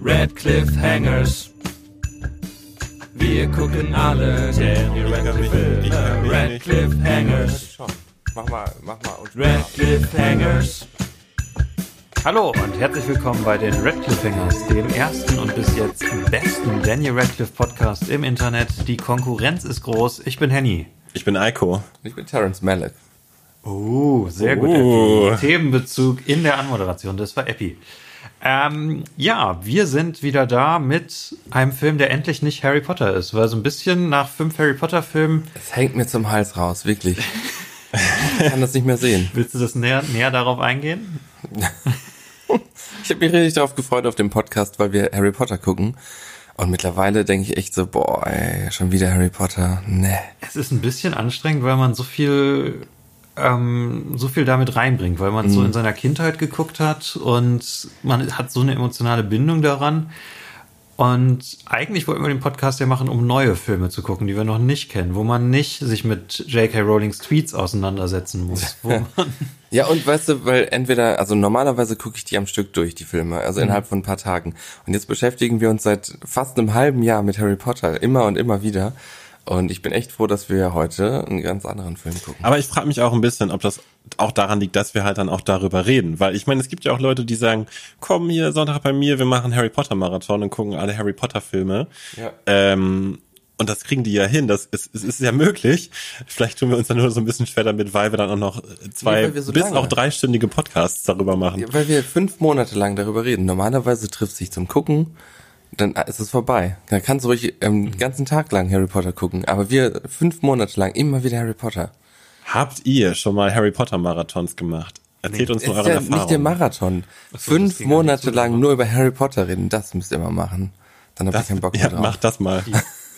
Red Cliffhangers. Wir gucken alle Daniel Radcliffe. Red Cliffhangers. Mach mal, mach mal. Und Red Cliffhangers. Hallo und herzlich willkommen bei den Red Cliffhangers, dem ersten und bis jetzt besten Daniel Radcliffe Podcast im Internet. Die Konkurrenz ist groß. Ich bin Henny. Ich bin Eiko. Ich bin Terence Malick. Oh, sehr gut. Oh. Themenbezug in der Anmoderation, das war Epi. Ähm, ja, wir sind wieder da mit einem Film, der endlich nicht Harry Potter ist, weil so ein bisschen nach fünf Harry Potter Filmen Es hängt mir zum Hals raus, wirklich. Ich kann das nicht mehr sehen. willst du das näher, näher darauf eingehen? Ich habe mich richtig darauf gefreut auf den Podcast, weil wir Harry Potter gucken. Und mittlerweile denke ich echt so, boah, ey, schon wieder Harry Potter. Ne. Es ist ein bisschen anstrengend, weil man so viel, ähm, so viel damit reinbringt, weil man es so in seiner Kindheit geguckt hat und man hat so eine emotionale Bindung daran. Und eigentlich wollten wir den Podcast ja machen, um neue Filme zu gucken, die wir noch nicht kennen, wo man nicht sich mit J.K. Rowlings Tweets auseinandersetzen muss. Ja, und weißt du, weil entweder, also normalerweise gucke ich die am Stück durch, die Filme, also innerhalb von ein paar Tagen. Und jetzt beschäftigen wir uns seit fast einem halben Jahr mit Harry Potter, immer und immer wieder. Und ich bin echt froh, dass wir heute einen ganz anderen Film gucken. Aber ich frage mich auch ein bisschen, ob das auch daran liegt, dass wir halt dann auch darüber reden. Weil ich meine, es gibt ja auch Leute, die sagen, komm hier Sonntag bei mir, wir machen Harry Potter Marathon und gucken alle Harry Potter Filme. Ja. Ähm, und das kriegen die ja hin. Das ist, es ist ja möglich. Vielleicht tun wir uns dann nur so ein bisschen schwer damit, weil wir dann auch noch zwei wir so bis lange- auch dreistündige Podcasts darüber machen. Ja, weil wir fünf Monate lang darüber reden. Normalerweise trifft sich zum Gucken, dann ist es vorbei. Dann kannst du ruhig ähm, den ganzen Tag lang Harry Potter gucken. Aber wir fünf Monate lang immer wieder Harry Potter. Habt ihr schon mal Harry Potter Marathons gemacht? Erzählt uns Ist von euren ja Erfahrungen. nicht der Marathon. das Fünf Monate so lang nur über Harry Potter reden, das müsst ihr mal machen. Dann habt ihr keinen Bock mehr ja, drauf. macht das mal.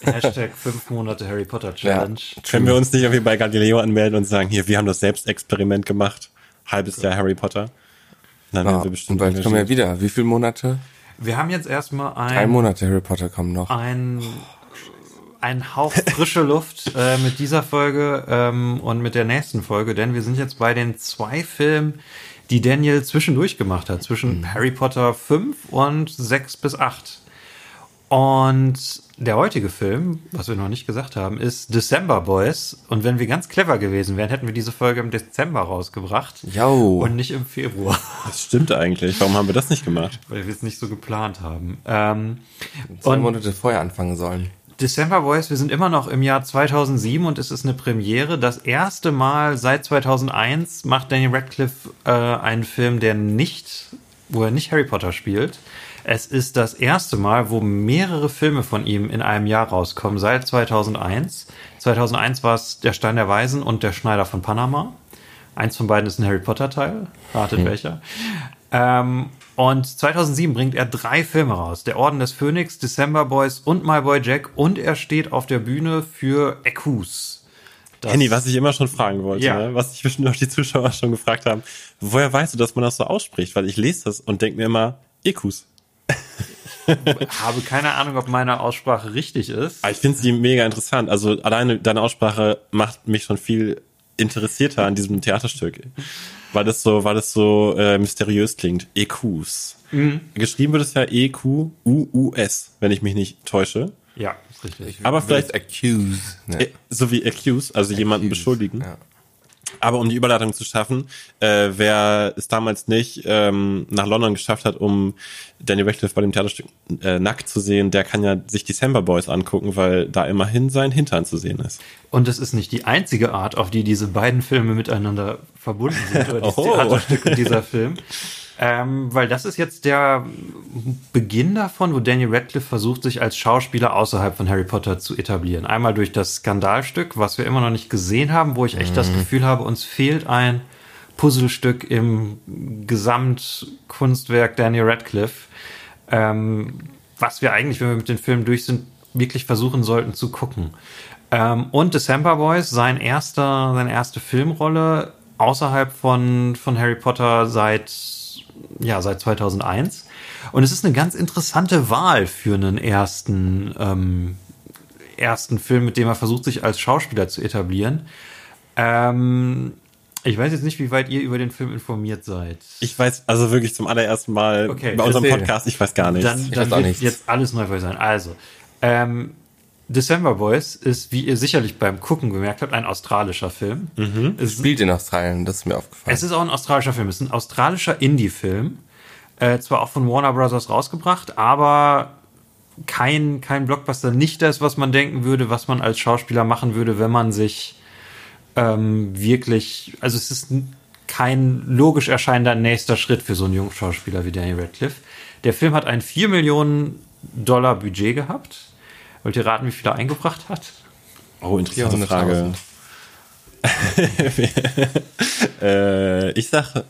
Hashtag fünf Monate Harry Potter Challenge. Können wir uns nicht irgendwie bei Galileo anmelden und sagen, hier, wir haben das Selbstexperiment gemacht, halbes Jahr Harry Potter. Dann Ja, werden wir und bestimmt bald kommen wir wieder. Wie viele Monate? Wir haben jetzt erstmal Drei ein, Monate Harry Potter kommen noch. ein, ein Hauch frische Luft äh, mit dieser Folge ähm, und mit der nächsten Folge, denn wir sind jetzt bei den zwei Filmen, die Daniel zwischendurch gemacht hat, zwischen Harry Potter 5 und 6 bis 8. Und der heutige Film, was wir noch nicht gesagt haben, ist December Boys. Und wenn wir ganz clever gewesen wären, hätten wir diese Folge im Dezember rausgebracht. Jau. Und nicht im Februar, Das stimmt eigentlich. Warum haben wir das nicht gemacht? weil wir es nicht so geplant haben. Ähm, Zwei Monate vorher anfangen sollen. December Boys, wir sind immer noch im Jahr 2007 und es ist eine Premiere. Das erste Mal seit 2001 macht Daniel Radcliffe äh, einen Film, der nicht, wo er nicht Harry Potter spielt. Es ist das erste Mal, wo mehrere Filme von ihm in einem Jahr rauskommen, seit 2001. 2001 war es Der Stein der Weisen und Der Schneider von Panama. Eins von beiden ist ein Harry Potter Teil. Ratet welcher. Ähm, und 2007 bringt er drei Filme raus. Der Orden des Phönix, December Boys und My Boy Jack. Und er steht auf der Bühne für Ekus. Das- Henny, was ich immer schon fragen wollte, Ja. ne? was sich bestimmt auch die Zuschauer schon gefragt haben, woher weißt du, dass man das so ausspricht? Weil ich lese das und denke mir immer, Ekus. Habe keine Ahnung, ob meine Aussprache richtig ist. Aber ich finde sie mega interessant. Also alleine deine Aussprache macht mich schon viel interessierter an diesem Theaterstück. Weil das so, weil das so äh, mysteriös klingt. Ekus. Mhm. Geschrieben wird es ja E E-Q-U-U-S, wenn ich mich nicht täusche. Ja, ist richtig. Aber vielleicht accuse. Ne? Äh, so wie accuse, also jemanden Accuse, beschuldigen. Ja. Aber um die Überleitung zu schaffen, äh, wer es damals nicht ähm, nach London geschafft hat, um Danny Radcliffe bei dem Theaterstück äh, nackt zu sehen, der kann ja sich December Boys angucken, weil da immerhin sein Hintern zu sehen ist. Und es ist nicht die einzige Art, auf die diese beiden Filme miteinander verbunden sind, oder das Oh. Theaterstück und dieser Film. Ähm, weil das ist jetzt der Beginn davon, wo Daniel Radcliffe versucht, sich als Schauspieler außerhalb von Harry Potter zu etablieren. Einmal durch das Skandalstück, was wir immer noch nicht gesehen haben, wo ich echt das Gefühl habe, uns fehlt ein Puzzlestück im Gesamtkunstwerk Daniel Radcliffe, ähm, was wir eigentlich, wenn wir mit den Filmen durch sind, wirklich versuchen sollten zu gucken. Ähm, und December Boys, sein erster, seine erste Filmrolle außerhalb von, von Harry Potter seit, ja, seit 2001. Und es ist eine ganz interessante Wahl für einen ersten, ähm, ersten Film, mit dem er versucht, sich als Schauspieler zu etablieren. Ähm, Ich weiß jetzt nicht, wie weit ihr über den Film informiert seid. Ich weiß also wirklich zum allerersten Mal Okay, bei unserem erzähl. Podcast, ich weiß gar nichts. Dann, Ich dann weiß auch wird nichts. jetzt alles neu für euch sein. Also, ähm, December Boys ist, wie ihr sicherlich beim Gucken gemerkt habt, ein australischer Film. Es, Spielt in Australien, das ist mir aufgefallen. es ist auch ein australischer Film. Es ist ein australischer Indie-Film. Äh, zwar auch von Warner Brothers rausgebracht, aber kein, kein Blockbuster. Nicht das, was man denken würde, was man als Schauspieler machen würde, wenn man sich ähm, wirklich, also es ist kein logisch erscheinender nächster Schritt für so einen jungen Schauspieler wie Daniel Radcliffe. Der Film hat ein 4 Millionen Dollar Budget gehabt. Wollt ihr raten, wie viel er eingebracht hat? oh, interessante Frage. 400.000. Äh, ich sag,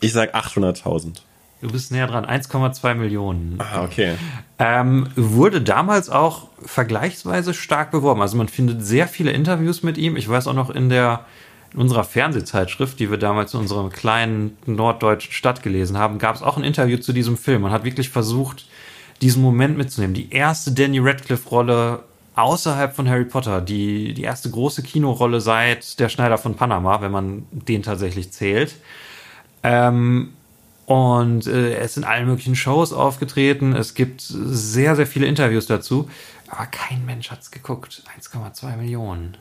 ich sag 800.000. Du bist näher dran, 1,2 Millionen. Ah, okay. Ähm, wurde damals auch vergleichsweise stark beworben. Also man findet sehr viele Interviews mit ihm. Ich weiß auch noch in der in unserer Fernsehzeitschrift, die wir damals in unserer kleinen norddeutschen Stadt gelesen haben, gab es auch ein Interview zu diesem Film. Man hat wirklich versucht, diesen Moment mitzunehmen. Die erste Danny Radcliffe-Rolle außerhalb von Harry Potter, die, die erste große Kinorolle seit Der Schneider von Panama, wenn man den tatsächlich zählt. Ähm, und äh, er ist in allen möglichen Shows aufgetreten. Es gibt sehr, sehr viele Interviews dazu. Aber kein Mensch hat's geguckt. 1,2 Millionen.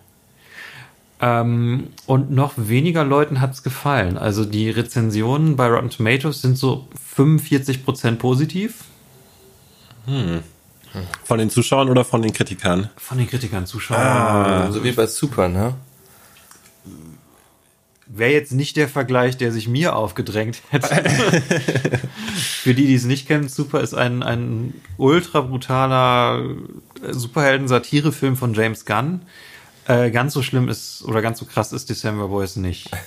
Ähm, und noch weniger Leuten hat's gefallen. Also die Rezensionen bei Rotten Tomatoes sind so 45% positiv. Von den Zuschauern oder von den Kritikern? Von den Kritikern, Zuschauern. so wie bei Super, ne? Wäre jetzt nicht der Vergleich, der sich mir aufgedrängt hätte. Für die, die es nicht kennen, Super ist ein, ein ultra brutaler Superhelden-Satire-Film von James Gunn. Äh, ganz so schlimm ist oder ganz so krass ist December Boys nicht.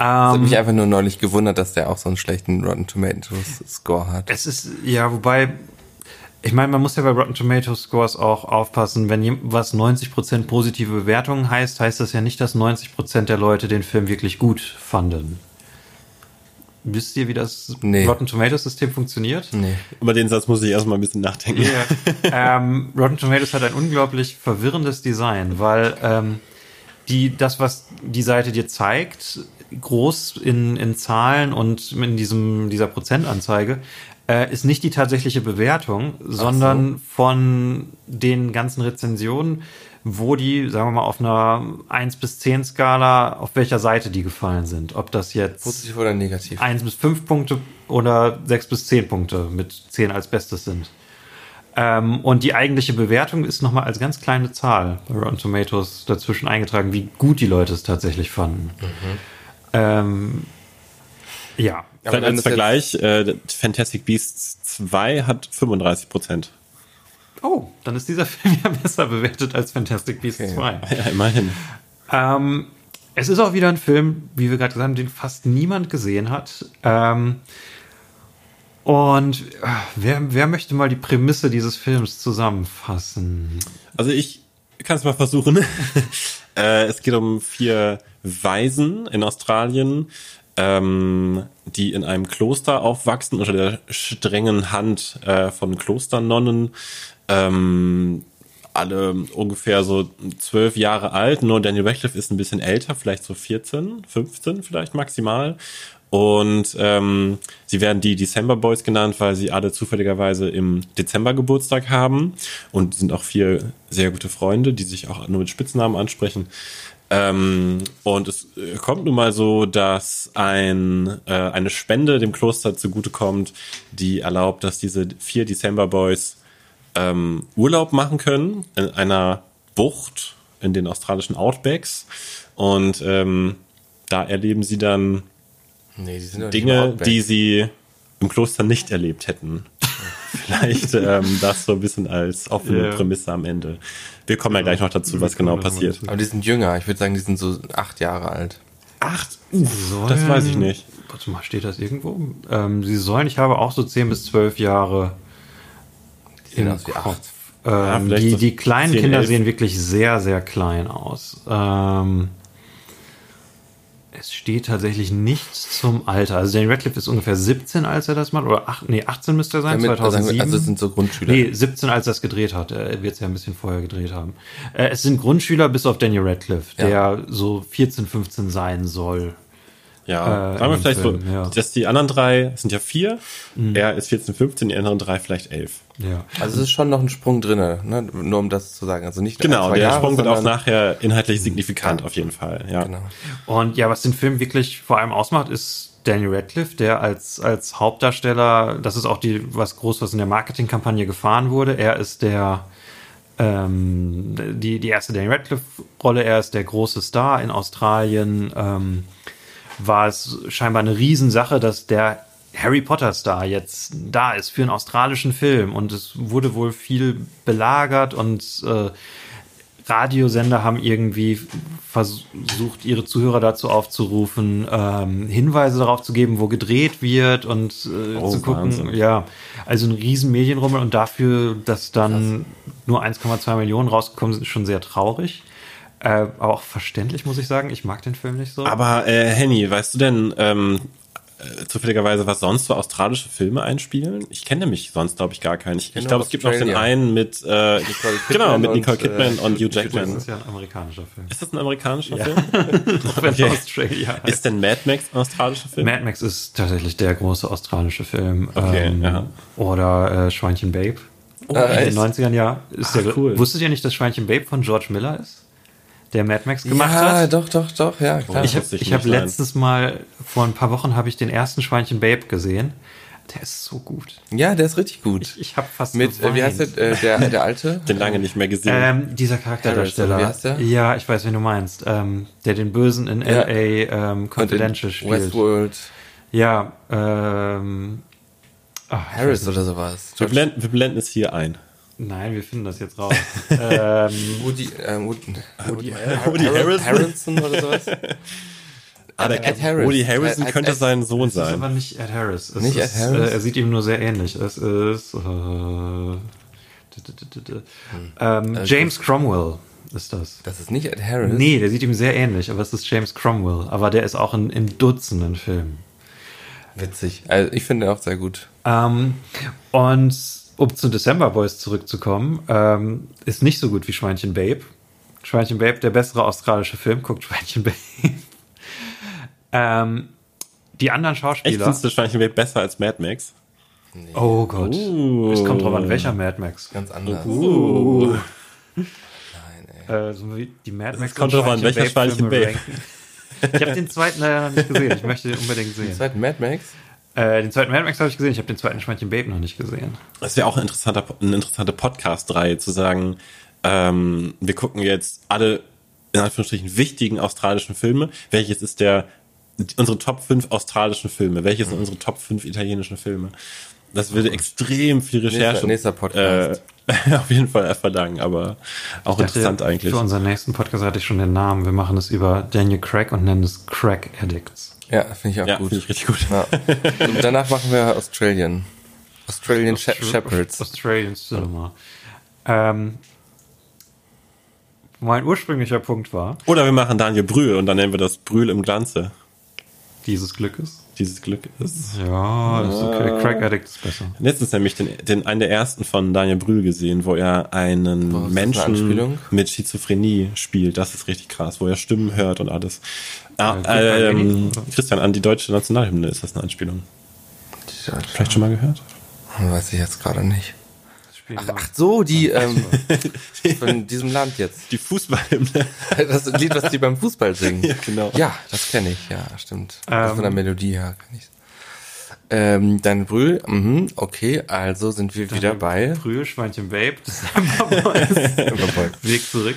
Das hat Ähm, mich einfach nur neulich gewundert, dass der auch so einen schlechten Rotten Tomatoes Score hat. es ist, ja, wobei, ich meine, man muss ja bei Rotten Tomatoes Scores auch aufpassen, wenn was 90% positive Bewertungen heißt, heißt das ja nicht, dass 90% der Leute den Film wirklich gut fanden. Wisst ihr, wie das Nee. Rotten Tomatoes System funktioniert? Nee. Über den Satz muss ich erstmal ein bisschen nachdenken. ähm, Rotten Tomatoes hat ein unglaublich verwirrendes Design, weil ähm, die, das, was die Seite dir zeigt, groß in, in Zahlen und in diesem, dieser Prozentanzeige, äh, ist nicht die tatsächliche Bewertung, sondern von den ganzen Rezensionen, wo die, sagen wir mal, auf einer 1 bis 10 Skala, auf welcher Seite die gefallen sind. Ob das jetzt Positiv oder negativ? 1 bis 5 Punkte oder 6 bis 10 Punkte mit 10 als Bestes sind. Ähm, und die eigentliche Bewertung ist nochmal als ganz kleine Zahl bei Rotten Tomatoes dazwischen eingetragen, wie gut die Leute es tatsächlich fanden. Ähm, ja. Vielleicht als Vergleich, äh, Fantastic Beasts 2 hat 35 Prozent. Oh, dann ist dieser Film ja besser bewertet als Fantastic Beasts Okay. 2. Ja, immerhin. Ähm, es ist auch wieder ein Film, wie wir gerade gesagt haben, den fast niemand gesehen hat. Ähm, und äh, wer, wer möchte mal die Prämisse dieses Films zusammenfassen? Also ich kann es mal versuchen. äh, es geht um vier Waisen in Australien, ähm, die in einem Kloster aufwachsen unter der strengen Hand äh, von Klosternonnen. Ähm, alle ungefähr so zwölf Jahre alt, nur Daniel Radcliffe ist ein bisschen älter, vielleicht so 14, 15 vielleicht maximal. Und ähm, sie werden die December Boys genannt, weil sie alle zufälligerweise im Dezember Geburtstag haben und sind auch vier sehr gute Freunde, die sich auch nur mit Spitznamen ansprechen. Ähm, und es äh, kommt nun mal so, dass ein, äh, eine Spende dem Kloster zugutekommt, die erlaubt, dass diese vier December Boys ähm, Urlaub machen können in einer Bucht in den australischen Outbacks. Und ähm, da erleben sie dann Nee, die Dinge, die sie im Kloster nicht erlebt hätten. Vielleicht ähm, das so ein bisschen als offene Ja. Prämisse am Ende. Wir kommen ja gleich noch dazu, was genau passiert. Aber die sind jünger. Ich würde sagen, die sind so acht Jahre alt. Acht? Das weiß ich nicht. Warte mal, steht das irgendwo? Ähm, sie sollen, ich habe auch so 10 bis 12 Jahre sehen aus wie acht. Ähm, vielleicht die, die kleinen 10, Kinder 11. sehen wirklich sehr, sehr klein aus. Ähm, Es steht tatsächlich nichts zum Alter. Also Daniel Radcliffe ist ungefähr 17, als er das macht. Oder ach, nee, 18 müsste er sein, Damit- 2007. Also es sind so Grundschüler. Nee, 17, als er es gedreht hat. Er wird es ja ein bisschen vorher gedreht haben. Äh, es sind Grundschüler bis auf Daniel Radcliffe, Ja. der so 14, 15 sein soll. Ja, Äh, sagen wir vielleicht dem so, Film, ja. dass die anderen drei es sind ja vier. Er ist 14, 15, die anderen drei vielleicht elf. Ja. Also es ist schon noch ein Sprung drinne, ne? nur um das zu sagen. Also nicht Genau, der Jahre, Sprung wird auch nachher inhaltlich signifikant auf jeden Fall. Ja. Genau. Und ja, was den Film wirklich vor allem ausmacht, ist Daniel Radcliffe, der als, als Hauptdarsteller, das ist auch die, was groß, was in der Marketingkampagne gefahren wurde. Er ist der, ähm, die, die erste Daniel Radcliffe-Rolle. Er ist der große Star in Australien. Ähm, war es scheinbar eine Riesensache, dass der Harry Potter Star jetzt da ist für einen australischen Film. Und es wurde wohl viel belagert und äh, Radiosender haben irgendwie versucht, ihre Zuhörer dazu aufzurufen, ähm, Hinweise darauf zu geben, wo gedreht wird und äh, Oh, zu gucken. Wahnsinn. Ja, also ein riesen Medienrummel und dafür, dass dann nur 1,2 Millionen rausgekommen sind, ist schon sehr traurig. Äh, aber auch verständlich, muss ich sagen. Ich mag den Film nicht so. Aber äh, Henny, weißt du denn ähm, äh, zufälligerweise, was sonst so australische Filme einspielen? Ich kenne nämlich sonst, glaube ich, gar keinen. Ich, ich glaube, es gibt noch den einen mit äh, Nicole genau Kidman mit Nicole und, Kidman äh, und Hugh das Jackman. ist ja ein amerikanischer Film. Ist das ein amerikanischer Ja. Film? Okay. Australia heißt. Ist denn Mad Max ein australischer Film? Mad Max ist tatsächlich der große australische Film. Okay, ähm, ja. Oder äh, Schweinchen Babe. Oh, in den 90ern, ja. Ist Ach, der, cool. Wusstet ihr nicht, dass Schweinchen Babe von George Miller ist? Der Mad Max gemacht ja, hat? doch, doch, doch, ja, klar. Ich habe hab letztens mal, vor ein paar Wochen habe ich den ersten Schweinchen Babe gesehen. Der ist so gut. ja, der ist richtig gut. Ich, ich habe fast Mit, äh, wie heißt geweint. der, äh, der, der alte? Den lange nicht mehr gesehen. Ähm, dieser Charakterdarsteller. Harris, oder wie heißt der? Ja, ich weiß, wen du meinst. Ähm, der den Bösen in Ja. L.A. Ähm, Confidential spielt. Westworld. Ja, ähm, ich Harris oder sowas. wir, blenden, wir blenden es hier ein. Nein, wir finden das jetzt raus. ähm, Woody, äh, Woody, Woody, Woody Harrelson? Harrelson oder sowas? Ah, der Ed Harris. Woody Harrison Ed- könnte Ed- sein Sohn es ist aber sein. nicht Ed Harris. Es Nicht ist, Ed Harris? Äh, er sieht ihm nur sehr ähnlich. Es ist äh, d- d- d- d- ähm, Äh, James Cromwell ist das. Das ist nicht Ed Harris. Nee, der sieht ihm sehr ähnlich, aber es ist James Cromwell. Aber der ist auch in, in Dutzenden Filmen. Witzig. Also ich finde ihn auch sehr gut. Ähm, und um zu December Boys zurückzukommen, ähm, ist nicht so gut wie Schweinchen Babe. Schweinchen Babe, der bessere australische Film, guckt Schweinchen Babe. ähm, die anderen Echt Schauspieler. findest du Schweinchen Babe besser als Mad Max? oh Gott. Uh. Es kommt drauf an, welcher Mad Max. Ganz anders. Uh. Nein, ey. Äh, so wie die Mad Max. kommt und drauf an, welcher Schweinchen Babe. Ich habe den zweiten leider noch nicht gesehen. Ich möchte den unbedingt sehen. Seit Mad Max? Äh, den zweiten Mad Max habe ich gesehen. Ich habe den zweiten Schweinchen Babe noch nicht gesehen. Das wäre auch ein interessanter, eine interessante Podcast-Reihe zu sagen, ähm, wir gucken jetzt alle in Anführungsstrichen wichtigen australischen Filme. Welches ist der unsere Top 5 australischen Filme? Welches Mhm. sind unsere Top 5 italienischen Filme? Das würde extrem viel Recherche nächster Podcast. Äh, auf jeden Fall verlangen, aber auch dachte, interessant eigentlich. Für unseren nächsten Podcast hatte ich schon den Namen. Wir machen es über Daniel Craig und nennen es Crack Addicts. Ja, finde ich auch Ja, gut. finde ich richtig gut. Ja. Und danach machen wir Australian. Australian She Shepherds. Australian Cinema. Ähm, mein ursprünglicher Punkt war, Oder wir machen Daniel Brühl und dann nennen wir das Brühl im Glanze. dieses Glückes. Dieses Glück ist. Ja, das ist okay. Crack Addict ist besser. Letztens nämlich den, den einen der ersten von Daniel Brühl gesehen, wo er einen Boah, Menschen mit Schizophrenie spielt. Das ist richtig krass, wo er Stimmen hört und alles. Ah, Äh, äh, ähm? Christian, an die deutsche Nationalhymne ist das eine Anspielung. Vielleicht schon mal gehört? Weiß ich jetzt gerade nicht. Ach, ach so, die ähm, von diesem Land jetzt. Die Fußballhymne. Das Lied, was die beim Fußball singen. Ja, genau. Ja, das kenne ich, ja, stimmt. Das Ähm. von der Melodie her kann ich. Ähm, dann Brühl, mhm, okay, also sind wir wieder bei. Frühe Schweinchen Babe, December Boys. Weg zurück.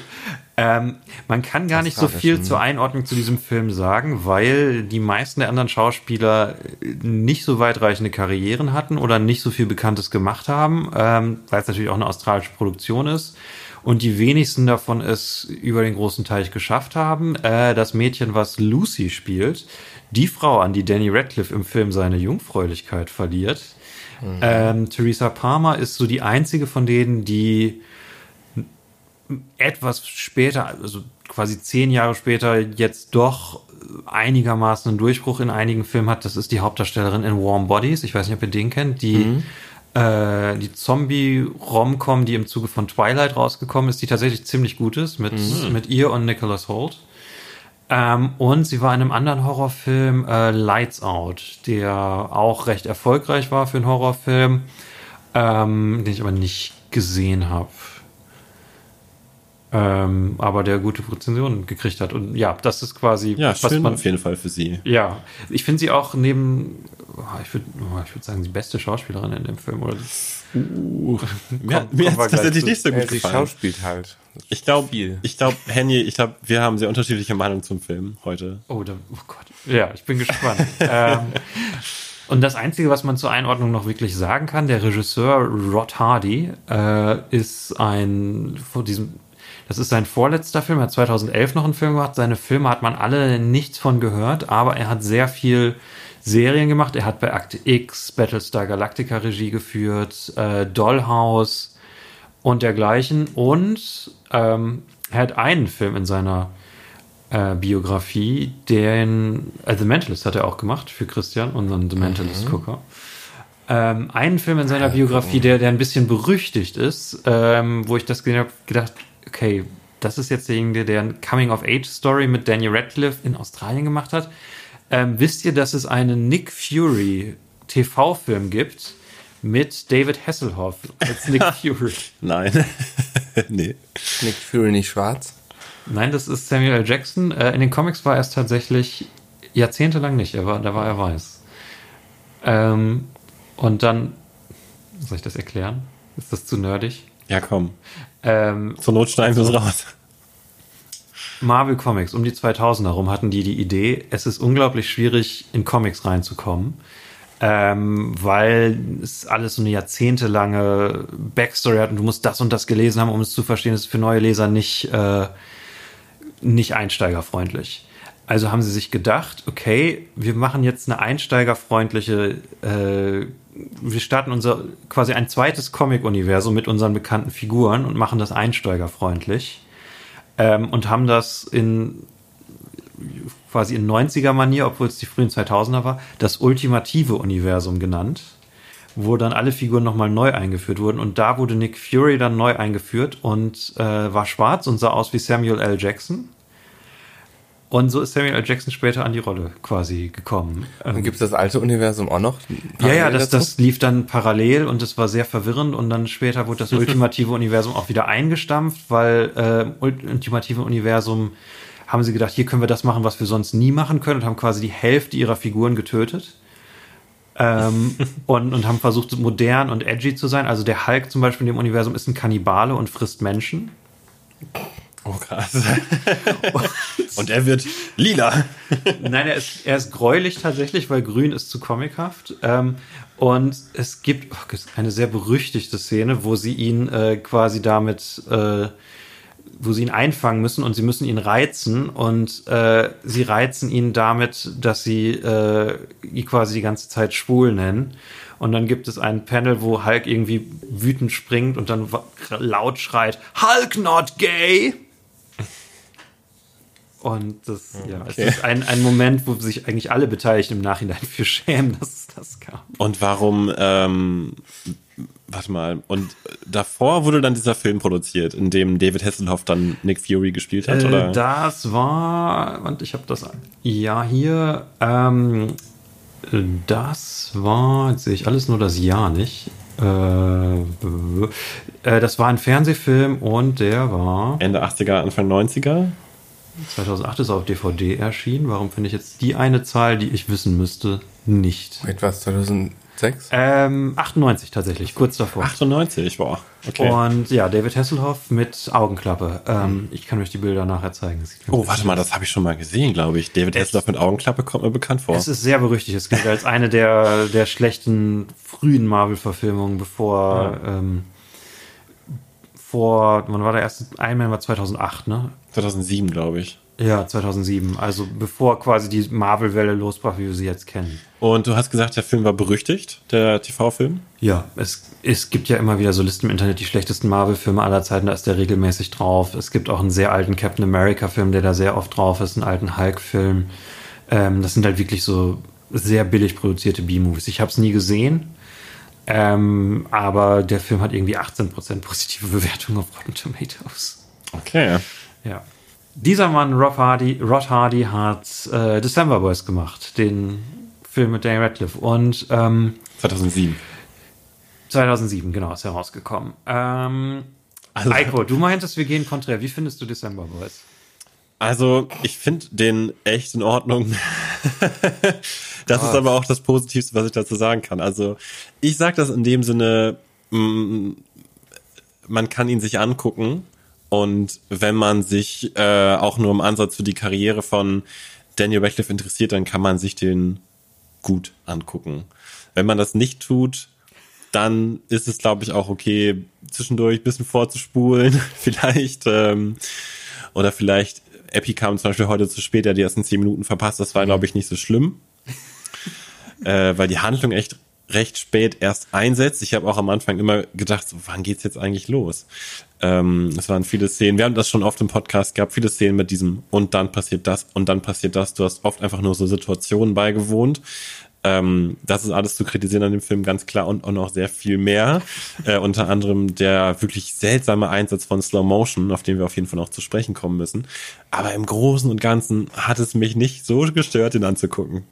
Ähm, man kann gar nicht so viel Australischen. zur Einordnung zu diesem Film sagen, weil die meisten der anderen Schauspieler nicht so weitreichende Karrieren hatten oder nicht so viel Bekanntes gemacht haben, ähm, weil es natürlich auch eine australische Produktion ist. Und die wenigsten davon es über den großen Teich geschafft haben. Äh, das Mädchen, was Lucy spielt, die Frau, an die Danny Radcliffe im Film seine Jungfräulichkeit verliert. Ähm, Theresa Palmer ist so die einzige von denen, die etwas später, also quasi zehn Jahre später jetzt doch einigermaßen einen Durchbruch in einigen Filmen hat. Das ist die Hauptdarstellerin in Warm Bodies. Ich weiß nicht, ob ihr den kennt. Die, Mhm. äh, die Zombie-Romcom, die im Zuge von Twilight rausgekommen ist, die tatsächlich ziemlich gut ist, mit, Mhm. mit ihr und Nicholas Holt. Ähm, und sie war in einem anderen Horrorfilm, äh, Lights Out, der auch recht erfolgreich war für einen Horrorfilm, ähm, den ich aber nicht gesehen habe. Ähm, aber der gute Rezensionen gekriegt hat. Und ja, das ist quasi, Ja, was schön man. auf jeden Fall für sie. Ja, ich finde sie auch neben, oh, ich würde ich würd sagen, die beste Schauspielerin in dem Film. Oder Mir, Komm- mir hat gleich tatsächlich nicht so Ja, gut sie gefallen. schauspielt halt. Ich glaube, ich glaube, Henny, ich glaube, wir haben sehr unterschiedliche Meinungen zum Film heute. Oh, da, oh Gott. Ja, ich bin gespannt. ähm, und das Einzige, was man zur Einordnung noch wirklich sagen kann, der Regisseur Rod Hardy äh, ist ein von diesem, das ist sein vorletzter Film. Er hat 2011 noch einen Film gemacht. Seine Filme hat man alle nichts von gehört, aber er hat sehr viel Serien gemacht. Er hat bei Akte X, Battlestar Galactica Regie geführt, äh, Dollhouse und dergleichen. Und ähm, er hat einen Film in seiner äh, Biografie, den äh, The Mentalist hat er auch gemacht für Christian, unseren The Mentalist-Gucker. Ähm, einen Film in seiner Biografie, der, der ein bisschen berüchtigt ist, ähm, wo ich das gesehen habe, gedacht, okay, das ist jetzt derjenige, der eine Coming-of-Age-Story mit Daniel Radcliffe in Australien gemacht hat. Ähm, wisst ihr, dass es einen Nick Fury TV-Film gibt mit David Hasselhoff als Nick Fury? Nein. nee. Nick Fury nicht schwarz? Nein, das ist Samuel L. Jackson. Äh, in den Comics war er es tatsächlich jahrzehntelang nicht. Er war, da war er weiß. Ähm, und dann, soll ich das erklären? Ist das zu nerdig? Ja, komm. Ähm, Zur Not schneiden wir es raus. Marvel Comics um die 2000 herum hatten die die Idee, es ist unglaublich schwierig, in Comics reinzukommen, ähm, weil es alles so eine jahrzehntelange Backstory hat und du musst das und das gelesen haben, um es zu verstehen. Es ist für neue Leser nicht, äh, nicht einsteigerfreundlich. Also haben sie sich gedacht, okay, wir machen jetzt eine einsteigerfreundliche, äh, wir starten unser quasi ein zweites Comic-Universum mit unseren bekannten Figuren und machen das einsteigerfreundlich ähm, und haben das in quasi in 90er-Manier, obwohl es die frühen 2000er war, das ultimative Universum genannt, wo dann alle Figuren nochmal neu eingeführt wurden. Und da wurde Nick Fury dann neu eingeführt und äh, war schwarz und sah aus wie Samuel L. Jackson. Und so ist Samuel L. Jackson später an die Rolle quasi gekommen. Ähm, Und gibt es das alte Universum auch noch? ja, ja, das, das lief dann parallel und es war sehr verwirrend und dann später wurde das ultimative Universum auch wieder eingestampft, weil äh, ultimative Universum haben sie gedacht, hier können wir das machen, was wir sonst nie machen können und haben quasi die Hälfte ihrer Figuren getötet. ähm, und, und haben versucht, modern und edgy zu sein. Also der Hulk zum Beispiel in dem Universum ist ein Kannibale und frisst Menschen. Oh, krass. Und er wird lila. Nein, er ist, er ist gräulich tatsächlich, weil grün ist zu comichaft. Ähm, und es gibt oh, eine sehr berüchtigte Szene, wo sie ihn äh, quasi damit, äh, wo sie ihn einfangen müssen und sie müssen ihn reizen und äh, sie reizen ihn damit, dass sie äh, ihn quasi die ganze Zeit schwul nennen. Und dann gibt es ein Panel, wo Hulk irgendwie wütend springt und dann laut schreit, Hulk not gay! Und das, ja, Okay. es ist ein, ein Moment, wo sich eigentlich alle Beteiligten im Nachhinein für schämen, dass es das gab. Und warum, ähm, warte mal, und davor wurde dann dieser Film produziert, in dem David Hasselhoff dann Nick Fury gespielt hat, Äh, oder? das war, und ich habe das, ja, hier, ähm, äh, das war, jetzt sehe ich alles nur das Jahr nicht. Äh, äh, das war ein Fernsehfilm und der war Ende 80er, Anfang 90er? 2008 ist er auf DVD erschienen. Warum finde ich jetzt die eine Zahl, die ich wissen müsste, nicht? Wait, was, 2006? Ähm, 98 tatsächlich, kurz davor. 98, boah. Okay. Und ja, David Hasselhoff mit Augenklappe. Ähm, ich kann euch die Bilder nachher zeigen. Es Oh, warte mal, das habe ich schon mal gesehen, glaube ich. David Hasselhoff mit Augenklappe kommt mir bekannt vor. Es ist sehr berüchtigt. Es gilt als eine der, der schlechten frühen Marvel-Verfilmungen, bevor ähm, vor, wann war der erste? Iron Man war 2008, ne? 2007, glaube ich. Ja, 2007. Also bevor quasi die Marvel-Welle losbrach, wie wir sie jetzt kennen. Und du hast gesagt, der Film war berüchtigt, der TV-Film. Ja, es, es gibt ja immer wieder so Listen im Internet, die schlechtesten Marvel-Filme aller Zeiten, da ist der regelmäßig drauf. Es gibt auch einen sehr alten Captain America-Film, der da sehr oft drauf ist, einen alten Hulk-Film. Ähm, das sind halt wirklich so sehr billig produzierte B-Movies. Ich habe es nie gesehen, ähm, aber der Film hat irgendwie 18% positive Bewertungen auf Rotten Tomatoes. Okay. Ja. Dieser Mann, Rob Hardy, Rod Hardy, hat äh, December Boys gemacht, den Film mit Daniel Radcliffe. Und ähm, 2007. 2007, genau, ist herausgekommen. Ähm, Also- Eiko, du meintest, wir gehen konträr. Wie findest du December Boys? Also, ich finde den echt in Ordnung. das ist aber auch das Positivste, was ich dazu sagen kann. Also, ich sage das in dem Sinne, mm, man kann ihn sich angucken und wenn man sich äh, auch nur im Ansatz für die Karriere von Daniel Radcliffe interessiert, dann kann man sich den gut angucken. Wenn man das nicht tut, dann ist es, glaube ich, auch okay, zwischendurch ein bisschen vorzuspulen, vielleicht. Ähm, oder vielleicht, Epi kam zum Beispiel heute zu spät, er hat die ersten zehn Minuten verpasst, das war, glaube ich, nicht so schlimm. äh, weil die Handlung echt recht spät erst einsetzt. Ich habe auch am Anfang immer gedacht, so, wann geht's jetzt eigentlich los? Ähm, es waren viele Szenen, wir haben das schon oft im Podcast gehabt, viele Szenen mit diesem und dann passiert das und dann passiert das. Du hast oft einfach nur so Situationen beigewohnt. Ähm, das ist alles zu kritisieren an dem Film, ganz klar, und auch noch sehr viel mehr. Äh, unter anderem der wirklich seltsame Einsatz von Slow Motion, auf den wir auf jeden Fall noch zu sprechen kommen müssen. Aber im Großen und Ganzen hat es mich nicht so gestört, ihn anzugucken.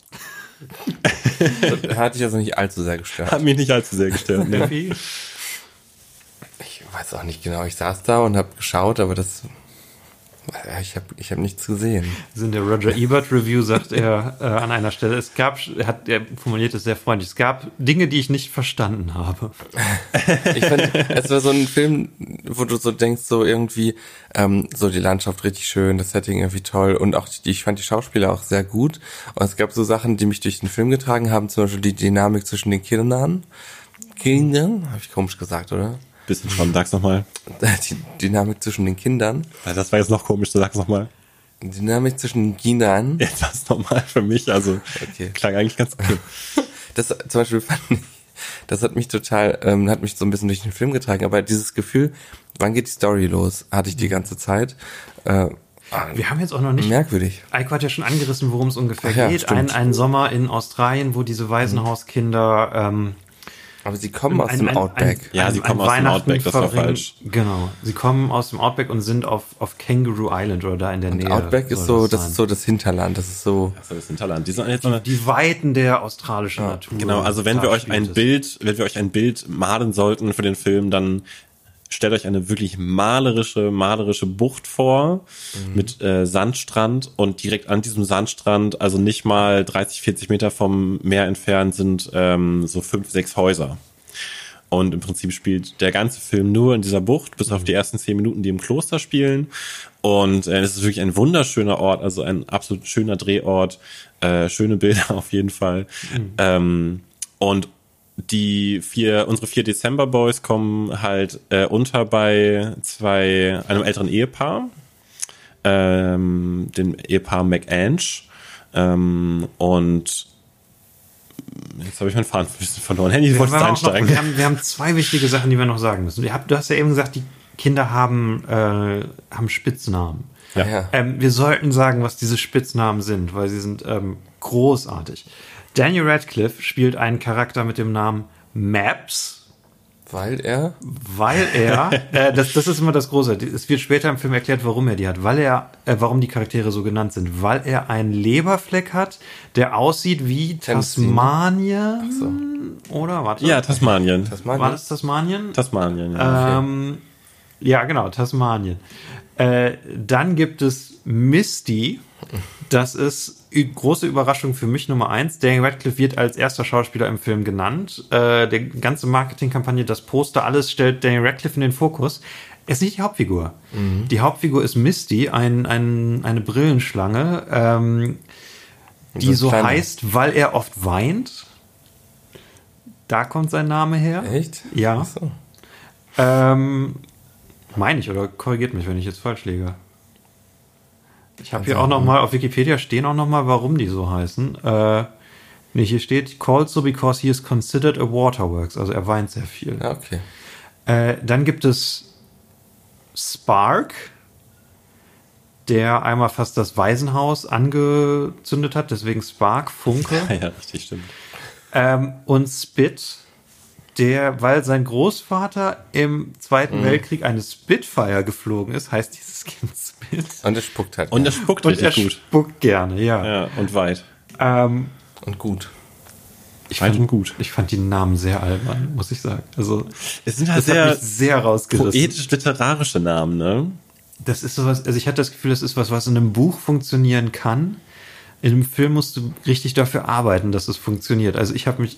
Hat dich also nicht allzu sehr gestört. Hat mich nicht allzu sehr gestört. Ne? Weiß auch nicht genau. Ich saß da und habe geschaut, aber das. ja, Ich habe ich hab nichts gesehen. Also in der Roger Ebert Review sagt er äh, an einer Stelle, es gab, er hat, er formuliert es sehr freundlich, es gab Dinge, die ich nicht verstanden habe. Ich fand, es war so ein Film, wo du so denkst, so irgendwie, ähm, so die Landschaft richtig schön, das Setting irgendwie toll und auch die, ich fand die Schauspieler auch sehr gut. Und es gab so Sachen, die mich durch den Film getragen haben, zum Beispiel die Dynamik zwischen den Kindern. Kindern? Habe ich komisch gesagt, oder? Bisschen schon, sag's nochmal. Die Dynamik zwischen den Kindern. Das war jetzt noch komisch, du sag's nochmal. Die Dynamik zwischen den Kindern. Jetzt war's nochmal für mich, also Okay. klang eigentlich ganz okay. Das zum Beispiel fand ich, das hat mich total, ähm, hat mich so ein bisschen durch den Film getragen, aber dieses Gefühl, wann geht die Story los, hatte ich die ganze Zeit. Äh, Wir haben jetzt auch noch nicht merkwürdig. Eiko hat ja schon angerissen, worum es ungefähr Ach ja, geht. Ein, ein Sommer in Australien, wo diese Waisenhauskinder ähm, Aber sie kommen aus ein- dem ein- Outback. ein- Ja, sie ein kommen aus dem Outback, das war falsch. Genau. Sie kommen aus dem Outback und sind auf, auf Kangaroo Island oder da in der Nähe. Outback ist so, das sein. ist so das Hinterland, das ist so. Das ist Hinterland. Die sind jetzt mal, Die Weiten der australischen Natur. genau, also wenn wir euch ein. Bild, wenn wir euch ein Bild malen sollten für den Film, dann stellt euch eine wirklich malerische, malerische Bucht vor mit äh, Sandstrand und direkt an diesem Sandstrand, also nicht mal 30, 40 Meter vom Meer entfernt, sind ähm, so fünf, sechs Häuser. Und im Prinzip spielt der ganze Film nur in dieser Bucht, bis auf die ersten zehn Minuten, die im Kloster spielen. Und äh, es ist wirklich ein wunderschöner Ort, also ein absolut schöner Drehort, äh, schöne Bilder auf jeden Fall. Ähm, und die vier, unsere vier Dezember Boys kommen halt äh, unter bei zwei, einem älteren Ehepaar, ähm, dem Ehepaar McAnge. Ähm, und jetzt habe ich meinen Faden ein bisschen verloren. Henny, du Wir wolltest haben, auch noch, einsteigen. wir, haben, wir haben zwei wichtige Sachen, die wir noch sagen müssen. Du hast ja eben gesagt, die Kinder haben, äh, haben Spitznamen. Ja. Ja. Ähm, wir sollten sagen, was diese Spitznamen sind, weil sie sind ähm, großartig. Daniel Radcliffe spielt einen Charakter mit dem Namen Maps, Weil er. weil er, äh, das, das ist immer das Große. Es wird später im Film erklärt, warum er die hat. Weil er, äh, warum die Charaktere so genannt sind. Weil er einen Leberfleck hat, der aussieht wie. Tasmanien. so. Oder? Warte. Ja, Tasmanien. Meine War das Tasmanien? Tasmanien, ja. Ähm, ja, genau, Tasmanien. Äh, dann gibt es Misty. Das ist große Überraschung für mich Nummer eins. Daniel Radcliffe wird als erster Schauspieler im Film genannt. Äh, der ganze Marketingkampagne, das Poster, alles stellt Daniel Radcliffe in den Fokus. Er ist nicht die Hauptfigur. Die Hauptfigur ist Misty, ein, ein, eine Brillenschlange, ähm, die so kleiner. heißt, weil er oft weint. Da kommt sein Name her. Echt? Ja. So. Ähm, meine ich, oder korrigiert mich, wenn ich jetzt falsch liege. Ich habe hier auch noch mal auf Wikipedia stehen auch noch mal, warum die so heißen. Äh, nee, hier steht called so because he is considered a waterworks, also er weint sehr viel. Ja, okay. Äh, dann gibt es Spark, der einmal fast das Waisenhaus angezündet hat, deswegen Spark, Funke. Ja, ja, richtig, stimmt. Ähm, und Spit, der, weil sein Großvater im Zweiten Weltkrieg eine Spitfire geflogen ist, heißt dieses Kind Spit. Und es spuckt halt. Und er spuckt Und er richtig gut. spuckt gerne, ja. Ja, und weit. Ähm, und gut. ich, Weit fand, und gut. ich fand die Namen sehr albern, muss ich sagen. Also, Es sind halt das hat sehr mich sehr rausgerissen. poetisch-literarische Namen, ne? Das ist sowas, also ich hatte das Gefühl, das ist was, was in einem Buch funktionieren kann. In einem Film musst du richtig dafür arbeiten, dass es funktioniert. Also ich habe mich,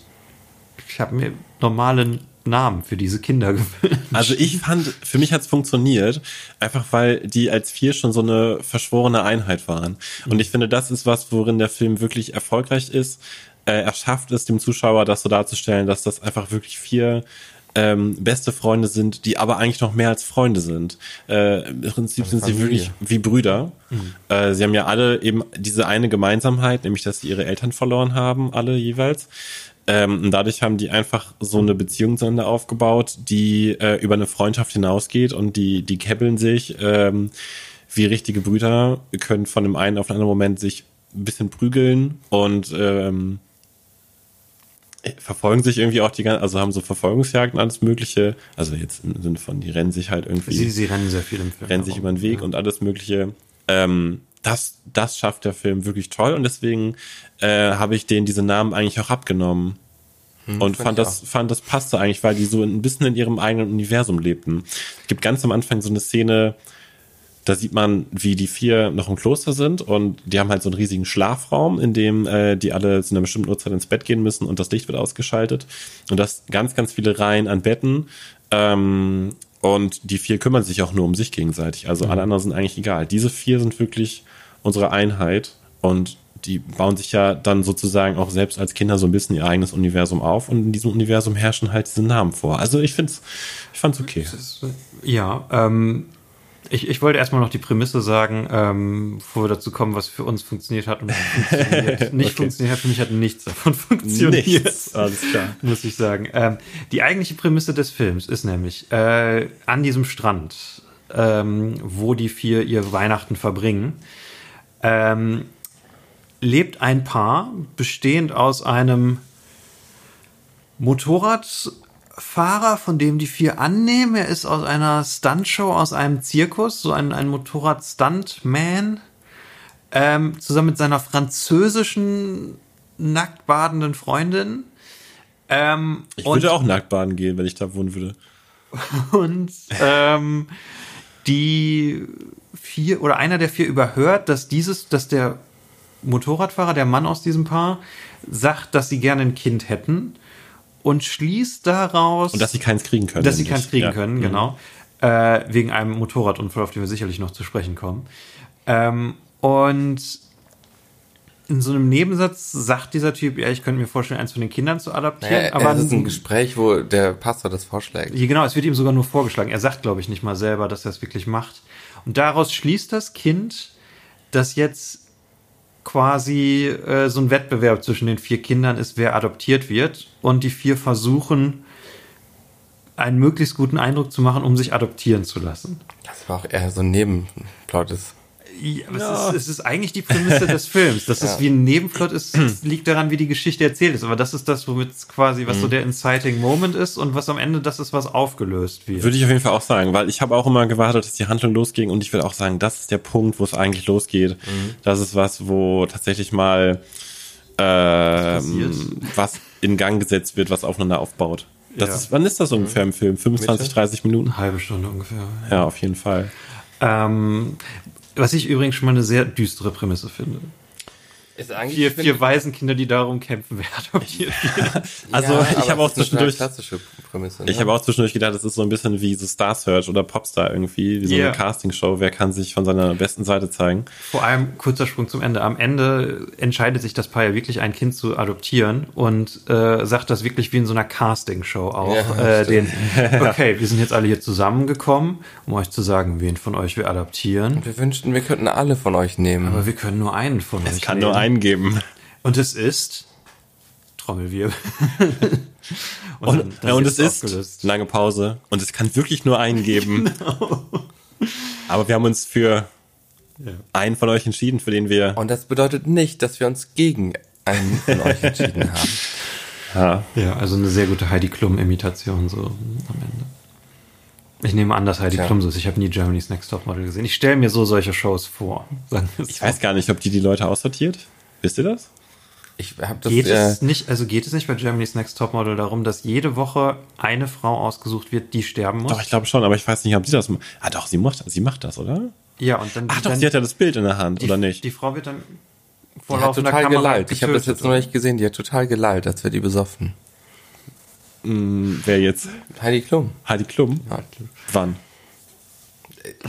ich habe mir normale Namen für diese Kinder gewünscht. Also ich fand, für mich hat's funktioniert, einfach weil die als vier schon so eine verschworene Einheit waren. Und ich finde, das ist was, worin der Film wirklich erfolgreich ist. Äh, er schafft es dem Zuschauer, das so darzustellen, dass das einfach wirklich vier ähm, beste Freunde sind, die aber eigentlich noch mehr als Freunde sind. Äh, Im Prinzip sind sie wirklich wie Brüder. Äh, sie haben ja alle eben diese eine Gemeinsamkeit, nämlich dass sie ihre Eltern verloren haben, alle jeweils. Ähm, und dadurch haben die einfach so eine Beziehung zueinander aufgebaut, die äh, über eine Freundschaft hinausgeht und die, die kebbeln sich ähm, wie richtige Brüder, können von dem einen auf den anderen Moment sich ein bisschen prügeln und ähm, verfolgen sich irgendwie auch die ganze, also haben so Verfolgungsjagden, alles Mögliche. Also jetzt im Sinne von, die rennen sich halt irgendwie Sie, sie rennen sehr viel im Film. rennen sich über den Weg und alles Mögliche. Ähm, das, das schafft der Film wirklich toll und deswegen äh, habe ich denen diese Namen eigentlich auch abgenommen. und fand das, fand das passte eigentlich, weil die so ein bisschen in ihrem eigenen Universum lebten. Es gibt ganz am Anfang so eine Szene, da sieht man, wie die vier noch im Kloster sind und die haben halt so einen riesigen Schlafraum, in dem äh, die alle zu einer bestimmten Uhrzeit ins Bett gehen müssen und das Licht wird ausgeschaltet. Und das ganz, ganz viele Reihen an Betten. Ähm, und die vier kümmern sich auch nur um sich gegenseitig. Also alle anderen sind eigentlich egal. Diese vier sind wirklich unsere Einheit und die bauen sich ja dann sozusagen auch selbst als Kinder so ein bisschen ihr eigenes Universum auf und in diesem Universum herrschen halt diese Namen vor. Also ich find's, ich fand's okay. Ja, ähm, ich, ich wollte erstmal noch die Prämisse sagen, ähm, bevor wir dazu kommen, was für uns funktioniert hat und was funktioniert. nicht Okay. funktioniert hat. Für mich hat nichts davon funktioniert. Nichts, alles klar. Muss ich sagen. Ähm, die eigentliche Prämisse des Films ist nämlich äh, an diesem Strand, ähm, wo die vier ihr Weihnachten verbringen, ähm, lebt ein Paar, bestehend aus einem Motorradfahrer, von dem die vier annehmen. Er ist aus einer Stuntshow, aus einem Zirkus, so ein, ein Motorrad-Stuntman, ähm, zusammen mit seiner französischen nackt badenden Freundin. Ähm, Ich würde auch nackt baden gehen, wenn ich da wohnen würde. und ähm, die vier oder einer der vier überhört, dass dieses, dass der Motorradfahrer, der Mann aus diesem Paar, sagt, dass sie gerne ein Kind hätten und schließt daraus, Und dass sie keins kriegen können. dass sie keins kriegen Ja. können, Mhm. genau, äh, wegen einem Motorradunfall, auf den wir sicherlich noch zu sprechen kommen. Ähm, und in so einem Nebensatz sagt dieser Typ, ja, ich könnte mir vorstellen, eins von den Kindern zu adaptieren, Naja, aber es ist ein Gespräch, wo der Pastor das vorschlägt. hier, genau, es wird ihm sogar nur vorgeschlagen. Er sagt, glaube ich, nicht mal selber, dass er es wirklich macht. Und daraus schließt das Kind, dass jetzt quasi äh, so ein Wettbewerb zwischen den vier Kindern ist, wer adoptiert wird. Und die vier versuchen, einen möglichst guten Eindruck zu machen, um sich adoptieren zu lassen. Das war auch eher so ein Nebenplot. Ja, aber Es, ist, es ist eigentlich die Prämisse des Films. Dass es wie ein Nebenplot ist, es liegt daran, wie die Geschichte erzählt ist. Aber das ist das, womit es quasi, was so der inciting Moment ist und was am Ende das ist, was aufgelöst wird. Würde ich auf jeden Fall auch sagen, weil ich habe auch immer gewartet, dass die Handlung losging und ich würde auch sagen, das ist der Punkt, wo es eigentlich losgeht. Mhm. Das ist was, wo tatsächlich mal ähm, was in Gang gesetzt wird, was aufeinander aufbaut. Das Ja. ist, wann ist das ungefähr im Film? 25, 30 Minuten? halbe Stunde ungefähr. Ja, auf jeden Fall. Ähm, was ich übrigens schon mal eine sehr düstere Prämisse finde. Ist eigentlich Vier, vier Waisenkinder, die darum kämpfen, wer adoptiert wird. Also, ich habe auch zwischendurch- Prämisse. Ne? Ich habe auch zwischendurch gedacht, das ist so ein bisschen wie so Star Search oder Popstar irgendwie, wie so Ja. eine Castingshow. Wer kann sich von seiner besten Seite zeigen? Vor allem kurzer Sprung zum Ende. Am Ende entscheidet sich das Paar ja wirklich ein Kind zu adoptieren und äh, sagt das wirklich wie in so einer Castingshow auch. Ja, äh, den, okay, wir sind jetzt alle hier zusammengekommen, um euch zu sagen, wen von euch wir adoptieren. Wir wünschten, wir könnten alle von euch nehmen. Aber wir können nur einen von euch Es kann nehmen. nur einen geben. Und es ist Trommelwirbel. Und, dann- dann ja, und wird's es ist aufgelöst. lange Pause und es kann wirklich nur einen geben. Aber wir haben uns für einen von euch entschieden, für den wir Und das bedeutet nicht, dass wir uns gegen einen von euch entschieden haben. ja, Ja, also eine sehr gute Heidi Klum-Imitation so am Ende. Ich nehme an, dass Heidi Tja. Klum so ist. Ich habe nie Germany's Next Top Model gesehen. Ich stelle mir so solche Shows vor. Ich so. weiß gar nicht, ob die die Leute aussortiert. Wisst ihr das? Ich habe das Geht äh, es nicht, also geht es nicht bei Germany's Next Top Model darum, dass jede Woche eine Frau ausgesucht wird, die sterben muss? Doch, ich glaube schon, aber ich weiß nicht, ob sie das. Ah, doch, sie macht, sie macht das, oder? ja, und dann, Ach doch, dann sie hat ja das Bild in der Hand, die, oder nicht? Die Frau wird dann die hat total Kamera gelallt. Ich habe das jetzt noch nicht gesehen. Die hat total gelallt, als wäre die besoffen. Wer jetzt? Heidi Klum. Heidi Klum? Ja, Wann?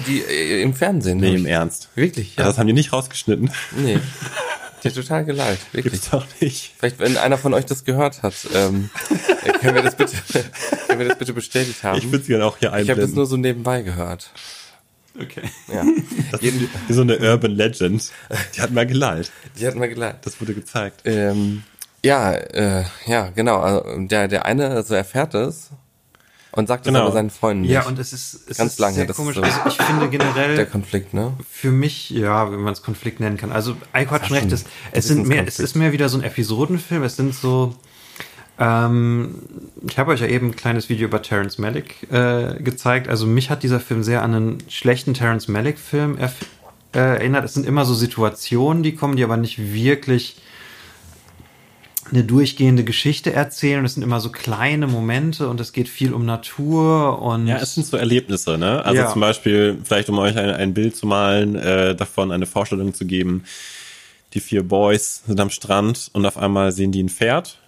Die äh, im Fernsehen. Nee, hab im ich- Ernst. Wirklich, Ja. ja. Das haben die nicht rausgeschnitten. Nee. Die hat total gelallt. Wirklich. Gibt's doch nicht. Vielleicht, wenn einer von euch das gehört hat, ähm, können, wir das bitte, können wir das bitte bestätigt haben. Ich würde sie gerne auch hier Ich habe das einblenden. nur so nebenbei gehört. Okay. Ja. das ist wie so eine Urban Legend. Die hat mal gelallt. Die hat mal gelallt. Das wurde gezeigt. Ähm, ja, äh, ja, genau. Also der, der eine also erfährt es und sagt es Genau. aber seinen Freunden Ja, nicht. und es ist, es Ganz ist lange, sehr das ist komisch. so- Also ich finde generell der Konflikt, ne? für mich, ja, wenn man es Konflikt nennen kann. Also Eiko hat schon recht, es, es sind mehr, es ist mehr wieder so ein Episodenfilm. Es sind so, ähm, ich habe euch ja eben ein kleines Video über Terrence Malick äh, gezeigt. Also mich hat dieser Film sehr an einen schlechten Terrence Malick Film äh, erinnert. Es sind immer so Situationen, die kommen, die aber nicht wirklich eine durchgehende Geschichte erzählen. Es sind immer so kleine Momente und es geht viel um Natur und Ja, es sind so Erlebnisse, ne? Also Ja. zum Beispiel, vielleicht um euch ein, ein Bild zu malen, äh, davon eine Vorstellung zu geben. Die vier Boys sind am Strand und auf einmal sehen die ein Pferd,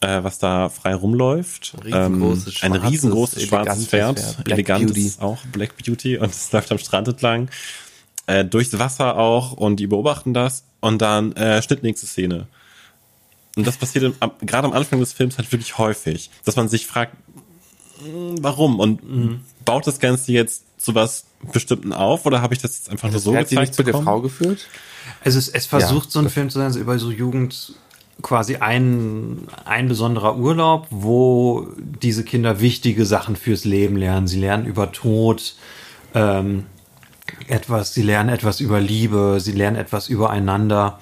äh, was da frei rumläuft. Riesengroßes, ein schwarzes, riesengroßes schwarzes Pferd, Pferd. Black elegantes Beauty. auch, Black Beauty, und es läuft am Strand entlang. Äh, durchs Wasser auch und die beobachten das und dann äh, Schnitt nächste Szene. Und das passiert im, am, gerade am Anfang des Films halt wirklich häufig, dass man sich fragt, "Hm, warum und baut das Ganze jetzt zu was Bestimmten auf oder habe ich das jetzt einfach nur so hat sie nicht gezeigt zu der bekommen? Frau geführt? Also es, es versucht Ja, so ein Film zu sein, so über so Jugend quasi ein, ein besonderer Urlaub, wo diese Kinder wichtige Sachen fürs Leben lernen. Sie lernen über Tod ähm, etwas, sie lernen etwas über Liebe, sie lernen etwas übereinander.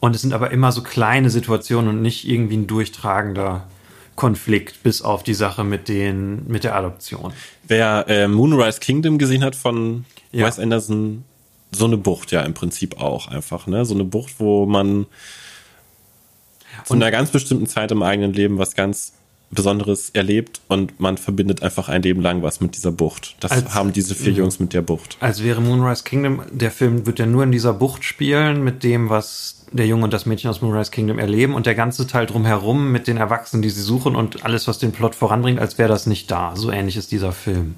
Und es sind aber immer so kleine Situationen und nicht irgendwie ein durchtragender Konflikt, bis auf die Sache mit den, mit der Adoption. Wer äh, Moonrise Kingdom gesehen hat von Ja. Wes Anderson, so eine Bucht ja im Prinzip auch einfach, ne? So eine Bucht, wo man zu einer ganz bestimmten Zeit im eigenen Leben was ganz Besonderes erlebt und man verbindet einfach ein Leben lang was mit dieser Bucht. Das Als- haben diese vier Jungs mit der Bucht. Als wäre Moonrise Kingdom, der Film wird ja nur in dieser Bucht spielen, mit dem, was der Junge und das Mädchen aus Moonrise Kingdom erleben und der ganze Teil drumherum mit den Erwachsenen, die sie suchen und alles, was den Plot voranbringt, als wäre das nicht da. So ähnlich ist dieser Film.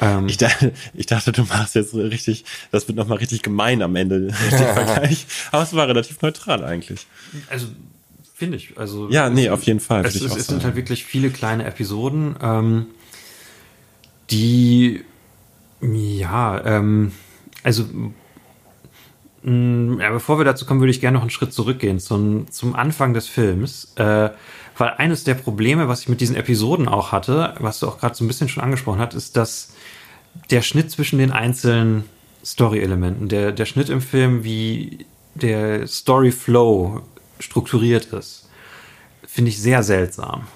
Ähm, Ich dachte, ich dachte, du machst jetzt richtig, das wird nochmal richtig gemein am Ende, der Vergleich. Aber es war relativ neutral eigentlich. also, finde ich. Also, Ja, nee, auf jeden Fall. Es, es, es sind halt wirklich viele kleine Episoden, ähm, die, ja, ähm, also, ja, bevor wir dazu kommen, würde ich gerne noch einen Schritt zurückgehen zum, zum Anfang des Films, äh, weil eines der Probleme, was ich mit diesen Episoden auch hatte, was du auch gerade so ein bisschen schon angesprochen hast, ist, dass der Schnitt zwischen den einzelnen Story-Elementen, der, der Schnitt im Film, wie der Story-Flow strukturiert ist, finde ich sehr seltsam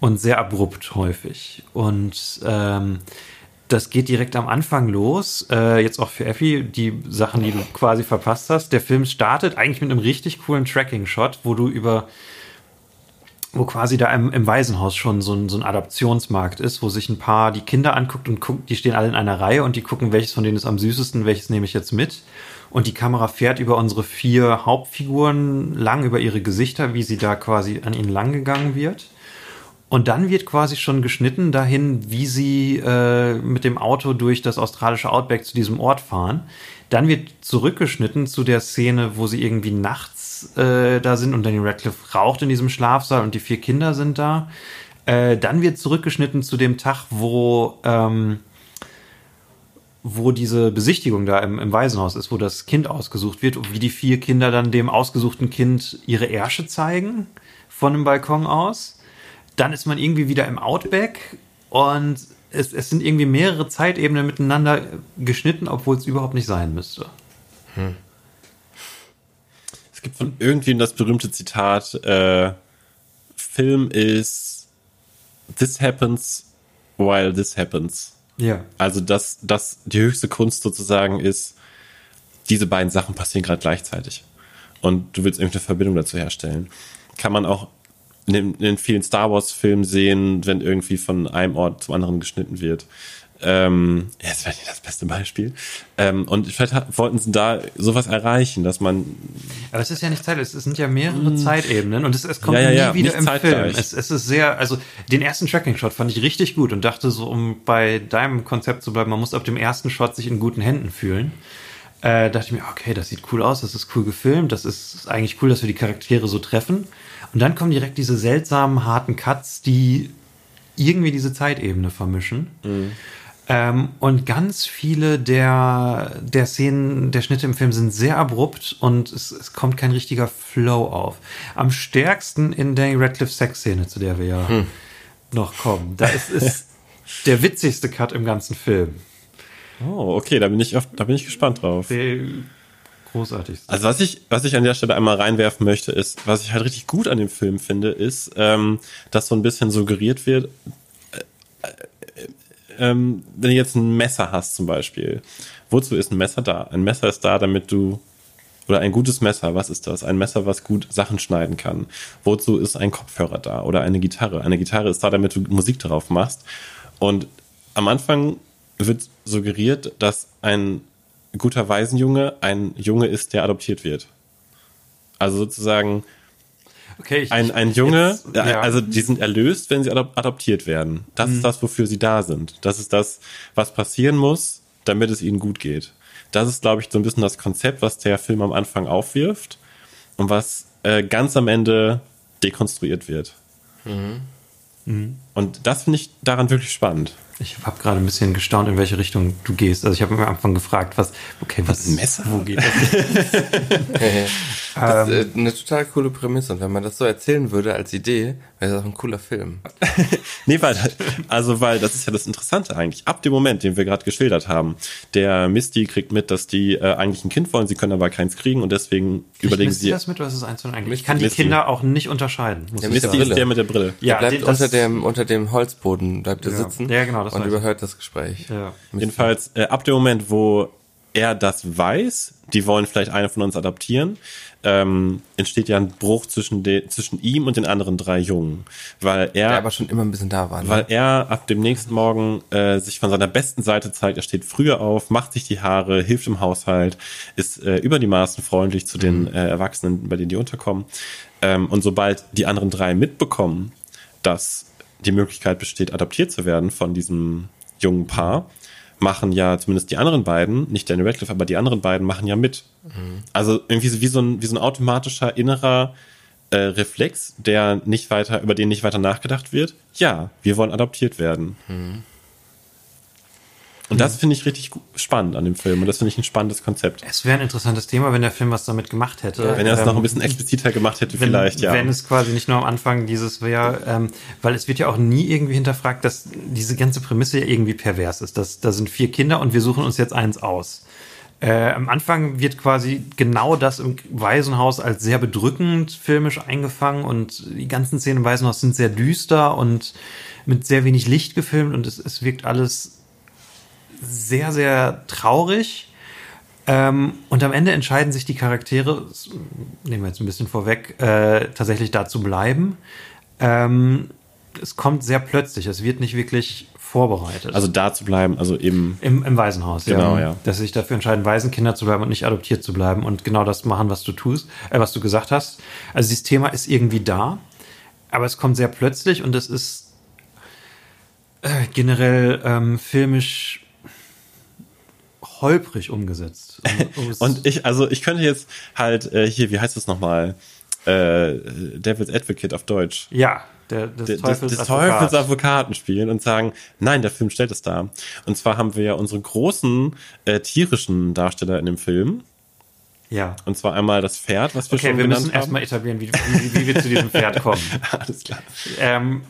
und sehr abrupt häufig. Und ähm, das geht direkt am Anfang los. Äh, jetzt auch für Effi, die Sachen, die du quasi verpasst hast. Der Film startet eigentlich mit einem richtig coolen Tracking-Shot, wo du über wo quasi da im, im Waisenhaus schon so ein, so ein Adaptionsmarkt ist, wo sich ein Paar die Kinder anguckt und guckt, die stehen alle in einer Reihe und die gucken, welches von denen ist am süßesten, welches nehme ich jetzt mit. Und die Kamera fährt über unsere vier Hauptfiguren lang über ihre Gesichter, wie sie da quasi an ihnen lang gegangen wird. Und dann wird quasi schon geschnitten dahin, wie sie äh, mit dem Auto durch das australische Outback zu diesem Ort fahren. Dann wird zurückgeschnitten zu der Szene, wo sie irgendwie nachts äh, da sind und Daniel Radcliffe raucht in diesem Schlafsaal und die vier Kinder sind da. Äh, dann wird zurückgeschnitten zu dem Tag, wo, ähm, wo diese Besichtigung da im, im Waisenhaus ist, wo das Kind ausgesucht wird und wie die vier Kinder dann dem ausgesuchten Kind ihre Ärsche zeigen von dem Balkon aus. Dann ist man irgendwie wieder im Outback und es, es sind irgendwie mehrere Zeitebenen miteinander geschnitten, obwohl es überhaupt nicht sein müsste. Es gibt von irgendwem das berühmte Zitat, äh, Film ist This happens while this happens. Ja. Also, dass, dass die höchste Kunst sozusagen ist, diese beiden Sachen passieren gerade gleichzeitig. Und du willst irgendeine Verbindung dazu herstellen. Kann man auch in in vielen Star Wars-Filmen sehen, wenn irgendwie von einem Ort zum anderen geschnitten wird. Ähm, ja, das wäre nicht das beste Beispiel. Ähm, und vielleicht wollten sie da sowas erreichen, dass man Aber es ist ja nicht Zeit, es sind ja mehrere Zeitebenen und es, es kommt Mm. Ja, ja, nie ja, wieder im zeitgleich. Film. Es, es ist sehr, also den ersten Tracking-Shot fand ich richtig gut und dachte so, um bei deinem Konzept zu bleiben, man muss ab dem ersten Shot sich in guten Händen fühlen. Äh, dachte ich mir, okay, das sieht cool aus, das ist cool gefilmt, das ist eigentlich cool, dass wir die Charaktere so treffen. Und dann kommen direkt diese seltsamen, harten Cuts, die irgendwie diese Zeitebene vermischen. Ähm, und ganz viele der, der Szenen, der Schnitte im Film sind sehr abrupt und es, es kommt kein richtiger Flow auf. Am stärksten in Danny Radcliffe Sexszene, zu der wir ja noch kommen. Da ist, ist der witzigste Cut im ganzen Film. Oh, okay, da bin ich oft, da bin ich gespannt drauf. Der großartigste. Also was ich, was ich an der Stelle einmal reinwerfen möchte, ist, was ich halt richtig gut an dem Film finde, ist, ähm, dass so ein bisschen suggeriert wird, äh, äh, ähm, wenn du jetzt ein Messer hast zum Beispiel, wozu ist ein Messer da? Ein Messer ist da, damit du oder ein gutes Messer, was ist das? Ein Messer, was gut Sachen schneiden kann. Wozu ist ein Kopfhörer da oder eine Gitarre? Eine Gitarre ist da, damit du Musik darauf machst. Und am Anfang wird suggeriert, dass ein guter Waisenjunge ein Junge ist, der adoptiert wird. Also sozusagen Okay, ich, ein, ein Junge, jetzt, ja. äh, also die sind erlöst, wenn sie adop adoptiert werden. Das Mhm. ist das, wofür sie da sind. Das ist das, was passieren muss, damit es ihnen gut geht. Das ist, glaube ich, so ein bisschen das Konzept, was der Film am Anfang aufwirft und was äh, ganz am Ende dekonstruiert wird. Mhm. Und das finde ich daran wirklich spannend. Ich habe gerade ein bisschen gestaunt, in welche Richtung du gehst. Also ich habe am Anfang gefragt, was, okay, was, Ein Messer? wo geht das? Das ist äh, eine total coole Prämisse. Und wenn man das so erzählen würde als Idee, wäre das auch ein cooler Film. Nee, weil, also, weil, das ist ja das Interessante eigentlich. Ab dem Moment, den wir gerade geschildert haben, der Misty kriegt mit, dass die äh, eigentlich ein Kind wollen, sie können aber keins kriegen und deswegen überlegen Misty sie. das mit oder ist eins und eigentlich? Ich Misty- kann die Misty. Kinder auch nicht unterscheiden. Muss Ja, ich Misty ist der mit der Brille. Ja, er bleibt unter dem unter dem Holzboden bleibt er Ja. sitzen Ja, genau, das und weiß ich. überhört das Gespräch. Ja. Jedenfalls, äh, ab dem Moment, wo er das weiß, die wollen vielleicht eine von uns adoptieren, ähm, entsteht ja ein Bruch zwischen, de, zwischen ihm und den anderen drei Jungen. Weil er, Der aber schon immer ein bisschen da war. Ne? weil er ab dem nächsten Morgen äh, sich von seiner besten Seite zeigt. Er steht früher auf, macht sich die Haare, hilft im Haushalt, ist äh, über die Maßen freundlich zu den äh, Erwachsenen, bei denen die unterkommen. Ähm, und sobald die anderen drei mitbekommen, dass die Möglichkeit besteht, adoptiert zu werden von diesem jungen Paar, machen ja zumindest die anderen beiden, nicht Daniel Radcliffe, aber die anderen beiden machen ja mit. Also irgendwie so wie so ein, wie so ein automatischer innerer äh, Reflex, der nicht weiter, über den nicht weiter nachgedacht wird. Ja, wir wollen adoptiert werden. Und das finde ich richtig spannend an dem Film und das finde ich ein spannendes Konzept. Es wäre ein interessantes Thema, wenn der Film was damit gemacht hätte. Wenn er es Ähm, noch ein bisschen expliziter gemacht hätte, wenn, vielleicht, ja. Wenn es quasi nicht nur am Anfang dieses wäre, ähm, weil es wird ja auch nie irgendwie hinterfragt, dass diese ganze Prämisse ja irgendwie pervers ist. Das, da sind vier Kinder und wir suchen uns jetzt eins aus. Äh, am Anfang wird quasi genau das im Waisenhaus als sehr bedrückend filmisch eingefangen und die ganzen Szenen im Waisenhaus sind sehr düster und mit sehr wenig Licht gefilmt und es, es wirkt alles sehr, sehr traurig. Ähm, und am Ende entscheiden sich die Charaktere, das nehmen wir jetzt ein bisschen vorweg, äh, tatsächlich da zu bleiben. Ähm, es kommt sehr plötzlich, es wird nicht wirklich vorbereitet. Also da zu bleiben, also eben, im, im Waisenhaus, Genau, ja. Dass sie sich dafür entscheiden, Waisenkinder zu bleiben und nicht adoptiert zu bleiben und genau das machen, was du tust, äh, was du gesagt hast. Also dieses Thema ist irgendwie da. aber es kommt sehr plötzlich und es ist äh, generell ähm, filmisch holprig umgesetzt. Und, ich, also ich könnte jetzt halt äh, hier, wie heißt das nochmal? Äh, Devil's Advocate auf Deutsch. ja, der, des des, Teufels, des Advokat. Teufels Advokaten spielen und sagen, nein, der Film stellt es dar. Und zwar haben wir ja unsere großen äh, tierischen Darsteller in dem Film. Ja. Und zwar einmal das Pferd, was wir Okay, schon wir genannt müssen haben. erstmal etablieren, wie, wie, wie wir zu diesem Pferd kommen. Alles klar. Ähm,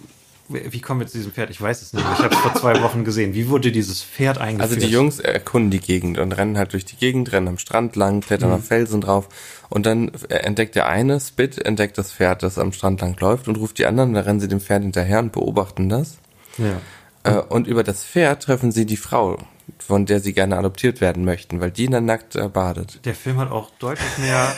wie kommen wir zu diesem Pferd? Ich weiß es nicht. Ich habe es vor zwei Wochen gesehen. Wie wurde dieses Pferd eingeführt? Also die Jungs erkunden die Gegend und rennen halt durch die Gegend, rennen am Strand lang, klettern Mhm. auf Felsen drauf und dann entdeckt der eine, Spit, entdeckt das Pferd, das am Strand lang läuft und ruft die anderen, da rennen sie dem Pferd hinterher und beobachten das. Ja. Äh, und über das Pferd treffen sie die Frau, von der sie gerne adoptiert werden möchten, weil die in der nackt äh, badet. Der Film hat auch deutlich mehr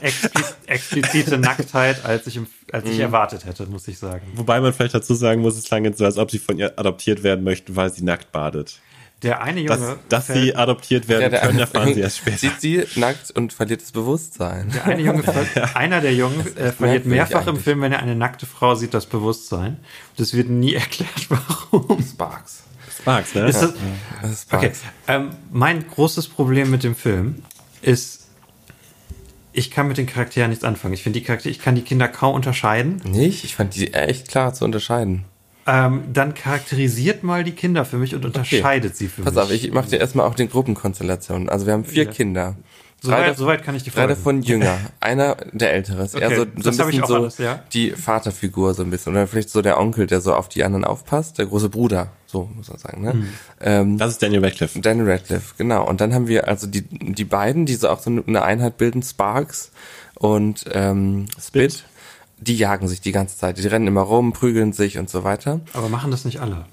expliz explizite Nacktheit, als ich, im, als Mhm. ich erwartet hätte, muss ich sagen. Wobei man vielleicht dazu sagen muss, es klang jetzt so, als ob sie von ihr adoptiert werden möchten, weil sie nackt badet. Der eine Dass, Junge, dass fällt- sie adoptiert werden der können, erfahren sie erst später. Sieht sie nackt und verliert das Bewusstsein. der eine Junge, ver- einer der Jungen äh, verliert mehrfach im. Film, wenn er eine nackte Frau sieht, das Bewusstsein. Es wird nie erklärt, warum. Sparks. Sparks, ne? Ist das, Das ist Sparks. Okay, ähm, mein großes Problem mit dem Film ist, ich kann mit den Charakteren nichts anfangen. Ich finde die Charaktere, ich kann die Kinder kaum unterscheiden. Nicht? Ich fand die echt klar zu unterscheiden. Ähm, dann charakterisiert mal die Kinder für mich und unterscheidet sie für Pass mich. auf, ich mache dir erstmal auch den Gruppenkonstellationen. Also wir haben vier Ja. Kinder. Soweit- soweit kann ich dir Drei folgen. davon jünger. Einer der Ältere ist eher Okay, so, so das ein bisschen auch so alles, ja. die Vaterfigur so ein bisschen. Oder vielleicht so der Onkel, der so auf die anderen aufpasst. Der große Bruder, so muss man sagen. Ne? Hm. Ähm, Das ist Daniel Radcliffe. Daniel Radcliffe, genau. Und dann haben wir also die, die beiden, die so auch so eine Einheit bilden, Sparks und ähm, Spit. Die jagen sich die ganze Zeit. Die rennen immer rum, prügeln sich und so weiter. Aber machen das nicht alle.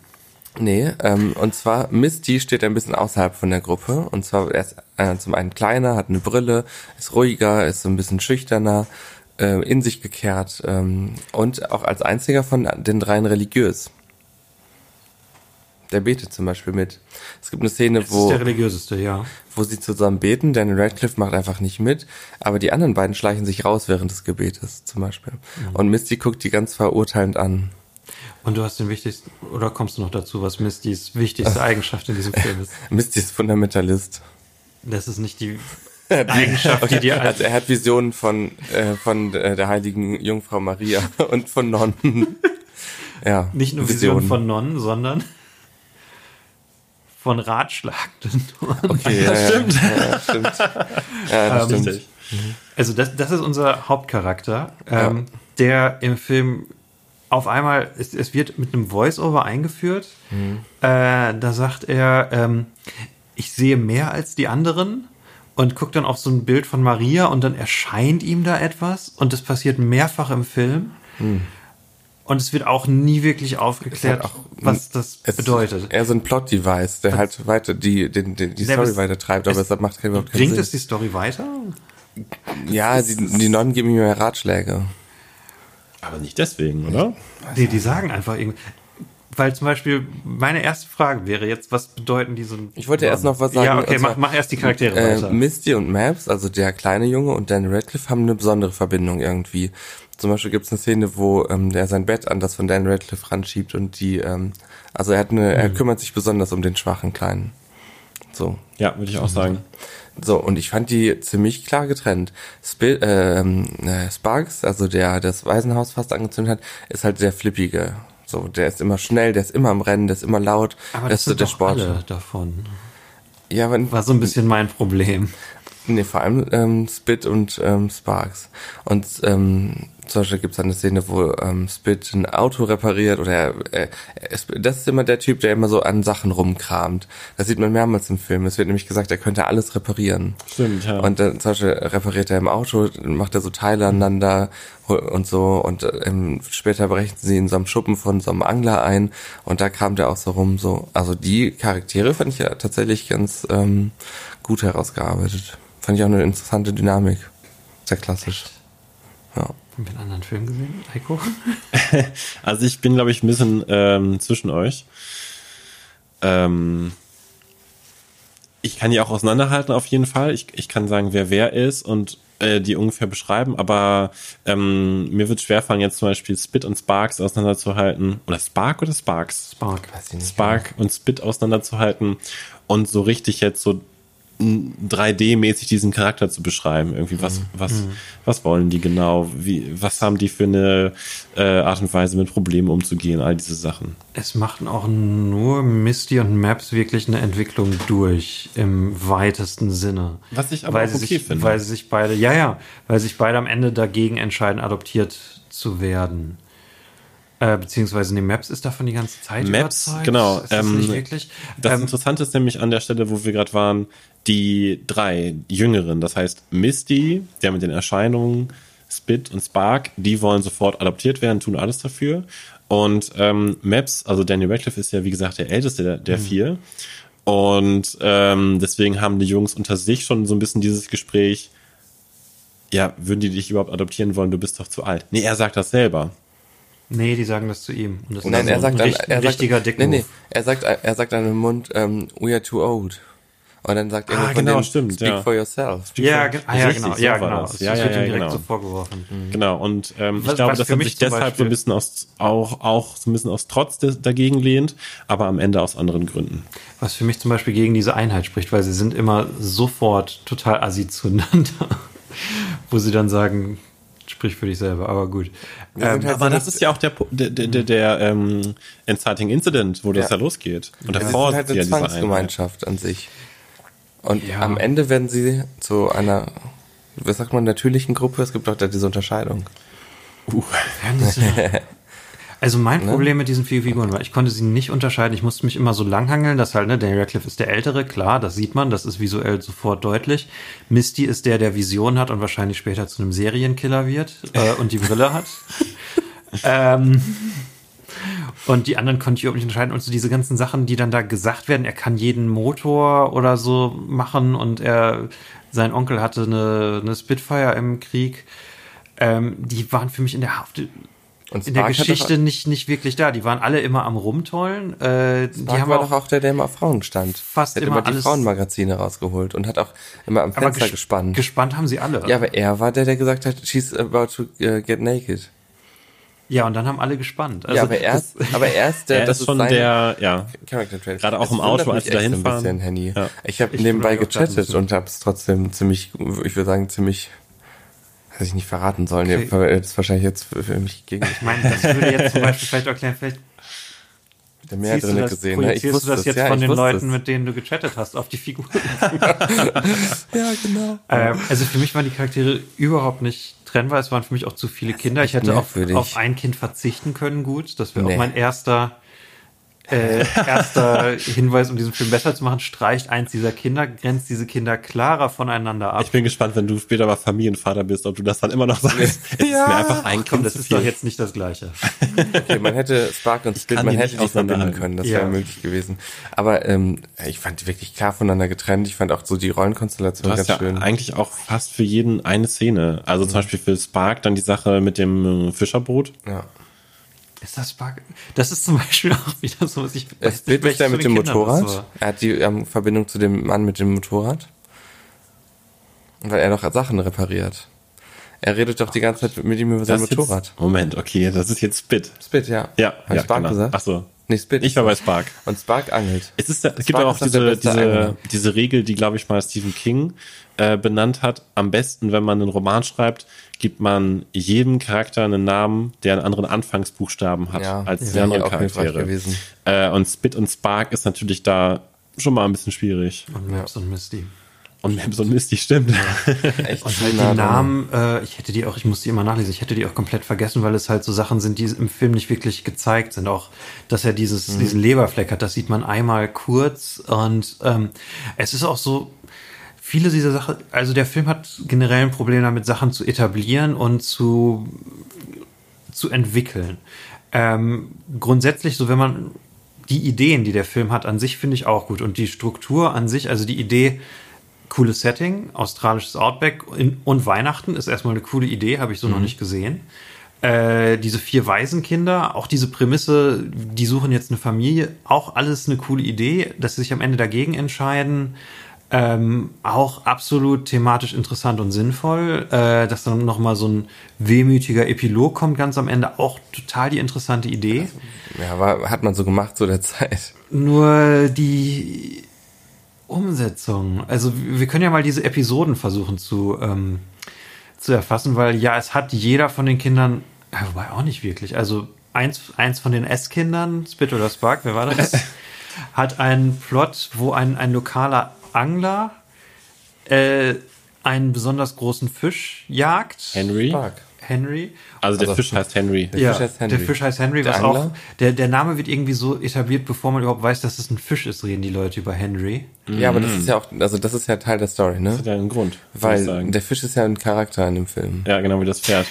Nee, ähm, und zwar Misty steht ein bisschen außerhalb von der Gruppe. Und zwar er ist äh, zum einen kleiner, hat eine Brille, ist ruhiger, ist so ein bisschen schüchterner, äh, in sich gekehrt ähm, und auch als einziger von den dreien religiös. Der betet zum Beispiel mit. Es gibt eine Szene, Das ist wo, der religiöseste, ja. wo sie zusammen beten. Daniel Radcliffe macht einfach nicht mit, aber die anderen beiden schleichen sich raus während des Gebetes zum Beispiel. Und Misty guckt die ganz verurteilend an. Und du hast den wichtigsten, oder kommst du noch dazu, was Mistys wichtigste Eigenschaft in diesem Film ist? Misty ist Fundamentalist. Das ist nicht die Eigenschaft, die dir als Also er hat Visionen von, äh, von äh, der heiligen Jungfrau Maria und von Nonnen. ja, nicht nur Visionen von Nonnen, sondern von ratschlagenden. Okay, ja, stimmt. Ja, ja, stimmt. Ja, das Ähm, stimmt. Also das, das ist unser Hauptcharakter, ähm, der im Film auf einmal, es, es wird mit einem Voice-Over eingeführt. Äh, da sagt er, ähm, ich sehe mehr als die anderen und guckt dann auf so ein Bild von Maria und dann erscheint ihm da etwas und das passiert mehrfach im Film. Und es wird auch nie wirklich aufgeklärt, auch- was das Es bedeutet. Ist eher so ein Plot-Device, der halt weiter die, den, den, die Story weiter treibt, aber es- es macht keinen überhaupt keinen Bringt Sinn. es die Story weiter? ja, die, die Nonnen geben ihm ja Ratschläge. Aber nicht deswegen, oder? Nee, die sagen einfach irgendwie. Weil zum Beispiel meine erste Frage wäre jetzt, was bedeuten diese. Ich wollte erst noch was sagen, Ja, okay, zwar, mach, mach erst die Charaktere Äh, weiter. Misty und Maps, also der kleine Junge und Daniel Radcliffe haben eine besondere Verbindung irgendwie. Zum Beispiel gibt es eine Szene, wo ähm, der sein Bett an das von Daniel Radcliffe ranschiebt und die, ähm, also er hat eine, er kümmert sich besonders um den schwachen Kleinen. So. Ja, würde ich auch sagen. So, und ich fand die ziemlich klar getrennt. Sp ähm, äh, Sparks, also der das Waisenhaus fast angezündet hat, ist halt der flippige. So, der ist immer schnell, der ist immer am Rennen, der ist immer laut, Aber der das ist sind der doch Sport. alle davon. Ja, aber War so ein bisschen mein Problem. Nee, vor allem ähm, Spit und ähm, Sparks. Und ähm, zum Beispiel gibt es eine Szene, wo ähm, Spit ein Auto repariert oder er, er, er, das ist immer der Typ, der immer so an Sachen rumkramt. Das sieht man mehrmals im Film. Es wird nämlich gesagt, er könnte alles reparieren. Stimmt, ja. Und dann zum Beispiel repariert er im Auto, macht er so Teile aneinander und so und ähm, später brechen sie in so einem Schuppen von so einem Angler ein und da kramt er auch so rum so. Also die Charaktere fand ich ja tatsächlich ganz ähm, gut herausgearbeitet. Fand ich auch eine interessante Dynamik. Sehr klassisch. Ja. Haben wir einen anderen Film gesehen, Heiko? Also ich bin, glaube ich, ein bisschen ähm, zwischen euch. Ähm, ich kann die auch auseinanderhalten auf jeden Fall. Ich, ich kann sagen, wer wer ist und äh, die ungefähr beschreiben, aber ähm, mir wird schwerfallen, jetzt zum Beispiel Spit und Sparks auseinanderzuhalten. Oder Spark oder Sparks? Spark. Weiß ich nicht. Spark und Spit auseinanderzuhalten und so richtig jetzt so 3D-mäßig diesen Charakter zu beschreiben. Irgendwie, was, Mhm. was, was wollen die genau? Wie, was haben die für eine äh, Art und Weise, mit Problemen umzugehen? All diese Sachen. Es machten auch nur Misty und Maps wirklich eine Entwicklung durch im weitesten Sinne. Was ich aber weil okay sich, finde. Weil sie sich beide, ja, ja, weil sich beide am Ende dagegen entscheiden, adoptiert zu werden. Äh, beziehungsweise, nee, Maps ist davon die ganze Zeit Maps, überzeugt. genau, Ist das ähm, nicht wirklich? Das Ähm, Interessante ist nämlich an der Stelle, wo wir gerade waren, die drei Jüngeren, das heißt Misty, der mit den Erscheinungen, Spit und Spark, die wollen sofort adoptiert werden, tun alles dafür. Und ähm, Maps, also Daniel Radcliffe ist ja wie gesagt der älteste der, der vier. Und ähm, deswegen haben die Jungs unter sich schon so ein bisschen dieses Gespräch, ja, würden die dich überhaupt adoptieren wollen, du bist doch zu alt. Nee, er sagt das selber. Nee, die sagen das zu ihm. Und das Nein, ist er so sagt ein, dann, er ein sagt, richtiger nee, nee, er sagt, er sagt an den Mund, ähm, we are too old. Und dann sagt er Ah, genau, denen, ja. speak for yourself. Ja, ge ah, ja, Richtig, genau. so Ja, genau. das. Das, Ja, das ja, wird ja, ihm direkt genau. so vorgeworfen. Genau, und ähm, ich Was- glaube, was dass für er mich sich deshalb so ein bisschen aus, auch, auch so ein bisschen aus Trotz des, dagegen lehnt, aber am Ende aus anderen Gründen. Was für mich zum Beispiel gegen diese Einheit spricht, weil sie sind immer sofort total assi zueinander. Wo sie dann sagen, sprich für dich selber, aber gut. Sind Ähm, halt Aber so das eine- ist ja auch der, der, der, der, der ähm, Inciting Incident, wo das Ja. ja losgeht. Und ist davor halt ist eine ja diese Einheit. Zwangsgemeinschaft an sich. Und Ja. am Ende werden sie zu einer, was sagt man, natürlichen Gruppe. Es gibt auch da diese Unterscheidung. sie- Also mein Problem mit diesen vier Figuren war, ich konnte sie nicht unterscheiden. Ich musste mich immer so langhangeln, dass halt, ne, Daniel Radcliffe ist der Ältere, klar, das sieht man, das ist visuell sofort deutlich. Misty ist der, der Vision hat und wahrscheinlich später zu einem Serienkiller wird äh, und die Brille hat. ähm, und die anderen konnte ich überhaupt nicht unterscheiden. Und so diese ganzen Sachen, die dann da gesagt werden, er kann jeden Motor oder so machen und er, sein Onkel hatte eine, eine Spitfire im Krieg. Ähm, die waren für mich in der Haft, Und in der Geschichte Doch, nicht, nicht wirklich da. Die waren alle immer am Rumtollen. Äh, die Spark haben war auch, doch auch der, der immer auf Frauen stand. Fast der hat immer immer die alles- Frauenmagazine rausgeholt und hat auch immer am Fenster ges- gespannt. Gespannt haben sie alle. ja, aber er war der, der gesagt hat, she's about to uh, get naked. Ja, und dann haben alle gespannt. Also, ja, aber er ist, aber er ist der, Er das ist schon der, ja. Gerade auch im Auto, als wir da echt hinfahren. Ein bisschen, Henny. Ja. Ich habe nebenbei gechattet und habe es trotzdem ziemlich, ich würde sagen, ziemlich, hätte ich nicht verraten sollen. Okay. Okay. Das ist wahrscheinlich jetzt für, für mich gegen ich meine, das würde jetzt zum Beispiel vielleicht erklären, vielleicht der mehr drin das, gesehen. Ne? Ich wusste du das jetzt ja, von den Leuten, es. mit denen du gechattet hast, auf die Figuren. Ja, genau. Ähm, also für mich waren die Charaktere überhaupt nicht trennbar. Es waren für mich auch zu viele Kinder. Ich hätte auf, auf ein Kind verzichten können, gut. Das wäre Nee. auch mein erster, äh, erster Hinweis, um diesen Film besser zu machen. Streicht eins dieser Kinder, grenzt diese Kinder klarer voneinander ab. Ich bin gespannt, wenn du später mal Familienvater bist, ob du das dann immer noch sagst. Es ist mir einfach ein Komm, Kind das ist viel. doch jetzt nicht das Gleiche. Okay, man hätte Spark und Split, man hätte die verbinden können. Das Ja. wäre möglich gewesen. Aber ähm, ich fand die wirklich klar voneinander getrennt. Ich fand auch so die Rollenkonstellation Du hast ganz ja schön. eigentlich auch fast für jeden eine Szene. Also zum Beispiel für Spark dann die Sache mit dem äh, Fischerboot. Ja. Ist das Spark? Das ist zum Beispiel auch wieder so, was ich nicht, ist der welches mit dem Kindern Motorrad. war. Er hat die ähm, Verbindung zu dem Mann mit dem Motorrad. Weil er doch Sachen repariert. Er redet doch die ganze Zeit mit ihm über sein Motorrad. Jetzt, Moment, okay, das ist jetzt Spit. Split, ja. Ja, Hab ich ja, Spark genau. gesagt? Ach so. Nee, Split. Ich war bei Spark. Und Spark angelt. Es, ist, es gibt aber auch diese, diese, Angler. diese Regel, die, glaube ich, mal Stephen King äh, benannt hat. Am besten, wenn man einen Roman schreibt, gibt man jedem Charakter einen Namen, der einen anderen Anfangsbuchstaben hat Ja, als die anderen Charaktere. gewesen. Äh, und Spit und Spark ist natürlich da schon mal ein bisschen schwierig. Und Maps und Misty. Und Maps und Misty stimmt. Echt Und halt die. Namen, äh, ich hätte die auch, ich muss die immer nachlesen, ich hätte die auch komplett vergessen, weil es halt so Sachen sind, die im Film nicht wirklich gezeigt sind. Auch, dass er dieses, Mhm. diesen Leberfleck hat, das sieht man einmal kurz und ähm, es ist auch so, viele dieser Sachen, also der Film hat generell ein Problem damit, Sachen zu etablieren und zu, zu entwickeln. Ähm, grundsätzlich, so wenn man die Ideen, die der Film hat, an sich finde ich auch gut und die Struktur an sich, also die Idee, cooles Setting, australisches Outback in, und Weihnachten ist erstmal eine coole Idee, habe ich so noch nicht gesehen. Äh, diese vier Waisenkinder, auch diese Prämisse, die suchen jetzt eine Familie, auch alles eine coole Idee, dass sie sich am Ende dagegen entscheiden. Ähm, auch absolut thematisch interessant und sinnvoll. Äh, dass dann nochmal so ein wehmütiger Epilog kommt ganz am Ende. Auch total die interessante Idee. Ja, war, hat man so gemacht zu der Zeit. Nur die Umsetzung. Also wir können ja mal diese Episoden versuchen zu, ähm, zu erfassen, weil ja, es hat jeder von den Kindern, wobei auch nicht wirklich. Also eins, eins von den S-Kindern, Spit oder Spark, wer war das? hat einen Plot, wo ein, ein lokaler Angler äh, einen besonders großen Fisch jagt. Henry. Stark. Henry. Also der Also- Fisch heißt Henry. Der ja, Fisch heißt Henry. Der Fisch heißt Henry, Der was Angler? auch. Der, der Name wird irgendwie so etabliert, bevor man überhaupt weiß, dass es ein Fisch ist, reden die Leute über Henry. Ja, aber das ist ja auch, also das ist ja Teil der Story, ne? Das hat ja einen Grund. Weil sagen. der Fisch ist ja ein Charakter in dem Film. ja, genau wie das Pferd.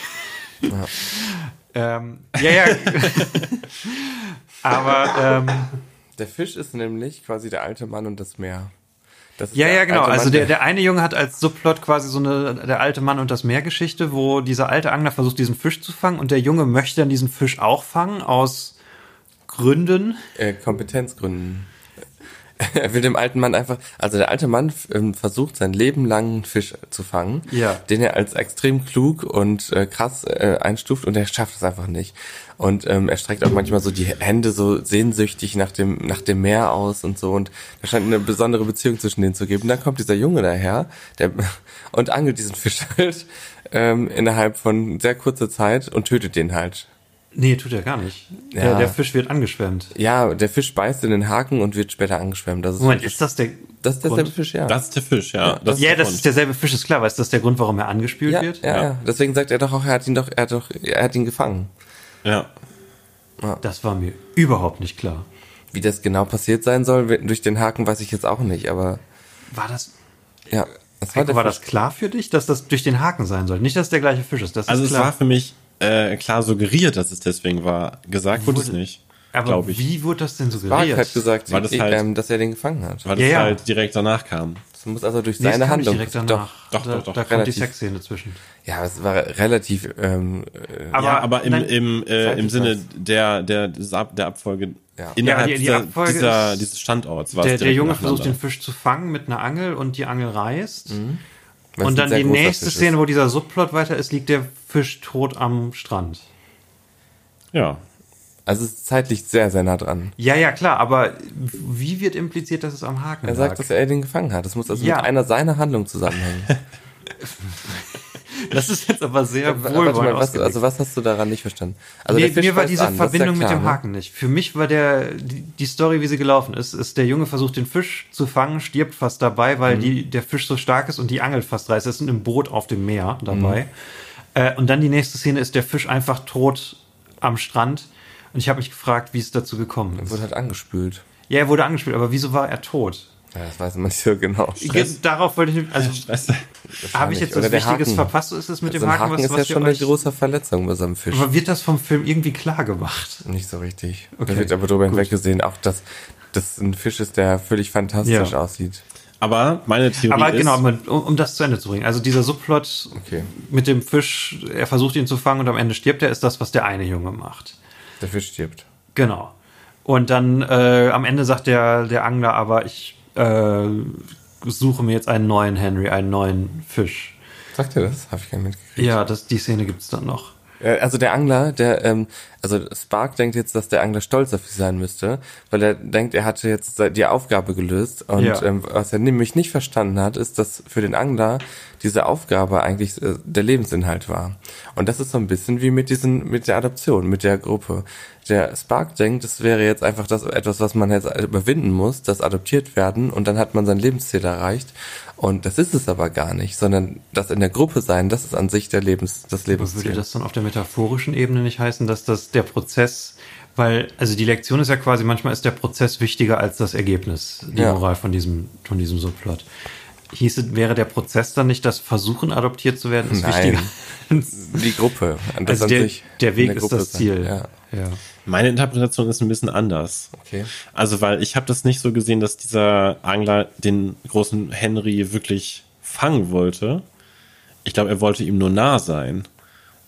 Ähm, ja, ja. aber ähm, Der Fisch ist nämlich quasi der alte Mann und das Meer. Ja, ja, genau. Mann, Also der, der eine Junge hat als Subplot quasi so eine der alte Mann und das Meer-Geschichte, wo dieser alte Angler versucht, diesen Fisch zu fangen und der Junge möchte dann diesen Fisch auch fangen aus Gründen. äh, Kompetenzgründen. Er will dem alten Mann einfach, also der alte Mann ähm, versucht sein Leben lang einen Fisch zu fangen, Ja. den er als extrem klug und äh, krass äh, einstuft und er schafft es einfach nicht. Und ähm, er streckt auch manchmal so die Hände so sehnsüchtig nach dem nach dem Meer aus und so und da scheint eine besondere Beziehung zwischen denen zu geben. Und dann kommt dieser Junge daher, der und angelt diesen Fisch halt ähm, innerhalb von sehr kurzer Zeit und tötet den halt. Nee, tut er gar nicht. Der, Ja. der Fisch wird angeschwemmt. Ja, der Fisch beißt in den Haken und wird später angeschwemmt. Das ist, Moment, ist das der das ist derselbe Grund? Fisch, ja. Das ist der Fisch, ja. Das Ja, der das Grund. ist derselbe Fisch, ist klar. Aber ist das der Grund, warum er angespült ja, wird? ja, Ja. ja. Deswegen sagt er doch auch, er hat ihn doch, er hat doch, er hat ihn gefangen. Ja. Das war mir überhaupt nicht klar. Wie das genau passiert sein soll, durch den Haken weiß ich jetzt auch nicht, aber War das, ja. Das war, der war das klar für dich, dass das durch den Haken sein soll? Nicht, dass es der gleiche Fisch ist. Das Also ist es klar. war für mich äh, klar suggeriert, dass es deswegen war. Gesagt wurde es Wurde- nicht. aber wie wurde das denn suggeriert? hat gesagt, Weil das ich, halt- ähm, dass er den gefangen hat. Weil das Ja, ja. halt direkt danach kam. Das muss also durch Nee, es seine Handlung. direkt danach. Doch, da, doch, doch, Da kommt die. Sexszene zwischen. Ja, es war relativ. Ähm, äh, Aber, ja, aber im, nein, im, äh, im Sinne der, der, der Abfolge Ja. innerhalb Ja, die- die dieser, Abfolge dieser, dieses Standorts war der, es der Junge versucht, den. Fisch zu fangen mit einer Angel und die Angel reißt. weil es Und dann die nächste Fisch Szene, ist. wo dieser Subplot weiter ist, liegt der Fisch tot am Strand. Ja. Also es ist zeitlich sehr, sehr nah dran. Ja, ja, klar, aber wie wird impliziert, dass es am Haken Er lag? sagt, dass er den gefangen hat. Das muss also Ja. mit einer seiner Handlung zusammenhängen. Das ist jetzt aber sehr mal, was, ausgelegt. also was hast du daran nicht verstanden? Also Fisch mir war diese an, ist ja Verbindung klar, mit dem ne? Haken nicht. Für mich war der die, die Story, wie sie gelaufen ist, ist der Junge versucht den Fisch zu fangen, stirbt fast dabei, weil Mhm. die, der Fisch so stark ist und die Angel fast reißt. Es ist ein Boot auf dem Meer Mhm. dabei. Äh, und dann die nächste Szene ist der Fisch einfach tot am Strand. Und ich habe mich gefragt, wie es dazu gekommen Er ist. wurde halt angespült. Ja, er wurde angespielt, aber wieso war er tot? Ja, das weiß man nicht so genau. Jetzt, darauf wollte ich, also habe ich jetzt was Wichtiges Haken. verpasst? So ist es mit so dem Haken, Haken was, ist was ja schon eine große Verletzung bei so einem Fisch. Aber wird das vom Film irgendwie klar gemacht? Nicht so richtig. Okay, Da wird aber drüber hinweggesehen, auch dass das ein Fisch ist, der völlig fantastisch Ja. aussieht. Aber meine Theorie Aber ist, genau, um, um das zu Ende zu bringen. Also dieser Subplot Okay. mit dem Fisch, er versucht ihn zu fangen und am Ende stirbt er, ist das, was der eine Junge macht. Der Fisch stirbt. Genau. Und dann äh, am Ende sagt der, der Angler aber, ich äh, suche mir jetzt einen neuen Henry, einen neuen Fisch. Sagt er das? Habe ich gar nicht mitgekriegt. Ja, das, die Szene gibt's dann noch. Also der Angler, der, ähm, also Spark denkt jetzt, dass der Angler stolz auf sich sein müsste, weil er denkt, er hatte jetzt die Aufgabe gelöst. Und Ja. ähm, was er nämlich nicht verstanden hat, ist, dass für den Angler diese Aufgabe eigentlich äh, der Lebensinhalt war. Und das ist so ein bisschen wie mit diesen, mit der Adoption, mit der Gruppe. Der Spark denkt, es wäre jetzt einfach das etwas, was man jetzt überwinden muss, das adoptiert werden und dann hat man sein Lebensziel erreicht. Und das ist es aber gar nicht, sondern das in der Gruppe sein, das ist an sich der Lebens, das Aber Lebensziel. würde das dann auf der metaphorischen Ebene nicht heißen, dass das der Prozess, weil, also die Lektion ist ja quasi, manchmal ist der Prozess wichtiger als das Ergebnis, die Ja. Moral von diesem, von diesem Subplot. Hieße, wäre der Prozess dann nicht das Versuchen, adoptiert zu werden, ist Nein. wichtiger? Die Gruppe. Und das Also der, der Weg ist das. Ziel. Ja. ja. meine Interpretation ist ein bisschen anders. Okay. Also, weil ich habe das nicht so gesehen, dass dieser Angler den großen Henry wirklich fangen wollte. Ich glaube, er wollte ihm nur nah sein.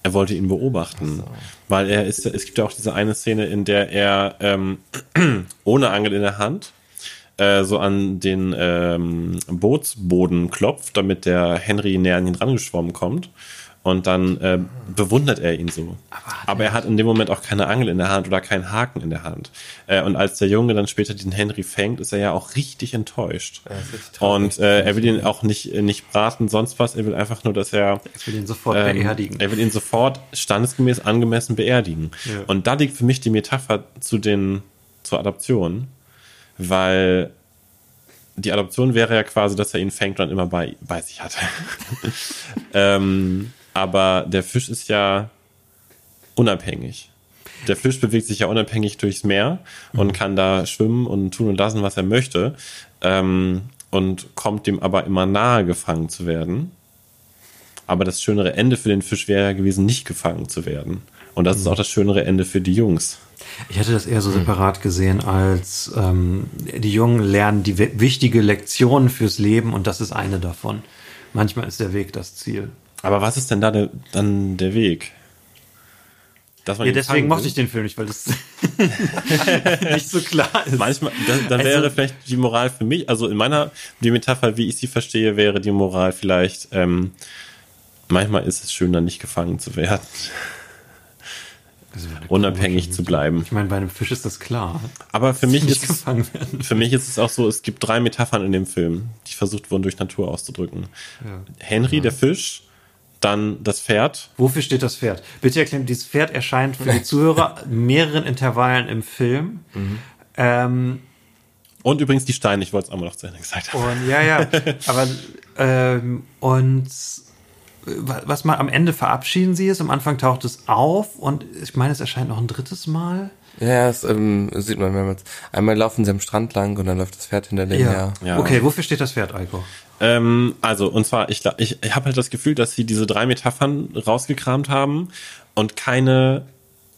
Er wollte ihn beobachten. Weil er ist, es gibt ja auch diese eine Szene, in der er ähm, ohne Angel in der Hand äh, so an den ähm, Bootsboden klopft, damit der Henry näher an ihn rangeschwommen kommt. Und dann äh, bewundert er ihn so. Aber, er hat in dem Moment auch keine Angel in der Hand oder keinen Haken in der Hand. Äh, und als der Junge dann später den Henry fängt, ist er ja auch richtig enttäuscht. und äh, er will ihn auch nicht, nicht braten, sonst was. Er will einfach nur, dass er. Ich will ihn sofort ähm, beerdigen. Er will ihn sofort standesgemäß angemessen beerdigen. Ja. Und da liegt für mich die Metapher zu den, zur Adoption, weil die Adoption wäre ja quasi, dass er ihn fängt und immer bei, bei sich hat. ähm, aber der Fisch ist ja unabhängig. Der Fisch bewegt sich ja unabhängig durchs Meer und kann da schwimmen und tun und lassen, was er möchte. Ähm, und kommt dem aber immer nahe, gefangen zu werden. Aber das schönere Ende für den Fisch wäre ja gewesen, nicht gefangen zu werden. Und das ist auch das schönere Ende für die Jungs. Ich hätte das eher so separat gesehen, als ähm, die Jungen lernen die wi- wichtige Lektion fürs Leben und das ist eine davon. Manchmal ist der Weg das Ziel. Aber was ist denn da der, dann der Weg? Ja, deswegen mochte ich den Film nicht, weil das nicht so klar ist. Manchmal, dann, dann Also- wäre vielleicht die Moral für mich, also in meiner, die Metapher, wie ich sie verstehe, wäre die Moral vielleicht, ähm, manchmal ist es schöner, nicht gefangen zu werden, Also, unabhängig zu bleiben. Ich meine, bei einem Fisch ist das klar. Aber für mich ist es, für mich ist es auch so, es gibt drei Metaphern in dem Film, die versucht wurden durch Natur auszudrücken. Henry, der Fisch, dann das Pferd. Wofür steht das Pferd? Bitte erklären, dieses Pferd erscheint für die Zuhörer mehreren Intervallen im Film. Ähm, Und übrigens die Steine, ich wollte es auch mal noch zu Ende gesagt haben. Und ja, ja, aber ähm, und was mal am Ende verabschieden sie es, am Anfang taucht es auf und ich meine, es erscheint noch ein drittes Mal. Ja, das ähm, sieht man mehrmals. Einmal laufen sie am Strand lang und dann läuft das Pferd hinter denen her. Ja. Okay, wofür steht das Pferd, Eiko? Ähm, also, und zwar, ich, ich, ich habe halt das Gefühl, dass sie diese drei Metaphern rausgekramt haben und keine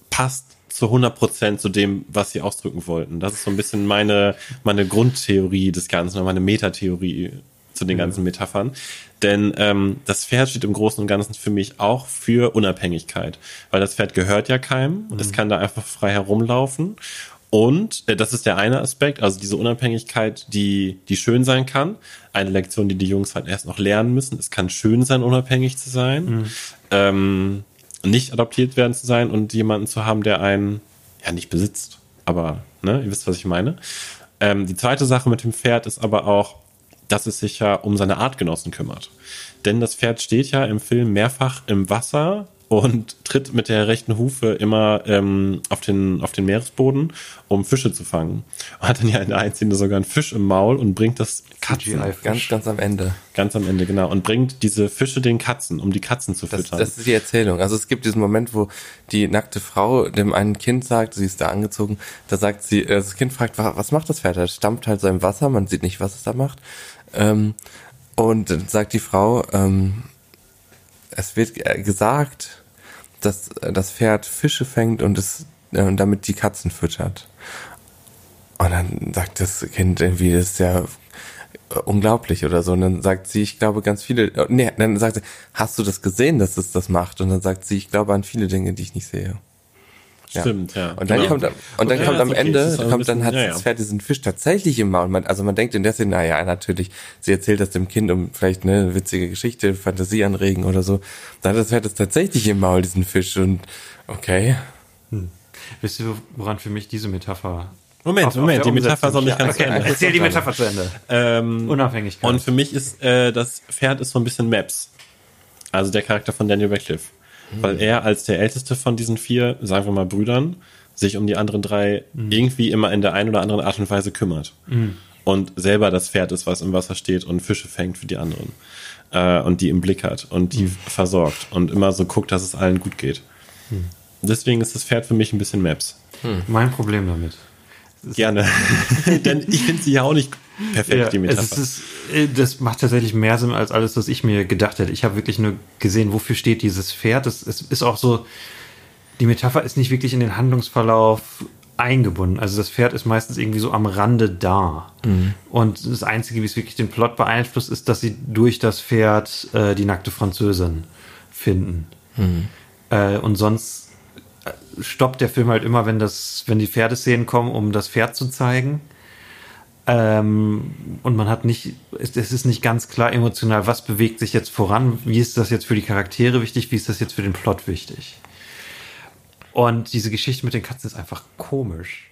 passt zu 100% zu dem, was sie ausdrücken wollten. Das ist so ein bisschen meine, meine Grundtheorie des Ganzen, meine Metatheorie zu den ganzen Metaphern. Denn ähm, das Pferd steht im Großen und Ganzen für mich auch für Unabhängigkeit. Weil das Pferd gehört ja keinem. Es kann da einfach frei herumlaufen. Und äh, das ist der eine Aspekt, also diese Unabhängigkeit, die, die schön sein kann. Eine Lektion, die die Jungs halt erst noch lernen müssen. Es kann schön sein, unabhängig zu sein. Ähm, nicht adoptiert werden zu sein und jemanden zu haben, der einen ja nicht besitzt. Aber, ne, ihr wisst, was ich meine. Ähm, die zweite Sache mit dem Pferd ist aber auch, dass es sich ja um seine Artgenossen kümmert. Denn das Pferd steht ja im Film mehrfach im Wasser und tritt mit der rechten Hufe immer ähm, auf, den, auf den Meeresboden, um Fische zu fangen. Und hat dann ja in der einen Szene sogar einen Fisch im Maul und bringt das Katzen. Ganz, ganz am Ende. ganz am Ende, genau. Und bringt diese Fische den Katzen, um die Katzen zu Das, füttern. das ist die Erzählung. Also es gibt diesen Moment, wo die nackte Frau dem einen Kind sagt, sie ist da angezogen, da sagt sie, äh, das Kind fragt, "Wa- was macht das Pferd? Das stampft halt so im Wasser, man sieht nicht, was es da macht. Ähm, und dann sagt die Frau, ähm, es wird äh, gesagt, dass äh, das Pferd Fische fängt und es äh, damit die Katzen füttert. Und dann sagt das Kind irgendwie, das ist ja äh, unglaublich oder so. Und dann sagt sie, ich glaube ganz viele, nee, dann sagt sie, hast du das gesehen, dass es das macht? Und dann sagt sie, ich glaube an viele Dinge, die ich nicht sehe. Ja. Stimmt, ja. Und dann Genau. kommt, am- und dann Ja, kommt am okay, Ende, kommt dann hat ja, das Pferd diesen Fisch tatsächlich im Maul. Man, also man denkt in der Szene, naja, natürlich, sie erzählt das dem Kind, um vielleicht eine witzige Geschichte, Fantasie anregen oder so. Dann hat das Pferd es tatsächlich im Maul, diesen Fisch. Und okay. Wisst ihr, woran für mich diese Metapher. Moment, auf- auf Moment, der die Metapher soll nicht Ja, ganz zu okay, Ende. Erzähl die Metapher zu Ende. Ähm, Unabhängigkeit. Und für mich ist äh, das Pferd ist so ein bisschen Maps. Also der Charakter von Daniel Radcliffe. Weil er als der älteste von diesen vier, sagen wir mal Brüdern, sich um die anderen drei irgendwie immer in der einen oder anderen Art und Weise kümmert. Und selber das Pferd ist, was im Wasser steht und Fische fängt für die anderen. Äh, und die im Blick hat und die versorgt und immer so guckt, dass es allen gut geht. Deswegen ist das Pferd für mich ein bisschen Maps. mein Problem damit. Gerne. Denn ich finde sie ja auch nicht perfekt, die Metapher. es ist, das macht tatsächlich mehr Sinn als alles, was ich mir gedacht hätte. Ich habe wirklich nur gesehen, wofür steht dieses Pferd. Es, es ist auch so, die Metapher ist nicht wirklich in den Handlungsverlauf eingebunden. Also das Pferd ist meistens irgendwie so am Rande da. Und das Einzige, wie es wirklich den Plot beeinflusst, ist, dass sie durch das Pferd äh, die nackte Französin finden. Äh, und sonst äh, stoppt der Film halt immer, wenn das, wenn die Pferdeszenen kommen, um das Pferd zu zeigen. Ähm, und man hat nicht, es, es ist nicht ganz klar emotional, was bewegt sich jetzt voran, wie ist das jetzt für die Charaktere wichtig, wie ist das jetzt für den Plot wichtig. Und diese Geschichte mit den Katzen ist einfach komisch.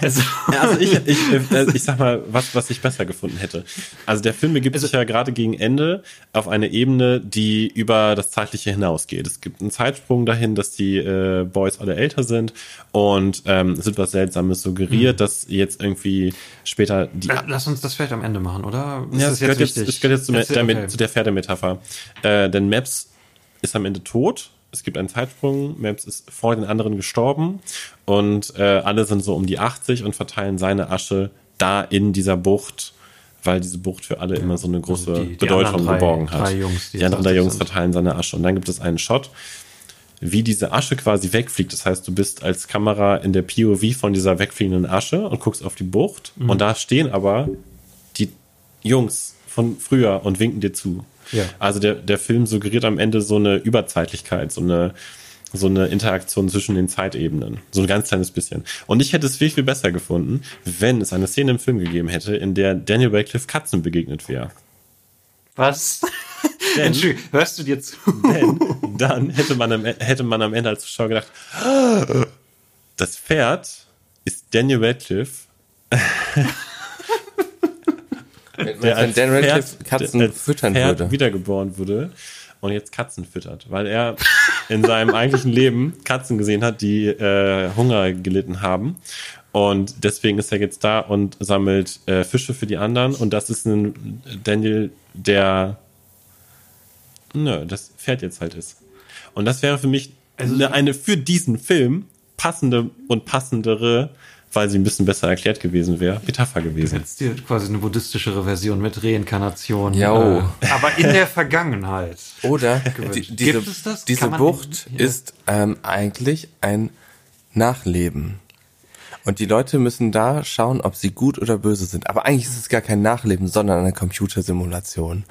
Also, also ich, ich, äh, ich sag mal, was, was ich besser gefunden hätte. Also der Film begibt sich ja gerade gegen Ende auf eine Ebene, die über das Zeitliche hinausgeht. Es gibt einen Zeitsprung dahin, dass die äh, Boys alle älter sind und ähm, es wird was Seltsames suggeriert, mhm. dass jetzt irgendwie später die. Lass uns das vielleicht am Ende machen, oder? Ist ja, es gehört, jetzt, es gehört jetzt zu, der, okay. zu der Pferdemetapher. Äh, denn Maps ist am Ende tot es gibt einen Zeitsprung, Maps ist vor den anderen gestorben und äh, alle sind so um die 80 und verteilen seine Asche da in dieser Bucht, weil diese Bucht für alle ja, immer so eine große also die, die Bedeutung drei, geborgen hat. Drei Jungs, die, die anderen drei Jungs verteilen seine Asche und dann gibt es einen Shot, wie diese Asche quasi wegfliegt. Das heißt, du bist als Kamera in der POV von dieser wegfliegenden Asche und guckst auf die Bucht mhm. und da stehen aber die Jungs von früher und winken dir zu. Ja. Also der, der Film suggeriert am Ende so eine Überzeitlichkeit, so eine, so eine Interaktion zwischen den Zeitebenen. So ein ganz kleines bisschen. Und ich hätte es viel, viel besser gefunden, wenn es eine Szene im Film gegeben hätte, in der Daniel Radcliffe Katzen begegnet wäre. Was? Denn, hörst du dir zu? Denn dann hätte man, am, hätte man am Ende als Zuschauer gedacht, das Pferd ist Daniel Radcliffe der als Dan Radcliffe Katzen der, füttern Pferd würde. wiedergeboren wurde und jetzt Katzen füttert, weil er in seinem eigentlichen Leben Katzen gesehen hat, die äh, Hunger gelitten haben. Und deswegen ist er jetzt da und sammelt äh, Fische für die anderen. Und das ist ein Daniel, der nö, das Pferd jetzt halt ist. Und das wäre für mich also, eine, eine für diesen Film passende und passendere weil sie ein bisschen besser erklärt gewesen wäre, Metapher gewesen. Jetzt dir quasi eine buddhistischere Version mit Reinkarnation. Ja. Äh, aber in der Vergangenheit. Oder die, diese, diese Bucht ja. ist ähm, eigentlich ein Nachleben. Und die Leute müssen da schauen, ob sie gut oder böse sind. Aber eigentlich ist es gar kein Nachleben, sondern eine Computersimulation.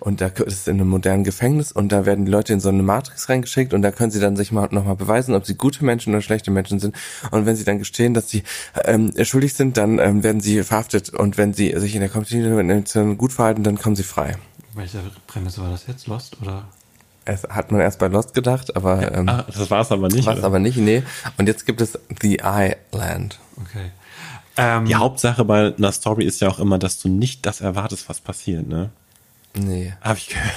Und da ist es in einem modernen Gefängnis und da werden die Leute in so eine Matrix reingeschickt und da können sie dann sich mal nochmal beweisen, ob sie gute Menschen oder schlechte Menschen sind. Und wenn sie dann gestehen, dass sie ähm, schuldig sind, dann ähm, werden sie verhaftet. Und wenn sie sich in der Kommunikation gut verhalten, dann kommen sie frei. Welche Prämisse war das jetzt? Lost oder? Es hat man erst bei Lost gedacht, aber ähm, ah, das war es aber nicht. War es aber nicht, nee. Und jetzt gibt es The Island. Okay. Ähm, die Hauptsache bei einer Story ist ja auch immer, dass du nicht das erwartest, was passiert, ne? Nee. Habe ich gehört.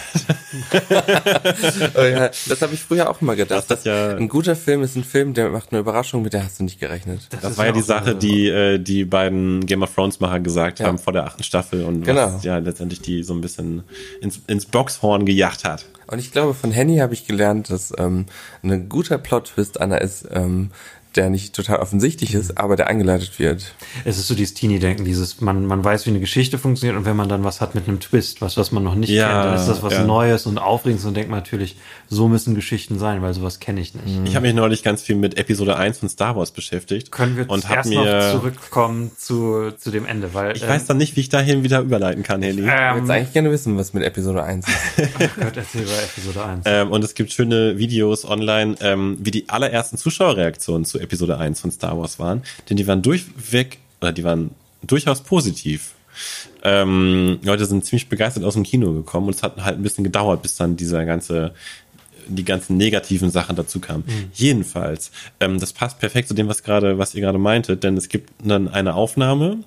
oh ja, das habe ich früher auch immer gedacht. Das ja ein guter Film ist ein Film, der macht eine Überraschung, mit der hast du nicht gerechnet. Das, das war ja die Sache, so die äh, die beiden Game of Thrones Macher gesagt ja. haben vor der achten Staffel und genau. was ja letztendlich die so ein bisschen ins, ins Boxhorn gejagt hat. Und ich glaube, von Henny habe ich gelernt, dass ähm, ein guter Plot-Twist einer ist, ähm, der nicht total offensichtlich ist, aber der eingeleitet wird. Es ist so dieses Teenie-Denken, dieses, man, man weiß, wie eine Geschichte funktioniert und wenn man dann was hat mit einem Twist, was, was man noch nicht ja, kennt, dann ist das was ja. Neues und Aufregendes und denkt man natürlich, so müssen Geschichten sein, weil sowas kenne ich nicht. Ich habe mich neulich ganz viel mit Episode 1 von Star Wars beschäftigt. Können wir und erst mir, noch zurückkommen zu, zu dem Ende, weil. Ich ähm, weiß dann nicht, wie ich dahin wieder überleiten kann, Heli. Ähm, ich würde ähm, eigentlich gerne wissen, was mit Episode 1 ist. oh Gott, erzähl bei Episode 1. Ähm, und es gibt schöne Videos online, ähm, wie die allerersten Zuschauerreaktionen zu Episode 1 von Star Wars waren, denn die waren durchweg, oder die waren durchaus positiv. Ähm, Leute sind ziemlich begeistert aus dem Kino gekommen und es hat halt ein bisschen gedauert, bis dann dieser ganze die ganzen negativen Sachen dazu kamen. Mhm. Jedenfalls, ähm, das passt perfekt zu dem, was gerade, was ihr gerade meintet, denn es gibt dann eine Aufnahme,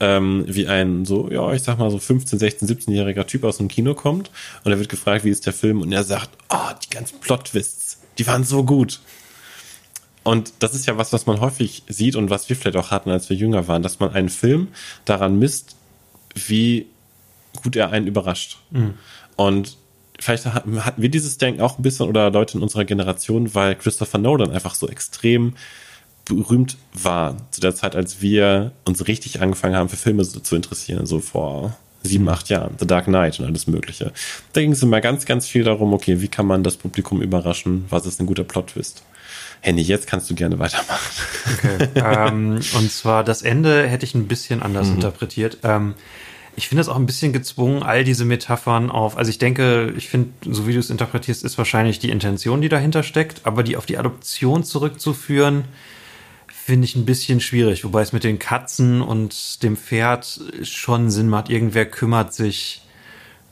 ähm, wie ein so, ja, ich sag mal so 15, 16, 17-jähriger Typ aus dem Kino kommt und er wird gefragt, wie ist der Film und er sagt, oh, die ganzen Plot-Twists, die waren so gut. Und das ist ja was, was man häufig sieht und was wir vielleicht auch hatten, als wir jünger waren, dass man einen Film daran misst, wie gut er einen überrascht. Mhm. Und vielleicht hatten wir dieses Denken auch ein bisschen oder Leute in unserer Generation, weil Christopher Nolan einfach so extrem berühmt war zu der Zeit, als wir uns richtig angefangen haben, für Filme zu interessieren, so vor sieben, acht Jahren. The Dark Knight und alles Mögliche. Da ging es immer ganz, ganz viel darum, okay, wie kann man das Publikum überraschen? Was ist ein guter Plot-Twist? Henny, jetzt kannst du gerne weitermachen. Okay. ähm, und zwar das Ende hätte ich ein bisschen anders mhm. interpretiert. Ähm, ich finde es auch ein bisschen gezwungen, all diese Metaphern auf, also ich denke, ich finde, so wie du es interpretierst, ist wahrscheinlich die Intention, die dahinter steckt, aber die auf die Adoption zurückzuführen, finde ich ein bisschen schwierig, wobei es mit den Katzen und dem Pferd schon Sinn macht. Irgendwer kümmert sich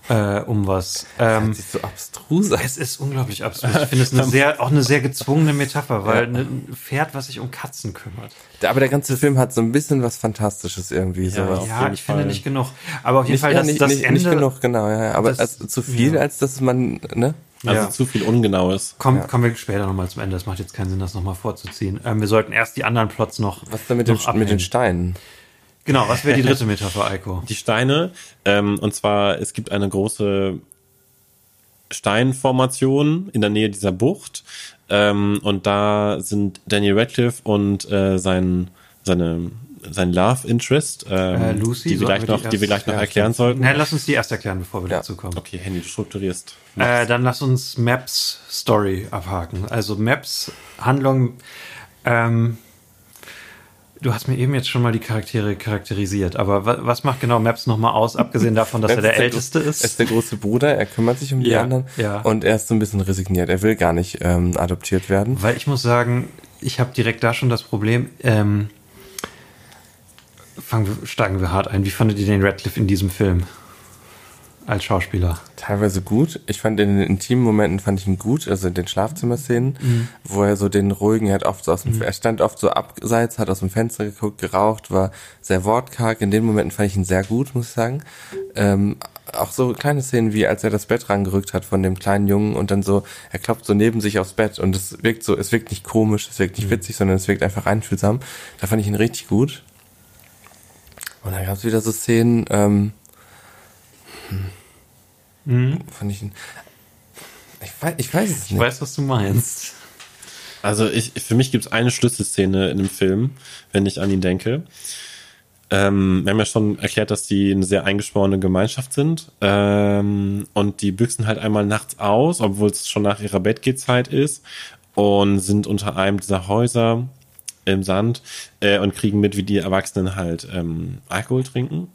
äh, um was. Ähm, Das ist so abstrus. es ist unglaublich absurd. Ich finde es eine sehr, auch eine sehr gezwungene Metapher, weil ein Pferd, was sich um Katzen kümmert. Aber der ganze Film hat so ein bisschen was Fantastisches irgendwie. sowas. Ja, ich finde Fall. nicht genug. Aber auf jeden Nicht, Fall, ja, das, nicht, das nicht, Ende nicht genug, genau, ja. ja. Aber Das- also zu viel, ja. als dass man, ne? Also Ja. zu viel Ungenaues. Komm, Kommen wir später nochmal zum Ende. Das macht jetzt keinen Sinn, das nochmal vorzuziehen. Ähm, wir sollten erst die anderen Plots noch. Was denn mit, dem, noch mit den. Steinen? Genau, was wäre die dritte Metapher, Eiko? Die Steine, ähm, und zwar, es gibt eine große Steinformation in der Nähe dieser Bucht. Ähm, und da sind Daniel Radcliffe und äh, sein, seine, sein Love Interest, ähm, Äh, Lucy, die wir gleich wir noch, die die wir gleich noch ja, erklären sollten. Na, lass uns die erst erklären, bevor wir Ja. dazu kommen. Okay, Handy, du strukturierst. Äh, dann lass uns Maps Story abhaken. Also Maps Handlung. Ähm, du hast mir eben jetzt schon mal die Charaktere charakterisiert, aber wa was macht genau Maps nochmal aus, abgesehen davon, dass er der ist Älteste Er ist? ist der große Bruder, er kümmert sich um die Ja, anderen. ja. Und er ist so ein bisschen resigniert. Er will gar nicht ähm, adoptiert werden. Weil ich muss sagen, ich habe direkt da schon das Problem. Ähm, fangen wir, steigen wir hart ein. Wie fandet ihr den Radcliffe in diesem Film als Schauspieler? Teilweise gut. Ich fand in den intimen Momenten fand ich ihn gut, also in den Schlafzimmerszenen, Mhm. wo er so den ruhigen, er hat oft so aus dem, er stand oft so abseits, hat aus dem Fenster geguckt, geraucht, war sehr wortkarg. In den Momenten fand ich ihn sehr gut, muss ich sagen. Ähm, auch so kleine Szenen wie als er das Bett rangerückt hat von dem kleinen Jungen und dann so, er klopft so neben sich aufs Bett und es wirkt so, es wirkt nicht komisch, es wirkt nicht witzig, sondern es wirkt einfach einfühlsam. Da fand ich ihn richtig gut. Und dann gab es wieder so Szenen, ähm, fand ich. Ich weiß, ich weiß es Ich nicht. weiß, was du meinst. Also ich, für mich gibt es eine Schlüsselszene in dem Film, wenn ich an ihn denke. Ähm, wir haben ja schon erklärt, dass die eine sehr eingeschworene Gemeinschaft sind. Ähm, und die büchsen halt einmal nachts aus, obwohl es schon nach ihrer Bettgehzeit ist. Und sind unter einem dieser Häuser im Sand äh, und kriegen mit, wie die Erwachsenen halt ähm, Alkohol trinken.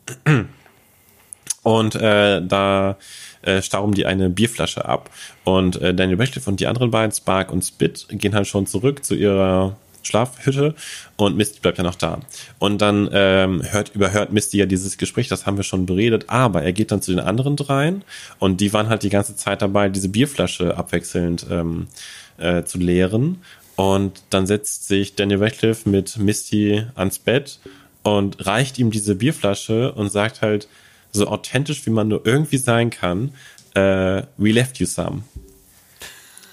Und äh, da äh, stauben die eine Bierflasche ab. Und äh, Daniel Radcliffe und die anderen beiden, Spark und Spit, gehen halt schon zurück zu ihrer Schlafhütte und Misty bleibt ja noch da. Und dann ähm, hört, überhört Misty ja dieses Gespräch, das haben wir schon beredet, aber er geht dann zu den anderen dreien und die waren halt die ganze Zeit dabei, diese Bierflasche abwechselnd ähm, äh, zu leeren. Und dann setzt sich Daniel Radcliffe mit Misty ans Bett und reicht ihm diese Bierflasche und sagt halt, so authentisch wie man nur irgendwie sein kann, äh, we left you some.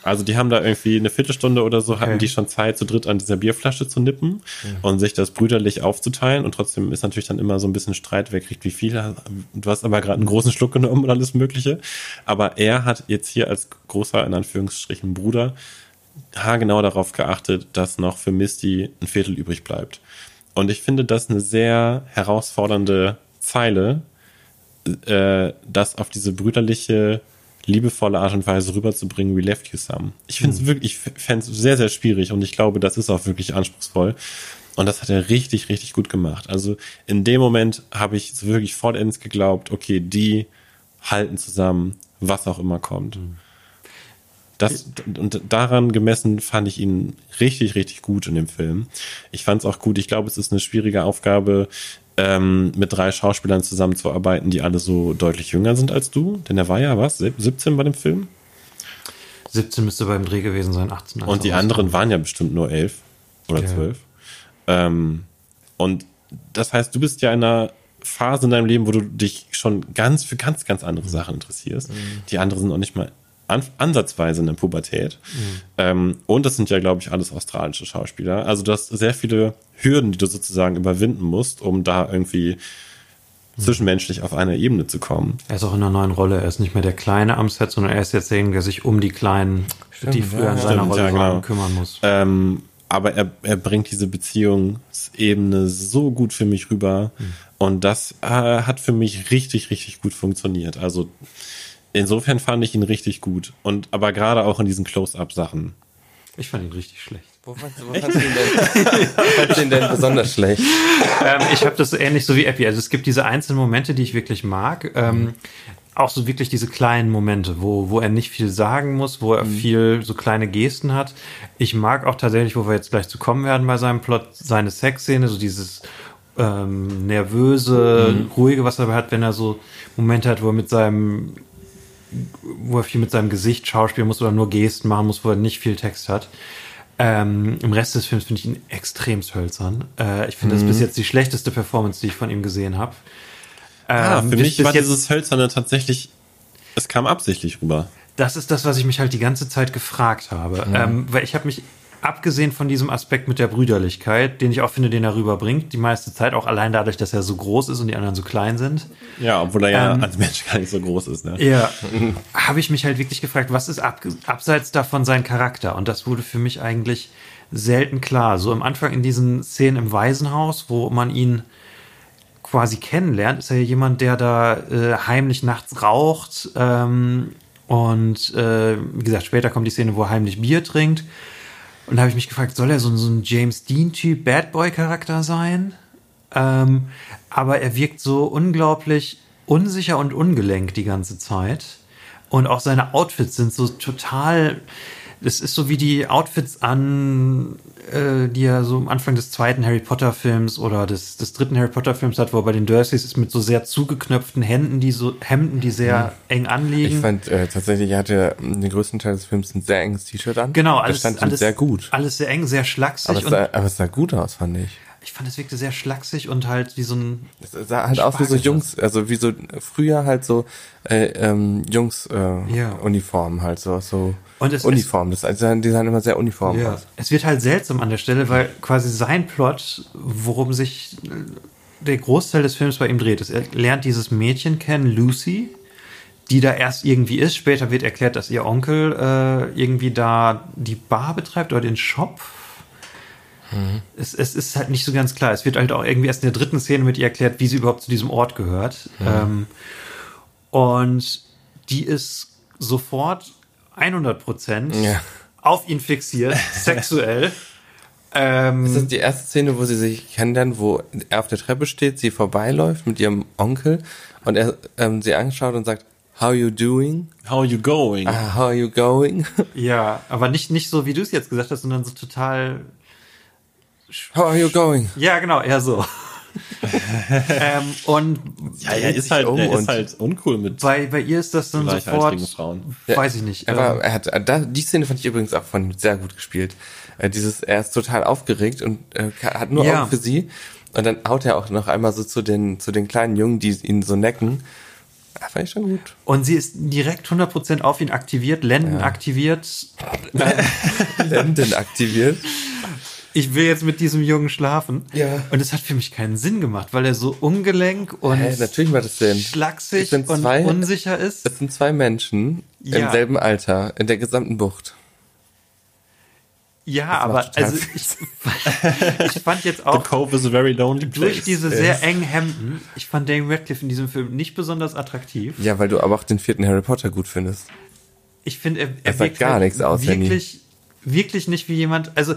Also die haben da irgendwie eine Viertelstunde oder so, hatten die schon Zeit, zu dritt an dieser Bierflasche zu nippen und sich das brüderlich aufzuteilen. Und trotzdem ist natürlich dann immer so ein bisschen Streit, wer kriegt wie viel. Du hast aber gerade einen großen Schluck genommen und alles Mögliche. Aber er hat jetzt hier als großer, in Anführungsstrichen, Bruder haargenau darauf geachtet, dass noch für Misty ein Viertel übrig bleibt. Und ich finde das eine sehr herausfordernde Zeile, äh, das auf diese brüderliche, liebevolle Art und Weise rüberzubringen, we left you some. Ich finde es wirklich, ich fände es sehr, sehr schwierig und ich glaube, das ist auch wirklich anspruchsvoll. Und das hat er richtig, richtig gut gemacht. Also in dem Moment habe ich wirklich vollends geglaubt, okay, die halten zusammen, was auch immer kommt. Das, und daran gemessen fand ich ihn richtig, richtig gut in dem Film. Ich fand es auch gut. Ich glaube, es ist eine schwierige Aufgabe, ähm, mit drei Schauspielern zusammenzuarbeiten, die alle so deutlich jünger sind als du. Denn er war ja was? 17 bei dem Film? 17 müsste beim Dreh gewesen sein, 18. als Und die er anderen waren ja bestimmt nur elf oder Ja. zwölf. Ähm, und das heißt, du bist ja in einer Phase in deinem Leben, wo du dich schon ganz für ganz, ganz andere Sachen interessierst. Die anderen sind noch nicht mal an, ansatzweise in der Pubertät. Ähm, und das sind ja, glaube ich, alles australische Schauspieler. Also du hast sehr viele Hürden, die du sozusagen überwinden musst, um da irgendwie zwischenmenschlich auf eine Ebene zu kommen. Er ist auch in einer neuen Rolle. Er ist nicht mehr der Kleine am Set, sondern er ist jetzt derjenige, der sich um die Kleinen, die früher ja, in seiner stimmt, Rolle ja, waren, genau. kümmern muss. Ähm, aber er, er bringt diese Beziehungsebene so gut für mich rüber. Und das äh, hat für mich richtig, richtig gut funktioniert. Also insofern fand ich ihn richtig gut. Und aber gerade auch in diesen Close-Up-Sachen. Ich fand ihn richtig schlecht. Wo fandst du, ihn denn, besonders schlecht? ähm, ich habe das so ähnlich so wie Epi. Also es gibt diese einzelnen Momente, die ich wirklich mag. Ähm, auch so wirklich diese kleinen Momente, wo, wo er nicht viel sagen muss, wo er viel so kleine Gesten hat. Ich mag auch tatsächlich, wo wir jetzt gleich zu kommen werden bei seinem Plot, seine Sexszene, so dieses ähm, nervöse, ruhige, was er aber hat, wenn er so Momente hat, wo er mit seinem, wo er viel mit seinem Gesicht schauspielen muss oder nur Gesten machen muss, wo er nicht viel Text hat. Ähm, Im Rest des Films finde ich ihn extrem hölzern. Äh, ich finde das bis jetzt die schlechteste Performance, die ich von ihm gesehen habe. Ah, Ähm, für bis- mich bis war jetzt- dieses Hölzerne tatsächlich, es kam absichtlich rüber. Das ist das, was ich mich halt die ganze Zeit gefragt habe. Ähm, weil ich habe mich, abgesehen von diesem Aspekt mit der Brüderlichkeit, den ich auch finde, den er rüberbringt, die meiste Zeit, auch allein dadurch, dass er so groß ist und die anderen so klein sind, Ja, obwohl er ja Ähm, als Mensch gar nicht so groß ist. Ne? ja, habe ich mich halt wirklich gefragt, was ist ab, abseits davon sein Charakter? Und das wurde für mich eigentlich selten klar. So am Anfang in diesen Szenen im Waisenhaus, wo man ihn quasi kennenlernt, ist er ja jemand, der da äh, heimlich nachts raucht. Ähm, und äh, wie gesagt, später kommt die Szene, wo er heimlich Bier trinkt. Und da habe ich mich gefragt, soll er so, ein- so ein James Dean-Typ Bad Boy-Charakter sein? Ähm, aber er wirkt so unglaublich unsicher und ungelenkt die ganze Zeit. Und auch seine Outfits sind so total. Das ist so wie die Outfits an, äh, die er so am Anfang des zweiten Harry Potter Films oder des, des dritten Harry Potter Films hat, wo er bei den Dursleys ist mit so sehr zugeknöpften Händen, die so Hemden, die sehr eng anliegen. Ich fand äh, tatsächlich, er hatte den größten Teil des Films ein sehr enges T-Shirt an. genau, das alles, stand ihm alles sehr gut. Alles sehr eng, sehr schlaksig. Aber es, und sah, aber es sah gut aus, fand ich. ich fand, es wirkte sehr schlaksig und halt wie so ein Es sah halt aus wie so. Jungs, also wie so früher halt so äh, ähm, Jungs äh, Ja. Uniformen halt so so Und es- Uniform. Das die sahen immer sehr uniform Ja. aus. Es wird halt seltsam an der Stelle, weil quasi sein Plot, worum sich äh, der Großteil des Films bei ihm dreht, ist, er lernt dieses Mädchen kennen, Lucy, die da erst irgendwie ist. Später wird erklärt, dass ihr Onkel äh, irgendwie da die Bar betreibt oder den Shop. Es, es ist halt nicht so ganz klar. Es wird halt auch irgendwie erst in der dritten Szene mit ihr erklärt, wie sie überhaupt zu diesem Ort gehört. Ähm, und die ist sofort 100 Prozent Ja. auf ihn fixiert, sexuell. Ähm, Das ist die erste Szene, wo sie sich kennenlernen, wo er auf der Treppe steht, sie vorbeiläuft mit ihrem Onkel und er ähm, sie anschaut und sagt, How you doing? How you going? Ah, how are you going? ja, aber nicht, nicht so, wie du es jetzt gesagt hast, sondern so total. How are you going? Ja, genau, eher so. ähm, und ja, er ist halt, um er ist halt uncool mit bei, bei ihr ist das dann sofort. Frauen. Weiß ich nicht. Er, war, ähm, er hat, da, die Szene fand ich übrigens auch von ihm sehr gut gespielt. Äh, dieses, er ist total aufgeregt und äh, hat nur Ja. Augen für sie. Und dann haut er auch noch einmal so zu den, zu den kleinen Jungen, die ihn so necken. Ah, fand ich schon gut. und sie ist direkt 100% auf ihn aktiviert, Lenden aktiviert. Lenden aktiviert. Ich will jetzt mit diesem Jungen schlafen. Ja. Und es hat für mich keinen Sinn gemacht, weil er so ungelenk und Hä, natürlich macht es Sinn. schlaksig und zwei- unsicher ist. Es sind zwei Menschen Ja. im selben Alter, in der gesamten Bucht. Ja, macht aber also ich, ich fand jetzt The auch Cove is a very lonely durch place. diese sehr engen Hemden, ich fand Daniel Radcliffe in diesem Film nicht besonders attraktiv. Ja, weil du aber auch den vierten Harry Potter gut findest. Ich finde, er, Er er sagt wirkt gar halt nichts aus. Wirklich, wirklich nicht wie jemand, also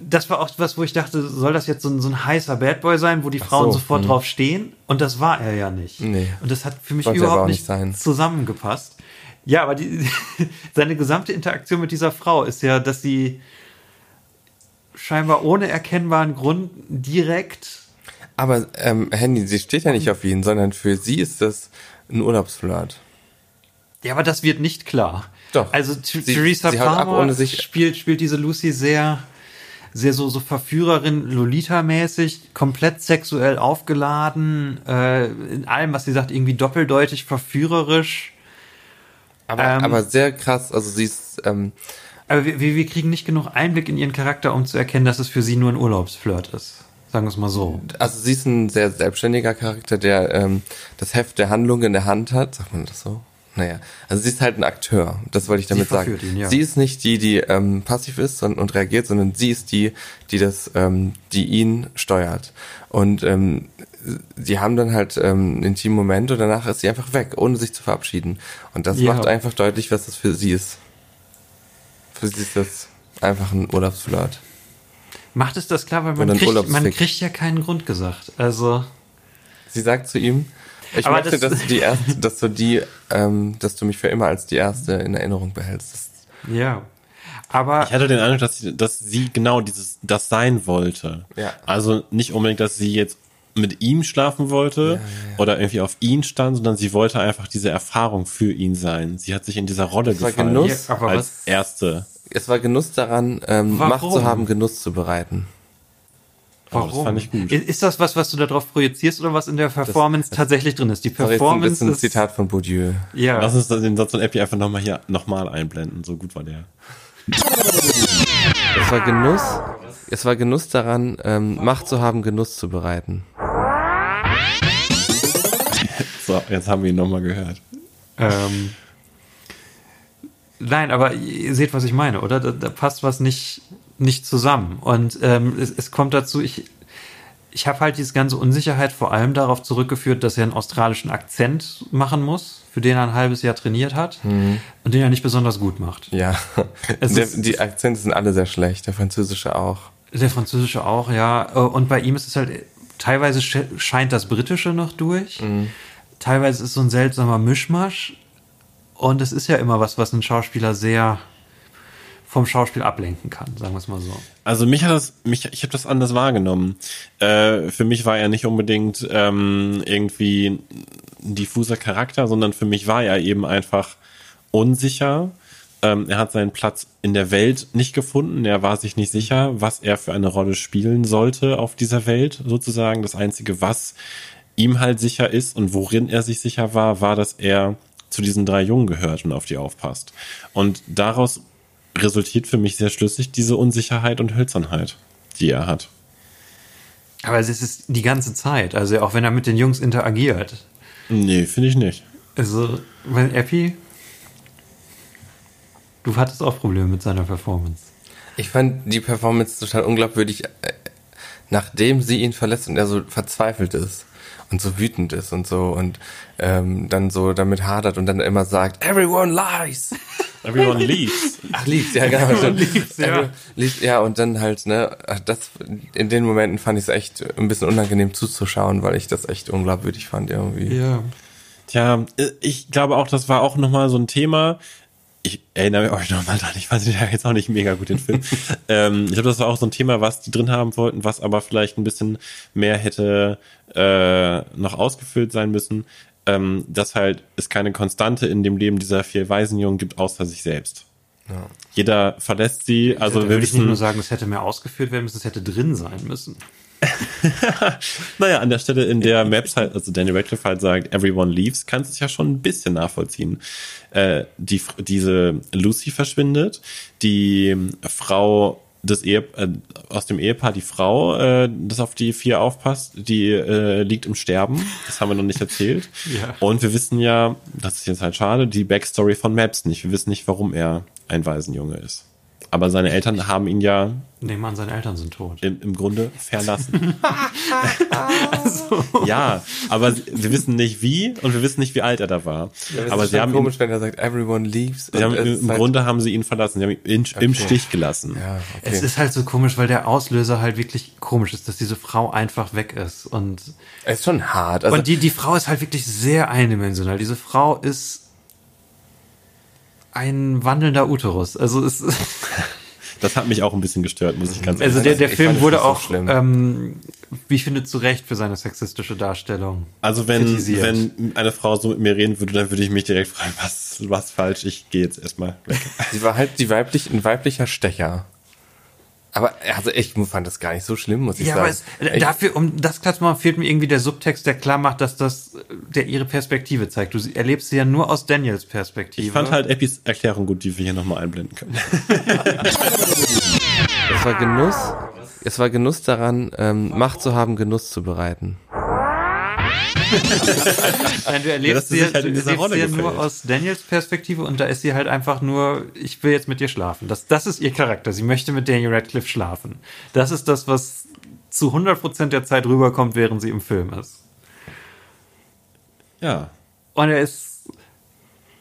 das war auch was, wo ich dachte, soll das jetzt so ein, so ein heißer Bad Boy sein, wo die Frauen so, sofort hm. drauf stehen? Und das war er ja nicht. Nee. Und das hat für mich überhaupt nicht, sein. zusammengepasst. Ja, aber die, seine gesamte Interaktion mit dieser Frau ist ja, dass sie scheinbar ohne erkennbaren Grund direkt Aber ähm, Handy, sie steht ja nicht auf ihn, sondern für sie ist das ein Urlaubsflirt. Ja, aber das wird nicht klar. Doch. Also T- Sie- Theresa sie ab, Palmer ohne sich- spielt, spielt diese Lucy sehr, sehr so, so Verführerin Lolita-mäßig, komplett sexuell aufgeladen, äh, in allem, was sie sagt, irgendwie doppeldeutig verführerisch. Aber, Ähm, aber sehr krass, also sie ist, ähm, Aber wir, wir kriegen nicht genug Einblick in ihren Charakter, um zu erkennen, dass es für sie nur ein Urlaubsflirt ist. Sagen wir es mal so. also sie ist ein sehr selbstständiger Charakter, der ähm, das Heft der Handlung in der Hand hat. Sagt man das so? Naja, also sie ist halt ein Akteur. Das wollte ich damit sagen. ihn, ja. Sie ist nicht die, die ähm, passiv ist und, und reagiert, sondern sie ist die, die das, ähm, die ihn steuert. Und ähm, sie haben dann halt ähm, einen intimen Moment und danach ist sie einfach weg, ohne sich zu verabschieden. Und das Ja. macht einfach deutlich, was das für sie ist. Für sie ist das einfach ein Urlaubsflirt. Macht es das klar, weil man kriegt, man kriegt ja keinen Grund gesagt. Also, Sie sagt zu ihm, Ich Aber möchte, das- dass du die erste, dass du die, ähm, dass du mich für immer als die erste in Erinnerung behältst. Ja. Aber Ich hatte den Eindruck, dass sie, dass sie genau dieses, das sein wollte. Ja. Also nicht unbedingt, dass sie jetzt mit ihm schlafen wollte oder irgendwie auf ihn stand, sondern sie wollte einfach diese Erfahrung für ihn sein. Sie hat sich in dieser Rolle war gefallen. Genuss. Ja, aber als was- erste. es war Genuss daran, ähm, Warum? Macht zu haben, Genuss zu bereiten. Oh, das fand ich gut. Ist das was, was du darauf projizierst oder was in der Performance tatsächlich drin ist? Die Das war jetzt ein Performance bisschen ein ist, Zitat von Bourdieu. Ja. Lass uns den Satz von Epi einfach nochmal hier nochmal einblenden. So gut war der. Es war Genuss, es war Genuss daran, ähm, Macht zu haben, Genuss zu bereiten. So, jetzt haben wir ihn nochmal gehört. Ähm, nein, aber ihr seht, was ich meine, oder? Da, da passt was nicht, nicht zusammen. Und ähm, es, es kommt dazu, ich, ich habe halt diese ganze Unsicherheit vor allem darauf zurückgeführt, dass er einen australischen Akzent machen muss, für den er ein halbes Jahr trainiert hat und den er nicht besonders gut macht. Ja, der, ist- die Akzente sind alle sehr schlecht, der französische auch. Der französische auch, ja. Und bei ihm ist es halt, teilweise sch- scheint das britische noch durch. Teilweise ist es so ein seltsamer Mischmasch. Und es ist ja immer was, was ein Schauspieler sehr vom Schauspiel ablenken kann, sagen wir es mal so. Also mich hat das, mich, ich habe das anders wahrgenommen. Äh, für mich war er nicht unbedingt ähm, irgendwie ein diffuser Charakter, sondern für mich war er eben einfach unsicher. Ähm, er hat seinen Platz in der Welt nicht gefunden. Er war sich nicht sicher, was er für eine Rolle spielen sollte auf dieser Welt, sozusagen. Das Einzige, was ihm halt sicher ist und worin er sich sicher war, war, dass er zu diesen drei Jungen gehört und auf die aufpasst. Und daraus resultiert für mich sehr schlüssig diese Unsicherheit und Hölzernheit, die er hat. Aber es ist die ganze Zeit, also auch wenn er mit den Jungs interagiert. Nee, finde ich nicht. Also, wenn Epi, du hattest auch Probleme mit seiner Performance. Ich fand die Performance total unglaubwürdig, äh, nachdem sie ihn verlässt und er so verzweifelt ist und so wütend ist und so und ähm, dann so damit hadert und dann immer sagt, everyone lies. Everyone leaves. Ach, lieb's, ja, genau. Dann, lieb's, ja. Lieb's, ja, und dann halt, ne, ach, das, in den Momenten fand ich es echt ein bisschen unangenehm zuzuschauen, weil ich das echt unglaubwürdig fand irgendwie. Ja. Tja, äh, ich glaube auch, das war auch nochmal so ein Thema. Ich erinnere euch nochmal dran, ich fand ja jetzt auch nicht mega gut den Film. ähm, ich glaube, das war auch so ein Thema, was die drin haben wollten, was aber vielleicht ein bisschen mehr hätte äh, noch ausgefüllt sein müssen. Ähm, dass halt es keine Konstante in dem Leben dieser vier Waisenjungen gibt, außer sich selbst. Jeder verlässt sie, also da wir würde ich nicht nur sagen, es hätte mehr ausgeführt werden müssen, es hätte drin sein müssen. Naja, an der Stelle, in der Maps halt, also Danny Radcliffe halt sagt, everyone leaves, kannst du es ja schon ein bisschen nachvollziehen. Äh, die, diese Lucy verschwindet, die Frau des Ehe, äh, aus dem Ehepaar, die Frau, äh, das auf die vier aufpasst, die äh, liegt im Sterben. Das haben wir noch nicht erzählt. Ja. Und wir wissen ja, das ist jetzt halt schade, die Backstory von Maps nicht. Wir wissen nicht, warum er ein Waisenjunge ist. Aber seine Eltern haben ihn ja Nehmen an, seine Eltern sind tot. im, im Grunde verlassen. Ja, aber sie- wir wissen nicht wie und wir wissen nicht, wie alt er da war. Das aber ist sie schon haben, ihn, komisch, wenn er sagt, everyone leaves. sie haben im halt- Grunde haben sie ihn verlassen. Sie haben ihn in, im Okay. Stich gelassen. Ja, okay. Es ist halt so komisch, weil der Auslöser halt wirklich komisch ist, dass diese Frau einfach weg ist. Und, es ist schon hart. Also, und die, die Frau ist halt wirklich sehr eindimensional. Diese Frau ist ein wandelnder Uterus. Also es Das hat mich auch ein bisschen gestört, muss ich ganz also ehrlich der, sagen. der ich Film wurde so auch, schlimm. ähm, wie ich finde, zu Recht für seine sexistische Darstellung. Also wenn, kritisiert. wenn eine Frau so mit mir reden würde, dann würde ich mich direkt fragen, was, was falsch, ich gehe jetzt erstmal weg. sie war halt die weiblich, ein weiblicher Stecher. Aber also ich fand das gar nicht so schlimm, muss ich Ja, aber sagen. es, äh, dafür, um das klar zu machen, fehlt mir irgendwie der Subtext, der klar macht, dass das, der ihre Perspektive zeigt. Du sie- erlebst sie ja nur aus Daniels Perspektive. Ich fand halt Eppis Erklärung gut, die wir hier nochmal einblenden können. Es war Genuss, es war Genuss daran, ähm, Macht zu haben, Genuss zu bereiten. Nein, du erlebst sie halt du erlebst sie ja nur aus Daniels Perspektive und da ist sie halt einfach nur, ich will jetzt mit dir schlafen. Das, das ist ihr Charakter. Sie möchte mit Daniel Radcliffe schlafen. Das ist das, was zu 100% der Zeit rüberkommt, während sie im Film ist. Ja. Und er ist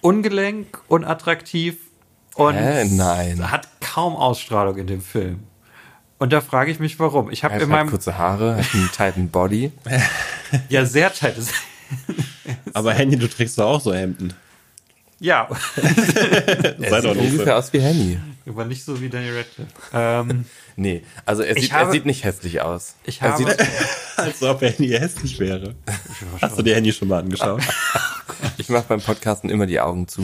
ungelenk, unattraktiv und Hä? Nein. hat kaum Ausstrahlung in dem Film. Und da frage ich mich, warum. Ich Er habe hat in meinem kurze Haare, hat einen tighten Body. ja sehr tight. Aber Henny, du trägst doch auch so Hemden. Ja, Sei doch Sieht nicht ungefähr so. aus wie Henny. Aber nicht so wie Daniel Radcliffe. Ähm, Nee, also er sieht, habe- er sieht nicht hässlich aus. ich er habe, sieht, Als ob Henny hässlich wäre. Hast du dir Henny schon mal angeschaut? ich mache beim Podcasten immer die Augen zu.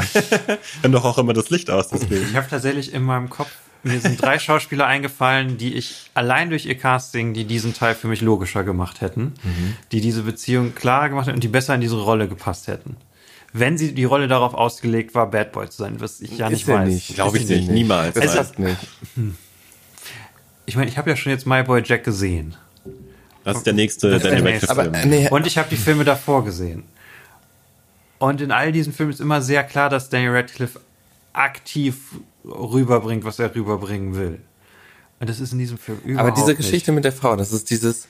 Haben doch auch immer das Licht aus, deswegen. ich habe tatsächlich in meinem Kopf, mir sind drei Schauspieler eingefallen, die ich allein durch ihr Casting, die diesen Teil für mich logischer gemacht hätten, die diese Beziehung klarer gemacht hätten und die besser in diese Rolle gepasst hätten. Wenn sie die Rolle darauf ausgelegt war, Bad Boy zu sein, was ich ja nicht Ist weiß. nicht. Glaub ich Ist nicht. Niemals. Das Also- passt nicht. Ich meine, ich habe ja schon jetzt My Boy Jack gesehen. Das ist der nächste ist nächste. Radcliffe-Film. Aber nee, Und ich habe die Filme davor gesehen. Und in all diesen Filmen ist immer sehr klar, dass Daniel Radcliffe aktiv rüberbringt, was er rüberbringen will. Und das ist in diesem Film überhaupt aber diese nicht. Geschichte mit der Frau, das ist dieses,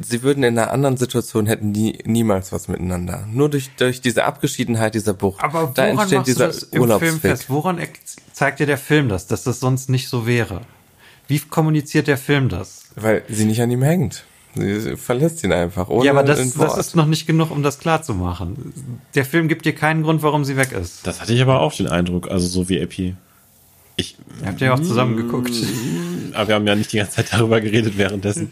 sie würden in einer anderen Situation hätten die niemals was miteinander. Nur durch, durch diese Abgeschiedenheit dieser Bucht. Aber da woran entsteht machst du dieser das im Film Urlaubsweg. fest? Woran zeigt dir der Film das, dass das sonst nicht so wäre? Wie kommuniziert der Film das? Weil sie nicht an ihm hängt. Sie verlässt ihn einfach. Ohne ja, aber das, das ist noch nicht genug, um das klar zu machen. Der Film gibt dir keinen Grund, warum sie weg ist. Das hatte ich aber auch den Eindruck, also so wie Epi. Ich, Ihr habt ja auch zusammen geguckt. aber wir haben ja nicht die ganze Zeit darüber geredet währenddessen.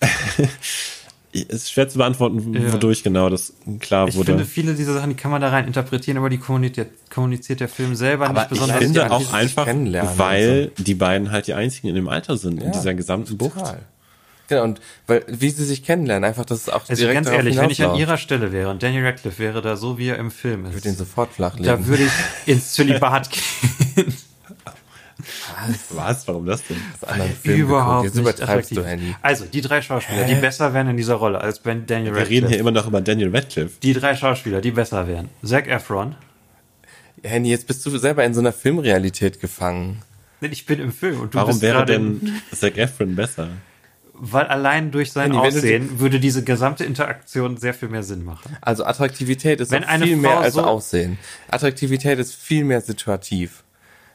es ist schwer zu beantworten, Ja. wodurch genau das klar Ich wurde. finde, viele dieser Sachen, die kann man da rein interpretieren, aber die kommuniziert, kommuniziert der Film selber aber nicht ich besonders. finde gut. auch einfach, kennenlernen und weil die beiden halt die einzigen in dem Alter sind, in Ja, dieser gesamten Bucht. Total. Genau, und weil, wie sie sich kennenlernen, einfach, das ist auch Also direkt ganz ehrlich, wenn ich an ihrer Stelle wäre und Daniel Radcliffe wäre da so, wie er im Film Ich ist, würde ihn sofort flach legen. da würde ich ins Zölibat gehen. Was? Warum das denn? Film Überhaupt. Jetzt nicht übertreibst attraktiv. du, Handy. Also, die drei Schauspieler, die besser wären in dieser Rolle als Ben Daniel Wir Radcliffe. reden hier immer noch über Daniel Radcliffe. die drei Schauspieler, die besser wären. Zac Efron. Handy, jetzt bist du selber in so einer Filmrealität gefangen. Denn Ich bin im Film und du Warum bist wäre denn Zac Efron besser? Weil allein durch sein Handy, Aussehen würde diese gesamte Interaktion sehr viel mehr Sinn machen. Also Attraktivität ist Wenn auch eine viel Frau mehr als so- Aussehen. Attraktivität ist viel mehr situativ.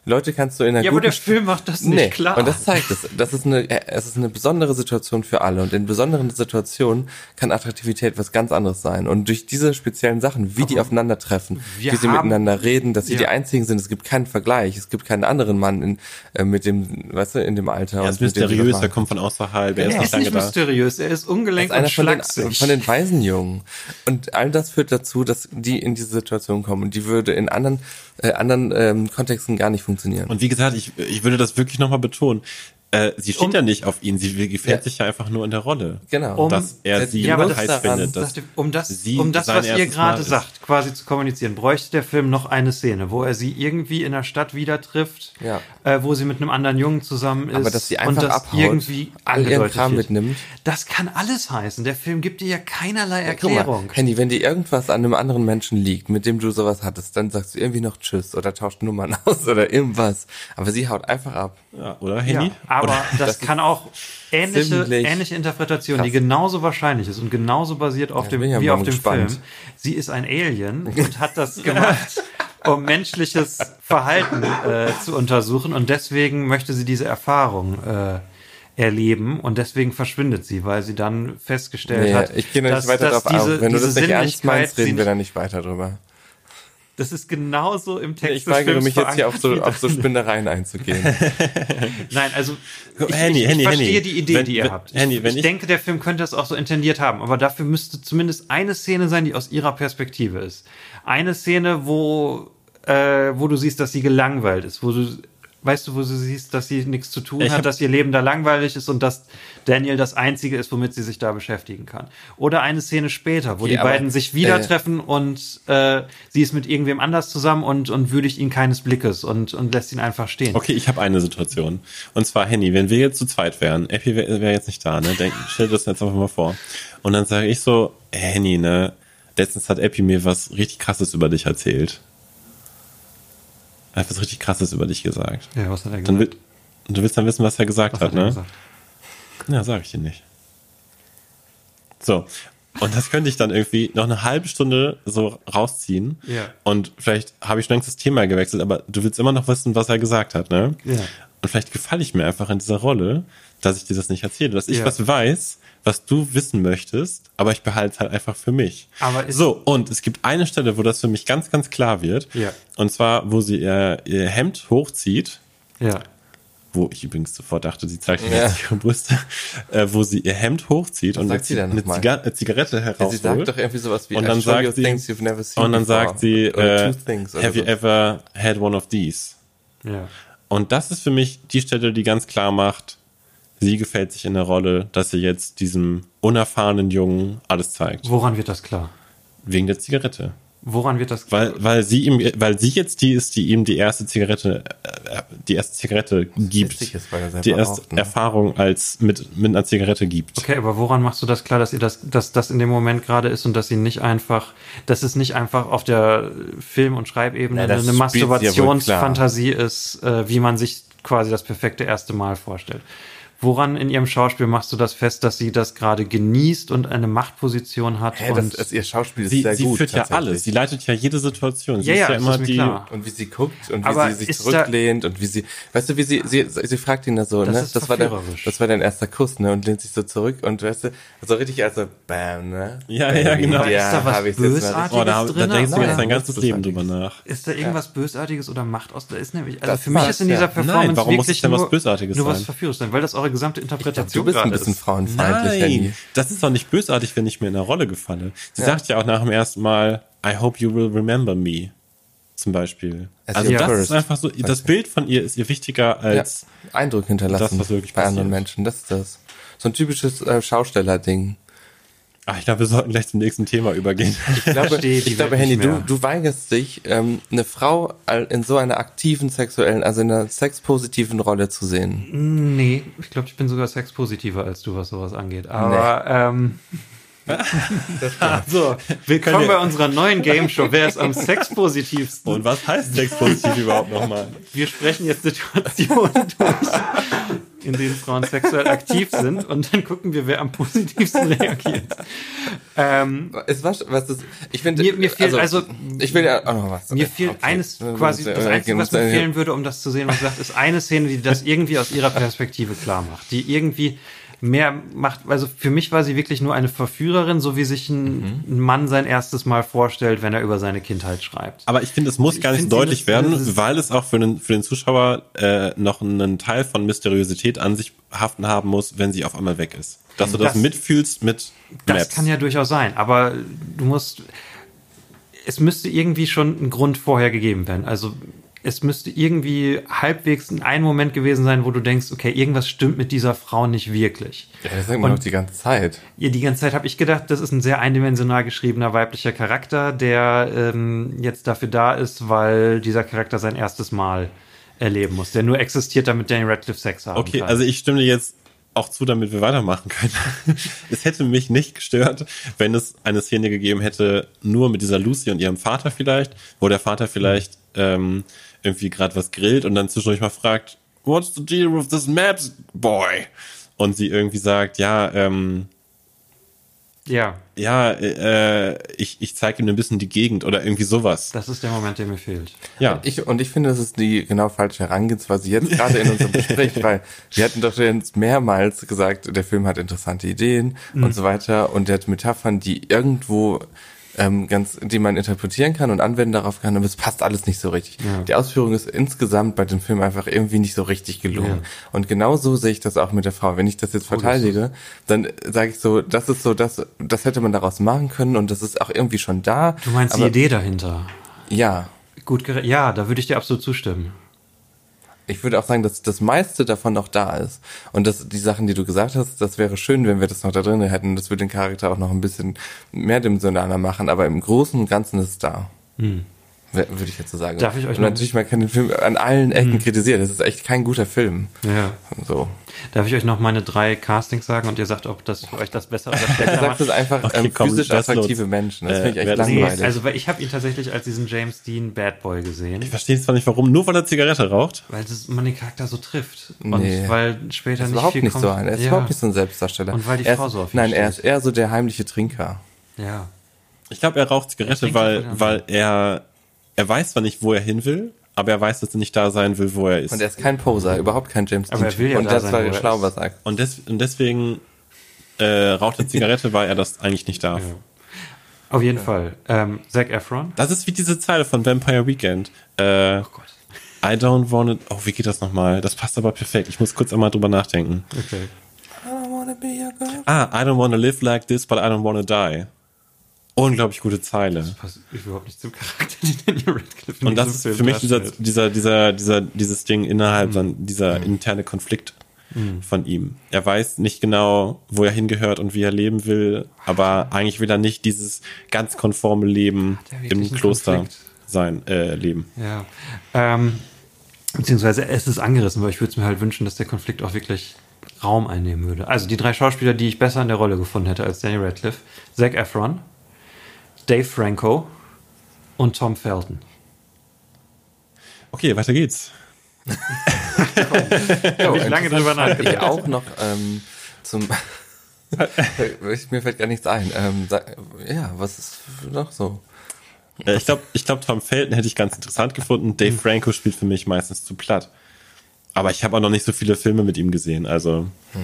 Leute kannst du in einer Ja, aber guten der Film macht das nicht nee, klar. Und das zeigt es. Das ist eine, äh, es ist eine besondere Situation für alle. Und in besonderen Situationen kann Attraktivität was ganz anderes sein. Und durch diese speziellen Sachen, wie die aufeinandertreffen, wie sie haben- miteinander reden, dass sie Ja. die einzigen sind, es gibt keinen Vergleich. Es gibt keinen anderen Mann in, äh, mit dem, weißt du, in dem Alter. Er ist mysteriös, er kommt von außerhalb, er ist er nicht ist lange nicht da. mysteriös, er ist Er ungelenk ist einer und von den, von den Waisenjungen. Und all das führt dazu, dass die in diese Situation kommen. Und die würde in anderen, äh, anderen ähm, Kontexten gar nicht funktionieren. Und wie gesagt, ich, ich würde das wirklich nochmal betonen. Äh, sie steht Um- ja nicht auf ihn, sie gefällt Ja. sich ja einfach nur in der Rolle. genau. Um- dass er sie Ja, das heiß daran, findet. Dass um das, sie um das was ihr gerade sagt, quasi zu kommunizieren, bräuchte der Film noch eine Szene, wo er sie irgendwie in der Stadt wieder trifft, Ja. Äh, wo sie mit einem anderen Jungen zusammen ist Aber dass sie und einfach das abhaut, irgendwie angedeutet Kram wird. mitnimmt. Das kann alles heißen. Der Film gibt dir ja keinerlei Erklärung. Handy, wenn dir irgendwas an einem anderen Menschen liegt, mit dem du sowas hattest, dann sagst du irgendwie noch Tschüss oder tauscht Nummern aus oder irgendwas. Aber sie haut einfach ab. Ja, oder Ja, Henny? aber Oder, das, kann auch ähnliche, ähnliche Interpretation, krass. die genauso wahrscheinlich ist und genauso basiert auf Ja, dem, ja wie auf dem gespannt. Film. Sie ist ein Alien und hat das gemacht, um menschliches Verhalten äh, zu untersuchen und deswegen möchte sie diese Erfahrung äh, erleben und deswegen verschwindet sie, weil sie dann festgestellt Nee, hat, ich gehe noch dass, nicht weiter dass drauf diese. Wenn du das nicht ernst meinst, reden wir nicht- da nicht weiter drüber. Das ist genauso im Text Ich des weigere Films mich jetzt hier auf so, auf so Spinnereien einzugehen. Nein, also ich, Henny, ich, Henny, ich verstehe Henny. die Idee, Wenn- die ihr wenn- habt. Henny, ich, wenn ich ich- denke, der Film könnte es auch so intendiert haben, aber dafür müsste zumindest eine Szene sein, die aus ihrer Perspektive ist. Eine Szene, wo, äh, wo du siehst, dass sie gelangweilt ist, wo du weißt du, wo du siehst, dass sie nichts zu tun Ich hat, dass ihr Leben da langweilig ist und dass Daniel das Einzige ist, womit sie sich da beschäftigen kann. Oder eine Szene später, wo Okay, die aber, beiden sich wieder äh, treffen und äh, sie ist mit irgendwem anders zusammen und, und würdigt ihn keines Blickes und, und lässt ihn einfach stehen. Okay, ich habe eine Situation. Und zwar, Henny, wenn wir jetzt zu zweit wären, Epi wäre wär jetzt nicht da, ne? Denk, stell dir das jetzt einfach mal vor. Und dann sage ich so, Henny, ne? Letztens hat Epi mir was richtig krasses über dich erzählt. Er hat was richtig krasses über dich gesagt. Ja, was hat er gesagt? will, und du willst dann wissen, was er gesagt Was hat, hat er ne? gesagt? Ja, sag ich dir nicht. So. Und das könnte ich dann irgendwie noch eine halbe Stunde so rausziehen. Ja. Und vielleicht habe ich schon längst das Thema gewechselt, aber du willst immer noch wissen, was er gesagt hat, ne? Ja. und vielleicht gefalle ich mir einfach in dieser Rolle, dass ich dir das nicht erzähle, dass ich Ja. was weiß, was du wissen möchtest, aber ich behalte es halt einfach für mich. Aber so, und es gibt eine Stelle, wo das für mich ganz, ganz klar wird. Ja. Und zwar, wo sie ihr, ihr Hemd hochzieht, Ja. wo ich übrigens sofort dachte, sie zeigt Ja. jetzt ihre Brüste, äh, wo sie ihr Hemd hochzieht und sagt eine, sie dann eine? Ziga eine Zigarette Ja, herausholt. sie sagt doch irgendwie sowas wie Und dann "I show you sagt sie- things you've never seen und dann before." sagt sie, äh, have you so. ever had one of these? Ja. Und das ist für mich die Stelle, die ganz klar macht, sie gefällt sich in der Rolle, dass sie jetzt diesem unerfahrenen Jungen alles zeigt. Woran wird das klar? Wegen der Zigarette. Woran wird das Weil, weil sie ihm, weil sie jetzt die ist, die ihm die erste Zigarette, äh, die erste Zigarette gibt. ist, weil er die erste raucht, ne? Erfahrung als mit, mit einer Zigarette gibt. Okay, aber woran machst du das klar, dass ihr das, dass das in dem Moment gerade ist und dass sie nicht einfach, dass es nicht einfach auf der Film- und Schreibebene Ja, eine Masturbationsfantasie ist, äh, wie man sich quasi das perfekte erste Mal vorstellt? Woran in ihrem Schauspiel machst du das fest, dass sie das gerade genießt und eine Machtposition hat? Hä, und das, das, ihr Schauspiel ist Sie, sehr sie gut. führt ja alles. Sie leitet ja jede Situation. Sie Ja, ist ja, ja immer die. Und klar. wie sie guckt und Aber wie sie sich da- zurücklehnt und wie sie, weißt du, wie sie, sie, sie fragt ihn da so, Das ne? ist das war der, verführerisch. das war dein erster Kuss, ne? Und lehnt sich so zurück und weißt du, so richtig also, bam, ne? Ja, ja, genau. Ja, Ist da was Bösartiges? Oh, da, da drin, denkst du oder? jetzt dein Nein, ganzes Leben was drüber nach. Ist da irgendwas Bösartiges oder Macht aus? Da ist nämlich, also Das für mich ist in dieser ja. Performance Nein, warum muss wirklich es denn was nur, Bösartiges nur was sein? Verführendes sein, weil das eure gesamte Interpretation Du bist ein bisschen ist. frauenfeindlich, Nein, Henny. das ist doch nicht bösartig, wenn ich mir in der Rolle gefalle. Sie sagt ja auch nach dem ersten Mal, I hope you will remember me. Zum Beispiel. As Also das first. ist einfach so, das Bild von ihr ist ihr wichtiger Ja, als, Eindruck hinterlassen das, was wirklich bei anderen passiert. Menschen, das ist das. So ein typisches äh, Schausteller-Ding. Ach, ich glaube, wir sollten gleich zum nächsten Thema übergehen. Ich glaube, ich glaube nicht du, du weigerst dich, ähm, eine Frau in so einer aktiven sexuellen, also in einer sexpositiven Rolle zu sehen. Nee, ich glaube, ich bin sogar sexpositiver als du, was sowas angeht. Aber ähm, so, willkommen bei unserer neuen Game Show. Wer ist am sexpositivsten? Und was heißt sexpositiv überhaupt nochmal? Wir sprechen jetzt Situationen durch, in denen Frauen sexuell aktiv sind und dann gucken wir, wer am positivsten reagiert. Ähm, Es war, was ist, ich finde, Mir- mir fehlt also- ich will ja auch noch was. Mir fehlt Okay. eines, quasi, das Einzige, was mir fehlen würde, um das zu sehen, was sie sagt, ist eine Szene, die das irgendwie aus ihrer Perspektive klar macht. Die irgendwie mehr macht, also für mich war sie wirklich nur eine Verführerin, so wie sich ein, ein Mann sein erstes Mal vorstellt, wenn er über seine Kindheit schreibt. Aber ich finde, es muss Ich gar nicht finde, deutlich werden, müssen- weil es auch für den, für den Zuschauer äh, noch einen Teil von Mysteriosität an sich haften haben muss, wenn sie auf einmal weg ist. Dass du das, Das- mitfühlst mit Das Maps. kann ja durchaus sein, aber du musst, es müsste irgendwie schon ein Grund vorher gegeben werden. Also es müsste irgendwie halbwegs ein Moment gewesen sein, wo du denkst, okay, irgendwas stimmt mit dieser Frau nicht wirklich. Ja, das sagt man doch die ganze Zeit. Ja, die ganze Zeit habe ich gedacht, das ist ein sehr eindimensional geschriebener weiblicher Charakter, der ähm, jetzt dafür da ist, weil dieser Charakter sein erstes Mal erleben muss, der nur existiert, damit Danny Radcliffe Sex haben Okay, kann. also ich stimme dir jetzt auch zu, damit wir weitermachen können. es hätte mich nicht gestört, wenn es eine Szene gegeben hätte, nur mit dieser Lucy und ihrem Vater vielleicht, wo der Vater vielleicht ähm, irgendwie gerade was grillt und dann zwischendurch mal fragt, What's the deal with this Maps boy? Und sie irgendwie sagt, ja, ähm, ja, ja, äh, ich, ich zeige ihm ein bisschen die Gegend oder irgendwie sowas. das ist der Moment, der mir fehlt. Ja. Ich, und ich finde, das ist die genau falsche Herangehensweise jetzt gerade in unserem Gespräch, weil wir hatten doch jetzt mehrmals gesagt, der Film hat interessante Ideen Mhm. und so weiter und der hat Metaphern, die irgendwo ähm, ganz, die man interpretieren kann und anwenden darauf kann, aber es passt alles nicht so richtig. Ja. Die Ausführung ist insgesamt bei dem Film einfach irgendwie nicht so richtig gelungen. Ja. Und genau so sehe ich das auch mit der Frau. Wenn ich das jetzt Oh, verteidige, dann sage ich so, das ist so, das, das hätte man daraus machen können und das ist auch irgendwie schon da. Du meinst die Idee dahinter? Ja, Gut, ja, da würde ich dir absolut zustimmen. Ich würde auch sagen, dass das meiste davon noch da ist. Und dass die Sachen, die du gesagt hast, das wäre schön, wenn wir das noch da drin hätten. Das würde den Charakter auch noch ein bisschen mehrdimensionaler machen, aber im Großen und Ganzen ist es da. Wär- Würde ich jetzt so sagen. Darf ich euch und noch- natürlich, man kann den Film an allen Ecken kritisieren. Das ist echt kein guter Film. Ja. So. Darf ich euch noch meine drei Castings sagen und ihr sagt, ob das für euch das besser oder schlechter macht? es einfach Okay, ähm, komm, physisch das attraktive lohnt. Menschen. Das Äh, finde ich wer echt langweilig. also weil ich habe ihn tatsächlich als diesen James Dean Bad Boy gesehen, Ich verstehe zwar nicht warum, nur weil er Zigarette raucht. weil das, man den Charakter so trifft und Nee. weil später er ist nicht überhaupt viel nicht kommt. so ein. Er ist ja. überhaupt nicht so ein Selbstdarsteller. Und weil die er Frau ist, so auf ihn Nein, er steht. ist eher so der heimliche Trinker. Ja. Ich glaube, er raucht Er Zigarette, weil, weil er, er weiß zwar nicht, wo er hin will, aber er weiß, dass er nicht da sein will, wo er ist. Und er ist kein Poser, überhaupt kein James Aber er will ja Und da das sein, war schlau, was er sagt. Und, des, und deswegen äh, raucht er Zigarette, weil er das eigentlich nicht darf. Auf jeden Fall. Ähm, Zac Efron. Das ist wie diese Zeile von Vampire Weekend. Äh, Oh Gott. I don't wanna. Oh, wie geht das nochmal? Das passt aber perfekt. Ich muss kurz einmal drüber nachdenken. Okay. Ah, I don't wanna live like this, but I don't wanna die. Unglaublich gute Zeile. Passt überhaupt nicht zum Charakter, den Daniel Radcliffe Und das ist für mich dieser, dieser, dieser, dieser, dieses Ding innerhalb, sein, dieser interne Konflikt von ihm. Er weiß nicht genau, wo er hingehört und wie er leben will, aber eigentlich will er nicht dieses ganz konforme Leben im Kloster Konflikt? sein, äh, leben. Ja. Ähm, beziehungsweise es ist angerissen, weil ich würde es mir halt wünschen, dass der Konflikt auch wirklich Raum einnehmen würde. Also die drei Schauspieler, die ich besser in der Rolle gefunden hätte als Daniel Radcliffe, Zac Efron, Dave Franco und Tom Felton. Okay, weiter geht's. Ja, ich lange drüber nachgedacht. Ich auch noch ähm, zum. Mir fällt gar nichts ein. Ähm, ja, was ist noch so? Äh, ich glaube, ich glaub, Tom Felton hätte ich ganz interessant gefunden. Dave Franco spielt für mich meistens zu platt. Aber ich habe auch noch nicht so viele Filme mit ihm gesehen. Also Das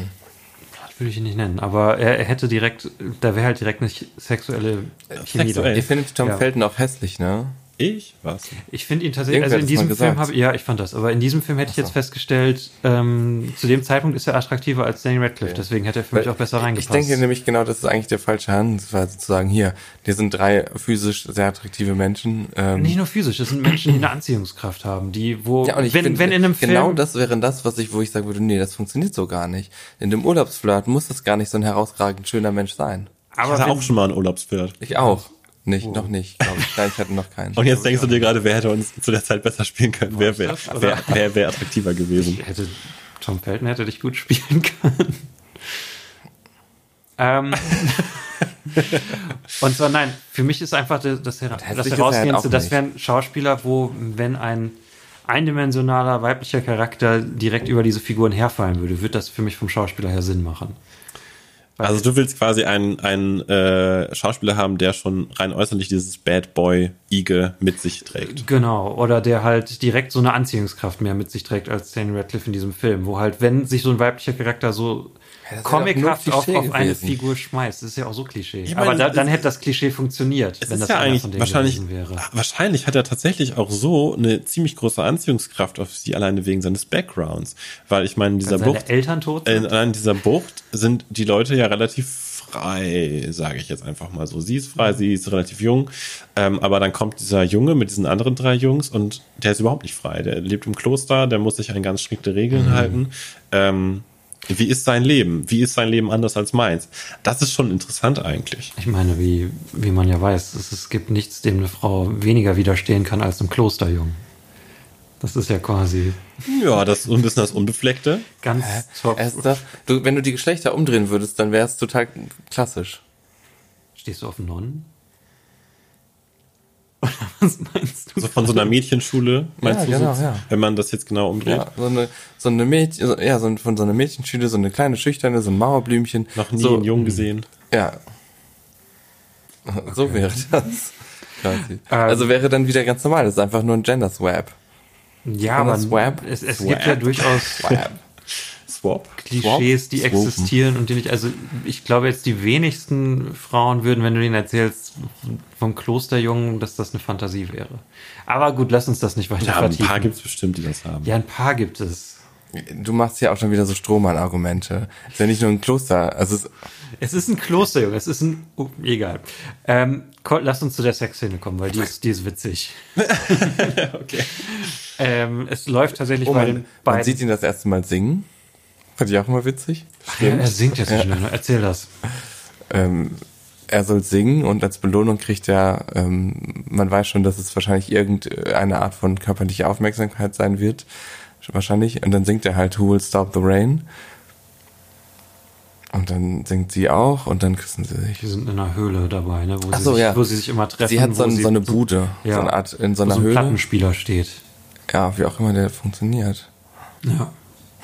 würde ich ihn nicht nennen, aber er, er hätte direkt, da wäre halt direkt eine sexuelle Chemie sexuell. Ihr findet Tom Ja. Felton auch hässlich, ne? Ich was? Ich finde ihn tatsächlich, Irgendwer also in diesem Film habe ja, ich fand das, aber in diesem Film hätte ich jetzt festgestellt, ähm, zu dem Zeitpunkt ist er attraktiver als Daniel Radcliffe, deswegen hätte er für mich auch besser Ich reingepasst. denke nämlich genau, das ist eigentlich der falsche Handelsweise zu sagen, hier, hier sind drei physisch sehr attraktive Menschen. Ähm, Nicht nur physisch, das sind Menschen, die eine Anziehungskraft haben, die, wo, ja, und ich wenn, finde, wenn in einem Film, genau das wäre das, was ich, wo ich sagen würde, nee, das funktioniert so gar nicht. In dem Urlaubsflirt muss das gar nicht so ein herausragend schöner Mensch sein. Ich aber hatte wenn, auch schon mal einen Urlaubsflirt. Ich auch. Nicht, noch nicht, glaube ich. Nein, ich hatte noch keinen. Und jetzt denkst du dir gerade, wer hätte uns zu der Zeit besser spielen können? Wer wäre wer, wer wär attraktiver gewesen? hätte, Tom Felton hätte dich gut spielen können. ähm, und zwar, nein, für mich ist einfach das, das, das halt Herausgehendste, das wären Schauspieler, wo, wenn ein eindimensionaler weiblicher Charakter direkt über diese Figuren herfallen würde, würde das für mich vom Schauspieler her Sinn machen. Also du willst quasi einen, einen äh, Schauspieler haben, der schon rein äußerlich dieses Bad Boy Ige mit sich trägt. Genau, oder der halt direkt so eine Anziehungskraft mehr mit sich trägt als Daniel Radcliffe in diesem Film, wo halt, wenn sich so ein weiblicher Charakter so wäre comichaft auf, auf eine. Figur schmeißt, das ist ja auch so Klischee. Ich Aber meine, da, dann hätte das Klischee funktioniert, wenn das ja einer eigentlich von denen wahrscheinlich, gewesen wäre. wahrscheinlich hat er tatsächlich auch so eine ziemlich große Anziehungskraft auf sie alleine wegen seines Backgrounds. Weil ich meine, in dieser Bucht, Eltern tot äh, sind. in dieser Bucht sind die Leute ja relativ frei, sage ich jetzt einfach mal so. Sie ist frei, sie ist relativ jung, ähm, aber dann kommt dieser Junge mit diesen anderen drei Jungs und der ist überhaupt nicht frei. Der lebt im Kloster, der muss sich an ganz strikte Regeln halten. Ähm, wie ist sein Leben? Wie ist sein Leben anders als meins? Das ist schon interessant eigentlich. Ich meine, wie, wie man ja weiß, es, es gibt nichts, dem eine Frau weniger widerstehen kann als einem Klosterjungen. Das ist ja quasi Ja, das ist so ein bisschen das Unbefleckte. ganz top. Doch, du, wenn du die Geschlechter umdrehen würdest, dann wäre es total klassisch. Stehst du auf Nonnen? Oder was meinst du? So von so einer Mädchenschule, meinst Ja, du, genau, so, ja. wenn man das jetzt genau umdreht? Ja, so eine, so eine Mädchen, so- ja, so ein, von so einer Mädchenschüle, so eine kleine Schüchterne, so ein Mauerblümchen. Noch nie so, einen Jungen gesehen. Ja. So wäre das. Quasi. also wäre dann wieder ganz normal. Das ist einfach nur ein Gender Swap. Ja, aber man swap? es, es Swap? gibt ja durchaus Swap. Klischees, die Swopen. existieren und die nicht, also ich glaube jetzt die wenigsten Frauen würden, wenn du denen erzählst vom Klosterjungen, dass das eine Fantasie wäre. Aber gut, lass uns das nicht weiter Ja, ein vertiefen. paar gibt's bestimmt, die das haben. ja, ein paar gibt es. Du machst ja auch schon wieder so Strohmann-Argumente. Ist ja nicht nur ein Kloster. Also es, Es ist ein Klosterjunge, es ist ein, oh, egal. Ähm, lass uns zu der Sexszene kommen, weil die ist, die ist witzig. Okay. Ähm, es läuft tatsächlich oh, bei man, den man beiden. sieht ihn das erste Mal singen. Fand ich auch immer witzig. Ach ja, er singt jetzt so schnell. ne? Erzähl das. ähm, er soll singen und als Belohnung kriegt er, ähm, man weiß schon, dass es wahrscheinlich irgendeine Art von körperlicher Aufmerksamkeit sein wird. Wahrscheinlich. Und dann singt er halt Who Will Stop the Rain. Und dann singt sie auch und dann küssen sie sich. Die sind in einer Höhle dabei, ne, wo, sie, so, sich, ja. wo sie sich immer treffen. Sie hat so, wo sie- so eine Bude, Ja. so eine Art, in so wo einer so ein Höhle. Plattenspieler steht. Ja, wie auch immer der funktioniert. Ja.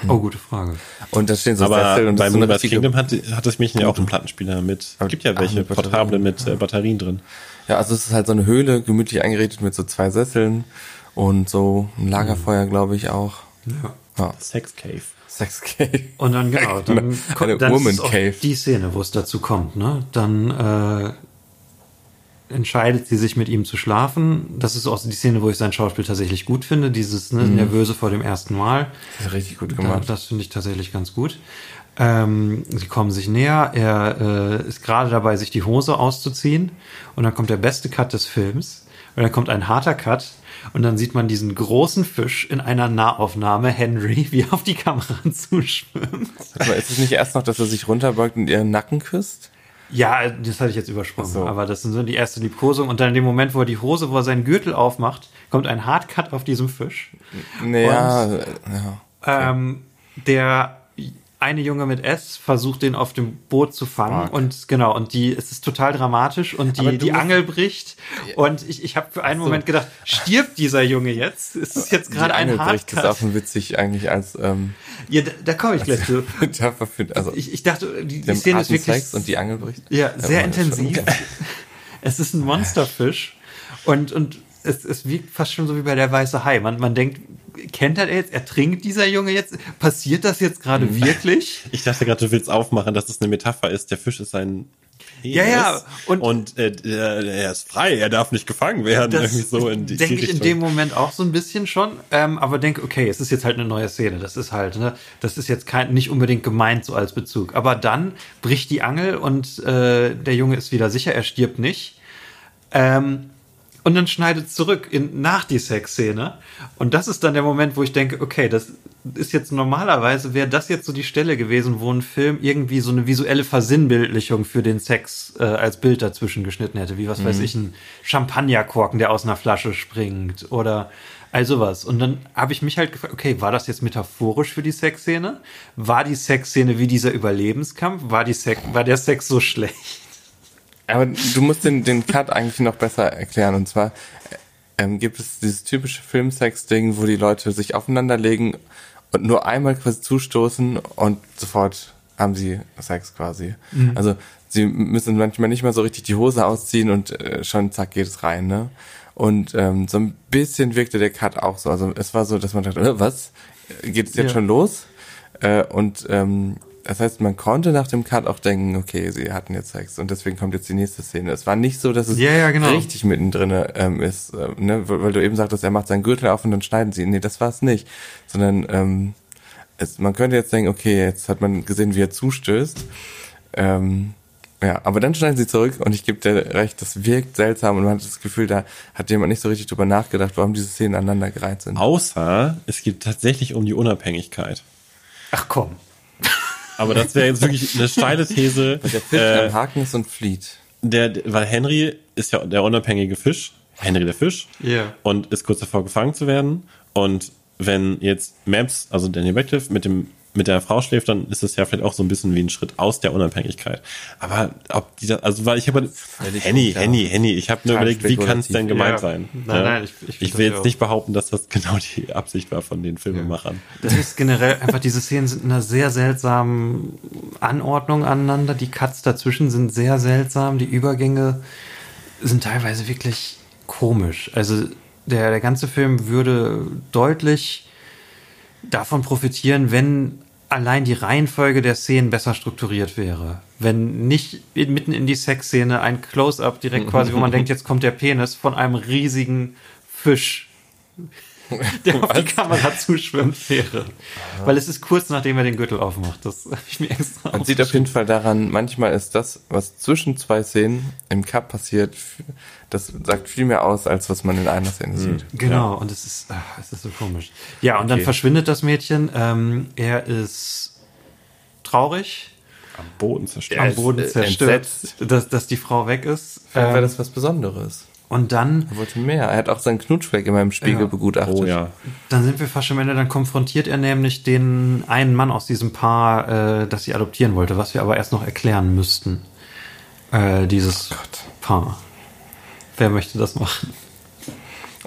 Oh, gute Frage. Und da stehen so Aber Sessel und das bei ist so richtige, Kingdom hat, hat es mich ja auch einen Plattenspieler mit. Aber- gibt ja ach, welche mit Batterien. portable mit äh, Batterien drin. Ja, also es ist halt so eine Höhle, gemütlich eingerichtet mit so zwei Sesseln und so ein Lagerfeuer, glaube ich, auch. Ja. Ja. Sex Cave. Sex Cave. Und dann, genau, dann, kommt, dann Woman ist es auch Cave. die Szene, wo es dazu kommt, ne? Dann äh, entscheidet sie sich mit ihm zu schlafen. Das ist auch die Szene, wo ich sein Schauspiel tatsächlich gut finde. Dieses ne, Nervöse vor dem ersten Mal. Das ist richtig gut gemacht. das finde ich tatsächlich ganz gut. Ähm, sie kommen sich näher. Er äh, ist gerade dabei, sich die Hose auszuziehen. Und dann kommt der beste Cut des Films. Und dann kommt ein harter Cut. Und dann sieht man diesen großen Fisch in einer Nahaufnahme, Henry, wie er auf die Kamera zuschwimmt. Aber ist es nicht erst noch, dass er sich runterbeugt und ihren Nacken küsst? Ja, das hatte ich jetzt übersprungen. So. Aber das sind so die erste Liebkosung. Und dann in dem Moment, wo er die Hose, wo er seinen Gürtel aufmacht, kommt ein Hardcut auf diesem Fisch. Naja, ja. Ähm, der eine Junge mit S versucht, den auf dem Boot zu fangen. Fuck. Und genau, und die, es ist total dramatisch und die, die Angel bricht. Und ich, ich habe für einen so. Moment gedacht, stirbt dieser Junge jetzt? Ist es jetzt gerade ein Angelbricht ist auch Hardcut? ein witzig eigentlich als ähm, Ja, da, da komme ich gleich zu. Also Ich, ich dachte, die, die Szene ist wirklich Sex und die Angelbricht. Ja, sehr das ist schon intensiv. Es ist ein Monsterfisch und, und es, es wirkt fast schon so wie bei der weiße Hai. Man, man denkt, kennt er jetzt? Ertrinkt dieser Junge jetzt? Passiert das jetzt gerade Mhm. wirklich? Ich dachte gerade, du willst aufmachen, dass es eine Metapher ist. Der Fisch ist ein Penis. Ja, ja, und- und, äh, er, ist frei, er darf nicht gefangen werden. Irgendwie so in die, denke ich in dem Moment auch so ein bisschen schon, ähm, aber denke, okay, es ist jetzt halt eine neue Szene. Das ist halt, ne, das ist jetzt kein, nicht unbedingt gemeint so als Bezug. Aber dann bricht die Angel und äh, der Junge ist wieder sicher, er stirbt nicht. Ähm, und dann schneidet zurück in, nach die Sexszene. Und das ist dann der Moment, wo ich denke, okay, das ist jetzt normalerweise, wäre das jetzt so die Stelle gewesen, wo ein Film irgendwie so eine visuelle Versinnbildlichung für den Sex äh, als Bild dazwischen geschnitten hätte. Wie, was weiß ich, ein Champagnerkorken, der aus einer Flasche springt oder all sowas. Und dann habe ich mich halt gefragt, okay, war das jetzt metaphorisch für die Sexszene? War die Sexszene wie dieser Überlebenskampf? War, die Sex, war der Sex so schlecht? Aber du musst den, den Cut eigentlich noch besser erklären. Und zwar ähm, gibt es dieses typische Filmsex-Ding, wo die Leute sich aufeinanderlegen und nur einmal quasi zustoßen und sofort haben sie Sex quasi. Also sie müssen manchmal nicht mal so richtig die Hose ausziehen und äh, schon zack geht es rein, ne? Und ähm, so ein bisschen wirkte der Cut auch so. Also es war so, dass man dachte, äh, was? Geht es jetzt Ja. schon los? Äh, und ähm, das heißt, man konnte nach dem Cut auch denken, okay, sie hatten jetzt Sex und deswegen kommt jetzt die nächste Szene. Es war nicht so, dass es Ja, ja, genau. richtig mittendrin ähm, ist, äh, ne? weil, weil du eben sagtest, er macht seinen Gürtel auf und dann schneiden sie ihn. Nee, das war es nicht. Sondern ähm, es, man könnte jetzt denken, okay, jetzt hat man gesehen, wie er zustößt. Ähm, ja, aber dann schneiden sie zurück und ich gebe dir recht, das wirkt seltsam und man hat das Gefühl, da hat jemand nicht so richtig drüber nachgedacht, warum diese Szenen aneinander gereiht sind. Außer es geht tatsächlich um die Unabhängigkeit. Ach komm. Aber das wäre jetzt wirklich eine steile These. Der Fisch äh, am Haken ist und flieht. der, weil Henry ist ja der unabhängige Fisch, Henry der Fisch, Ja. und ist kurz davor gefangen zu werden. Und wenn jetzt Maps, also Daniel Radcliffe, mit dem mit der Frau schläft, dann ist es ja vielleicht auch so ein bisschen wie ein Schritt aus der Unabhängigkeit. Aber ob die das, also weil ich habe Henny. Henny, Henny, ich habe nur überlegt, wie kann es denn gemeint Ja. sein? Nein, Ja? nein, ich- ich ich will jetzt auch. nicht behaupten, dass das genau die Absicht war von den Filmemachern. Das ist generell einfach, diese Szenen sind in einer sehr seltsamen Anordnung aneinander. Die Cuts dazwischen sind sehr seltsam. Die Übergänge sind teilweise wirklich komisch. Also der, der ganze Film würde deutlich davon profitieren, wenn allein die Reihenfolge der Szenen besser strukturiert wäre. Wenn nicht mitten in die Sexszene ein Close-up direkt quasi, wo man denkt, jetzt kommt der Penis von einem riesigen Fisch der auf die Kamera zuschwimmt wäre. Weil es ist kurz nachdem er den Gürtel aufmacht. Das habe ich mir extra Man sieht auf jeden Fall daran, manchmal ist das, was zwischen zwei Szenen im Cup passiert, das sagt viel mehr aus, als was man in einer Szene sieht. Genau, und es ist, ach, es ist so komisch. Ja, und dann Okay. verschwindet das Mädchen. Ähm, er ist traurig, Am Boden zerstört. am Boden äh, zerstört, dass, dass die Frau weg ist. Vielleicht war Ähm, das was Besonderes. und dann Er wollte mehr. Er hat auch seinen Knutschfleck in meinem Spiegel Ja. begutachtet. Oh ja. Dann sind wir fast schon am Ende, dann konfrontiert er nämlich den einen Mann aus diesem Paar, äh, das sie adoptieren wollte, was wir aber erst noch erklären müssten. Äh, dieses Paar. Wer möchte das machen?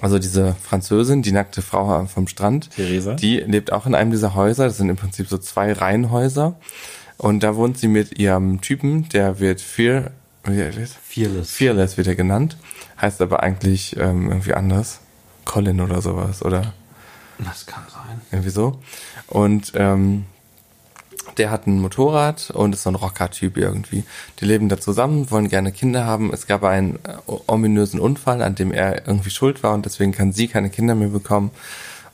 Also diese Französin, die nackte Frau vom Strand, Theresa? die lebt auch in einem dieser Häuser. Das sind im Prinzip so zwei Reihenhäuser. Und da wohnt sie mit ihrem Typen, der wird Fear, er? Fearless. Fearless wird er genannt, heißt aber eigentlich ähm, irgendwie anders. Colin oder sowas, oder Das kann sein. irgendwie so. Und ähm, der hat ein Motorrad und ist so ein Rocker-Typ irgendwie. Die leben da zusammen, wollen gerne Kinder haben. Es gab einen äh, ominösen Unfall, an dem er irgendwie schuld war und deswegen kann sie keine Kinder mehr bekommen.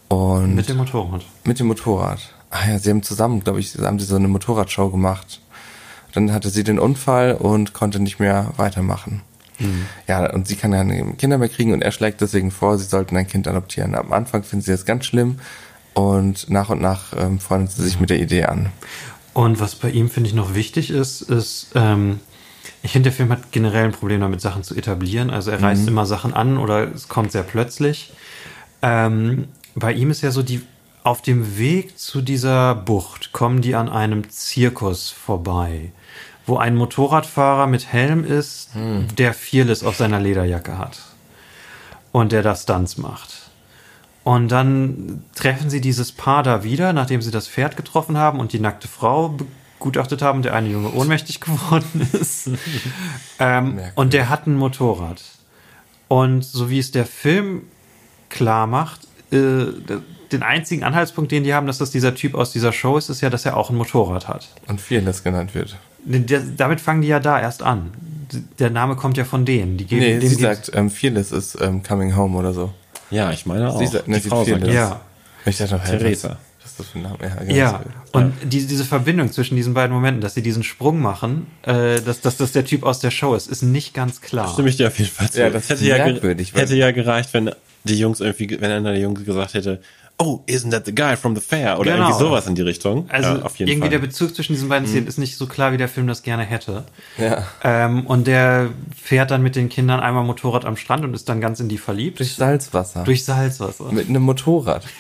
Und Mit dem Motorrad. mit dem Motorrad. Ah ja, sie haben zusammen, glaube ich, haben sie so eine Motorradshow gemacht. Dann hatte sie den Unfall und konnte nicht mehr weitermachen. Ja, und sie kann keine Kinder mehr kriegen und er schlägt deswegen vor, sie sollten ein Kind adoptieren. Am Anfang finden sie das ganz schlimm und nach und nach ähm, freuen sie sich mit der Idee an. Und was bei ihm, finde ich, noch wichtig ist, ist, ähm, ich finde, der Film hat generell ein Problem damit, Sachen zu etablieren. Also er reißt immer Sachen an oder es kommt sehr plötzlich. Ähm, bei ihm ist ja so, die auf dem Weg zu dieser Bucht kommen die an einem Zirkus vorbei, wo ein Motorradfahrer mit Helm ist, der Fearless auf seiner Lederjacke hat und der da Stunts macht. Und dann treffen sie dieses Paar da wieder, nachdem sie das Pferd getroffen haben und die nackte Frau begutachtet haben, der eine Junge ohnmächtig geworden ist. ähm, und der hat ein Motorrad. Und so wie es der Film klar macht, äh, den einzigen Anhaltspunkt, den die haben, dass das dieser Typ aus dieser Show ist, ist ja, dass er auch ein Motorrad hat. Und Fearless genannt wird. Der, damit fangen die ja da erst an. Der Name kommt ja von denen. Die geben, Nee, sie sagt, ähm, Fearless ist ähm, coming home oder so. Ja, ich meine auch. Sie ne, die Frau sagt das. Ja. Ich dachte noch, hä, Theresa. Was, was ist das für ein Name? Ja, genau Ja, so. und die, diese Verbindung zwischen diesen beiden Momenten, dass sie diesen Sprung machen, äh, dass, dass das der Typ aus der Show ist, ist nicht ganz klar. Stimme ich dir auf jeden Fall zu. Ja, das hätte ja, hätte ja gereicht, wenn die Jungs irgendwie, wenn einer der Jungs gesagt hätte, oh, isn't that the guy from the fair? Oder Genau. irgendwie sowas in die Richtung. Also ja, auf jeden irgendwie Fall. der Bezug zwischen diesen beiden Szenen ist nicht so klar, wie der Film das gerne hätte. Ja. Ähm, und der fährt dann mit den Kindern einmal Motorrad am Strand und ist dann ganz in die verliebt. Durch Salzwasser. Durch Salzwasser. mit einem Motorrad.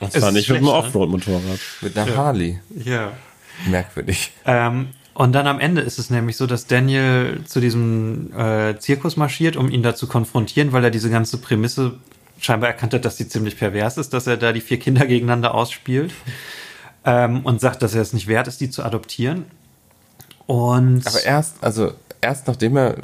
Und Es zwar ist nicht mit einem ne? Offroad-Motorrad. Mit einer Harley. Ja. Merkwürdig. Ähm, und dann am Ende ist es nämlich so, dass Daniel zu diesem äh, Zirkus marschiert, um ihn da zu konfrontieren, weil er diese ganze Prämisse scheinbar erkannt hat, dass sie ziemlich pervers ist, dass er da die vier Kinder gegeneinander ausspielt ähm, und sagt, dass er es nicht wert ist, die zu adoptieren. Und Aber erst, also erst nachdem er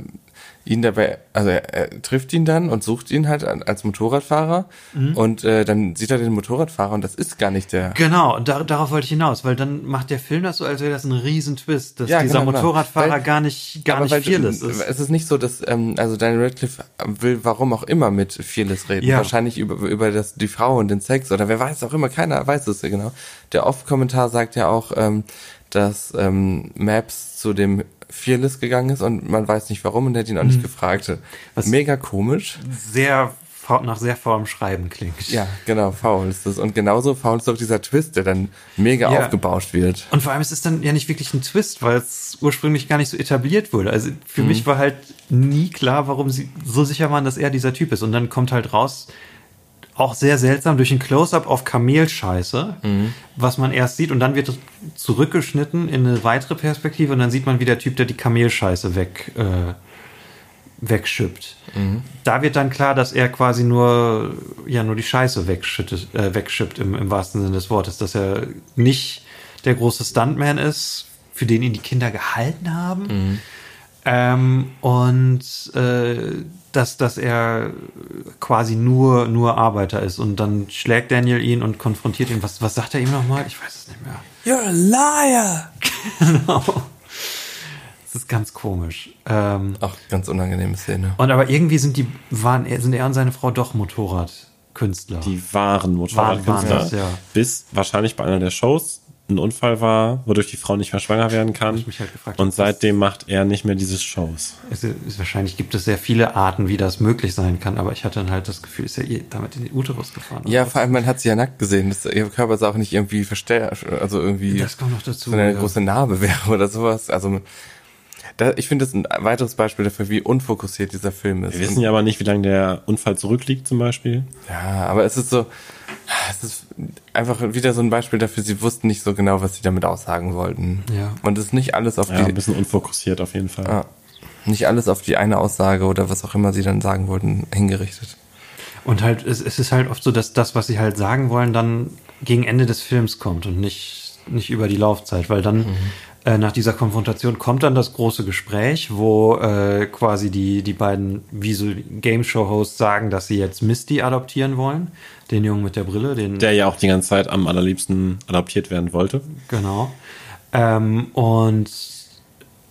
ihn dabei, also er, er trifft ihn dann und sucht ihn halt als Motorradfahrer Mhm. und äh, dann sieht er den Motorradfahrer und das ist gar nicht der. Genau, und da, darauf wollte ich hinaus, weil dann macht der Film das so, als wäre das ein Riesentwist, dass Ja, dieser genau, genau. Motorradfahrer Weil- gar nicht, gar nicht fearless ist. Es ist nicht so, dass ähm, also Daniel Radcliffe will, warum auch immer mit Fearless reden. Ja. Wahrscheinlich über über das die Frau und den Sex oder wer weiß auch immer. Keiner weiß es ja genau. Der Off-Kommentar sagt ja auch, ähm, dass ähm, Maps zu dem Fearless gegangen ist und man weiß nicht warum und hat ihn auch nicht gefragt. Mhm. Was- Mega komisch. Sehr nach sehr faulem Schreiben klingt. Ja, genau, faul ist das. Und genauso faul ist auch dieser Twist, der dann mega Ja. aufgebauscht wird. Und vor allem es ist dann ja nicht wirklich ein Twist, weil es ursprünglich gar nicht so etabliert wurde. Also für mich war halt nie klar, warum sie so sicher waren, dass er dieser Typ ist. Und dann kommt halt raus, auch sehr seltsam, durch ein Close-up auf Kamelscheiße, was man erst sieht. Und dann wird es zurückgeschnitten in eine weitere Perspektive und dann sieht man, wie der Typ, der die Kamelscheiße weg, äh, wegschippt. Da wird dann klar, dass er quasi nur, ja, nur die Scheiße wegschüttet, äh, wegschippt im, im wahrsten Sinne des Wortes, dass er nicht der große Stuntman ist, für den ihn die Kinder gehalten haben. Ähm, und äh, dass, dass er quasi nur, nur Arbeiter ist. Und dann schlägt Daniel ihn und konfrontiert ihn. Was, was sagt er ihm nochmal? Ich weiß es nicht mehr. You're a liar! Genau. Das ist ganz komisch. Ähm, Auch ganz unangenehme Szene. und aber irgendwie sind die, waren, er- sind er und seine Frau doch Motorradkünstler. Die wahren Motorradkünstler. Waren- waren es, ja. Bis wahrscheinlich bei einer der Shows ein Unfall war, wodurch die Frau nicht mehr schwanger werden kann. ich mich halt gefragt, und seitdem macht er nicht mehr diese Shows. Es ist, wahrscheinlich gibt es sehr viele Arten, wie das möglich sein kann, aber ich hatte dann halt das Gefühl, ist ja eh damit in den Uterus gefahren. Ja, vor allem, man hat sie ja nackt gesehen. Das, ihr Körper sah auch nicht irgendwie verstärkt, also irgendwie Das kommt noch dazu, so eine ja. große Narbe wäre oder sowas. Also, da, ich finde das ein weiteres Beispiel dafür, wie unfokussiert dieser Film ist. Wir wissen ja aber nicht, wie lange der Unfall zurückliegt zum Beispiel. Ja, aber es ist so, es ist einfach wieder so ein Beispiel dafür, sie wussten nicht so genau, was sie damit aussagen wollten. Ja. Und es ist nicht alles auf Ja, die, ein bisschen unfokussiert auf jeden Fall. ja, nicht alles auf die eine Aussage oder was auch immer sie dann sagen wollten, hingerichtet. Und halt, es, es ist halt oft so, dass das, was sie halt sagen wollen, dann gegen Ende des Films kommt und nicht, nicht über die Laufzeit, weil dann Äh, nach dieser Konfrontation kommt dann das große Gespräch, wo äh, quasi die, die beiden wie so Game Show Hosts sagen, dass sie jetzt Misty adoptieren wollen. Den Jungen mit der Brille, den. Der ja auch die ganze Zeit am allerliebsten adoptiert werden wollte. Genau. Ähm, und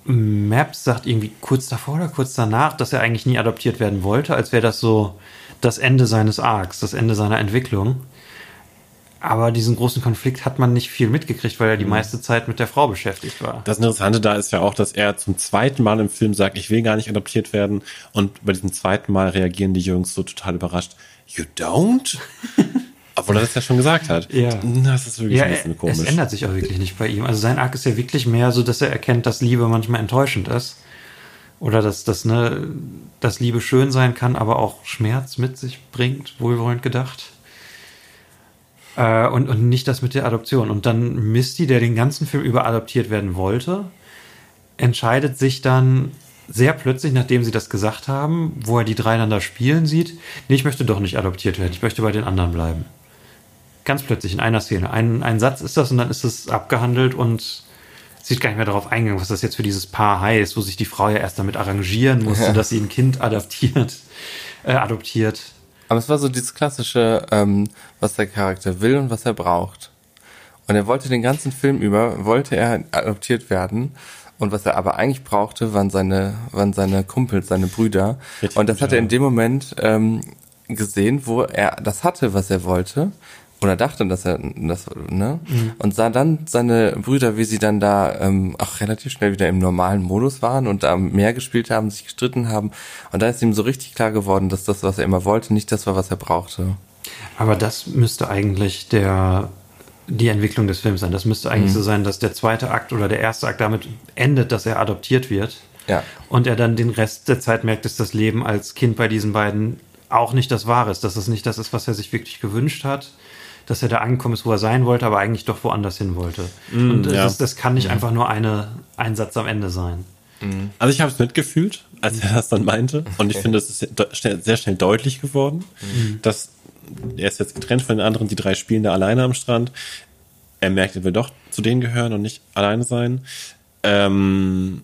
Maps sagt irgendwie kurz davor oder kurz danach, dass er eigentlich nie adoptiert werden wollte, als wäre das so das Ende seines Arcs, das Ende seiner Entwicklung. Aber diesen großen Konflikt hat man nicht viel mitgekriegt, weil er die meiste Zeit mit der Frau beschäftigt war. Das Interessante da ist ja auch, dass er zum zweiten Mal im Film sagt, ich will gar nicht adoptiert werden. Und bei diesem zweiten Mal reagieren die Jungs so total überrascht. You don't? Obwohl er das ja schon gesagt hat. Ja. Das ist wirklich Ja, ein bisschen komisch. es ändert sich auch wirklich nicht bei ihm. Also sein Arc ist ja wirklich mehr so, dass er erkennt, dass Liebe manchmal enttäuschend ist. Oder dass, dass, ne, dass Liebe schön sein kann, aber auch Schmerz mit sich bringt, wohlwollend gedacht. Äh, und, und nicht das mit der Adoption. Und dann Misty, der den ganzen Film über adoptiert werden wollte, entscheidet sich dann sehr plötzlich, nachdem sie das gesagt haben, wo er die drei dann da spielen sieht, nee, ich möchte doch nicht adoptiert werden, ich möchte bei den anderen bleiben. Ganz plötzlich in einer Szene. Ein, ein Satz ist das und dann ist es abgehandelt und sieht gar nicht mehr darauf eingegangen, was das jetzt für dieses Paar heißt, wo sich die Frau ja erst damit arrangieren musste, Ja. dass sie ein Kind adaptiert, äh, adoptiert. Aber es war so dieses klassische, ähm, was der Charakter will und was er braucht. Und er wollte den ganzen Film über, wollte er adoptiert werden. Und was er aber eigentlich brauchte, waren seine, waren seine Kumpels, seine Brüder. Richtig, und das hat er in dem Moment ähm, gesehen, wo er das hatte, was er wollte. Oder dachte, dass er das, ne? Und sah dann seine Brüder, wie sie dann da ähm, auch relativ schnell wieder im normalen Modus waren und da mehr gespielt haben, sich gestritten haben. Und da ist ihm so richtig klar geworden, dass das, was er immer wollte, nicht das war, was er brauchte. Aber das müsste eigentlich der die Entwicklung des Films sein. Das müsste eigentlich so sein, dass der zweite Akt oder der erste Akt damit endet, dass er adoptiert wird. Ja. Und er dann den Rest der Zeit merkt, dass das Leben als Kind bei diesen beiden auch nicht das Wahre ist, dass es nicht das ist, was er sich wirklich gewünscht hat, dass er da angekommen ist, wo er sein wollte, aber eigentlich doch woanders hin wollte. Und das, ja. ist, das kann nicht einfach nur eine, ein Satz am Ende sein. Also ich habe es mitgefühlt, als er das dann meinte. Und ich finde, es ist sehr schnell- deutlich geworden, dass er ist jetzt getrennt von den anderen, die drei spielen da alleine am Strand. Er merkt, er will doch zu denen gehören und nicht alleine sein. Ähm,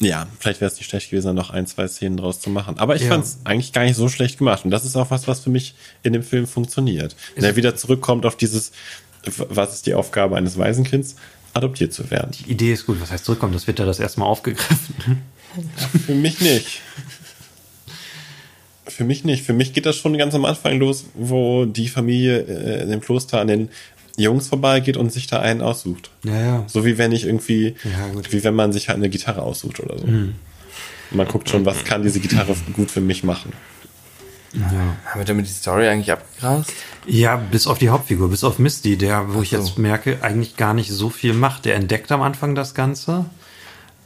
ja, vielleicht wäre es nicht schlecht gewesen, noch ein, zwei Szenen draus zu machen. Aber ich Ja. fand es eigentlich gar nicht so schlecht gemacht. Und das ist auch was, was für mich in dem Film funktioniert. Wenn er wieder zurückkommt auf dieses, was ist die Aufgabe eines Waisenkinds? Adoptiert zu werden. Die Idee ist gut. Was heißt zurückkommen? Das wird ja das erste Mal aufgegriffen. Für mich nicht. Für mich nicht. Für mich geht das schon ganz am Anfang los, wo die Familie äh, in dem Kloster an den Jungs vorbeigeht und sich da einen aussucht. Ja, ja. So wie wenn ich irgendwie, Ja, wie wenn man sich halt eine Gitarre aussucht oder so. Man guckt schon, was kann diese Gitarre gut für mich machen. ja. Haben wir damit die Story eigentlich abgegrast? Ja, bis auf die Hauptfigur, bis auf Misty, der, wo ich so. jetzt merke, eigentlich gar nicht so viel macht. Der entdeckt am Anfang das Ganze.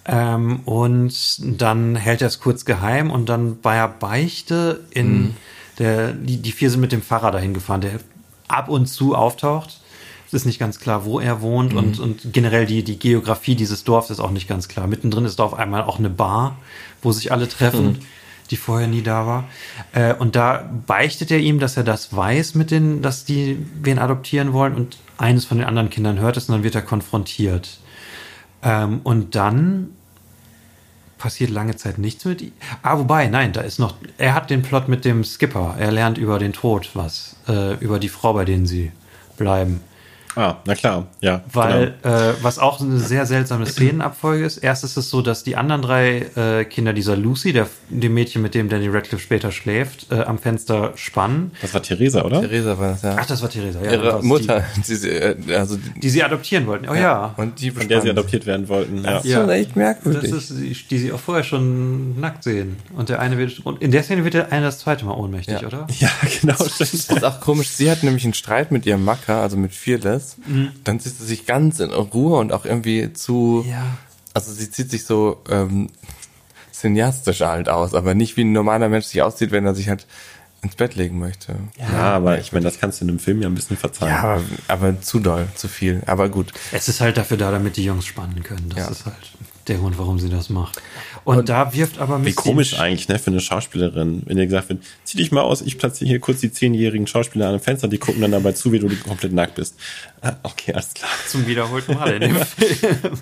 Ähm, und dann hält er es kurz geheim und dann bei der Beichte in der, die, die vier sind mit dem Fahrer dahin gefahren, der ab und zu auftaucht. Es ist nicht ganz klar, wo er wohnt und, und generell die, die Geografie dieses Dorfs ist auch nicht ganz klar. Mittendrin ist da auf einmal auch eine Bar, wo sich alle treffen, die vorher nie da war. Äh, und da beichtet er ihm, dass er das weiß mit den, dass die wen adoptieren wollen und eines von den anderen Kindern hört es und dann wird er konfrontiert. Ähm, und dann passiert lange Zeit nichts mit ihm. Ah, wobei, nein, da ist noch, er hat den Plot mit dem Skipper. Er lernt über den Tod was, äh, über die Frau, bei denen sie bleiben. Ah, na klar, ja. Weil, genau. äh, was auch eine sehr seltsame Szenenabfolge ist, erst ist es so, dass die anderen drei äh, Kinder dieser Lucy, der, dem Mädchen, mit dem Danny Radcliffe später schläft, äh, am Fenster spannen. Das war Theresa, oder? Theresa war das, ja. Ach, das war Theresa, ja. Ihre das Mutter, die, sie, äh, also die, Die, sie adoptieren wollten. Oh ja. und die Von der sie adoptiert werden wollten. Ja. Das ist schon echt Das merkwürdig. ist, die, die sie auch vorher schon nackt sehen. Und der eine wird, und in der Szene wird der eine das zweite Mal ohnmächtig, Ja. oder? ja, genau. Das ist auch komisch. Sie hat nämlich einen Streit mit ihrem Macker, also mit Fearless. Dann zieht sie sich ganz in Ruhe und auch irgendwie zu. Ja. Also sie zieht sich so ähm, cineastisch halt aus, aber nicht wie ein normaler Mensch sich auszieht, wenn er sich halt ins Bett legen möchte. Ja, aber ich meine, das kannst du in einem Film ja ein bisschen verzeihen. Ja, aber, aber zu doll, zu viel. Aber gut. Es ist halt dafür da, damit die Jungs spannen können. Das Ja. ist halt der Grund, warum sie das macht. Und, da wirft aber Wie Misty- komisch eigentlich, ne, für eine Schauspielerin, wenn dir gesagt wird, zieh dich mal aus, ich platziere hier kurz die zehnjährigen Schauspieler an einem Fenster, die gucken dann dabei zu, wie du komplett nackt bist. Ah, okay, alles klar. zum wiederholten Mal in dem Film.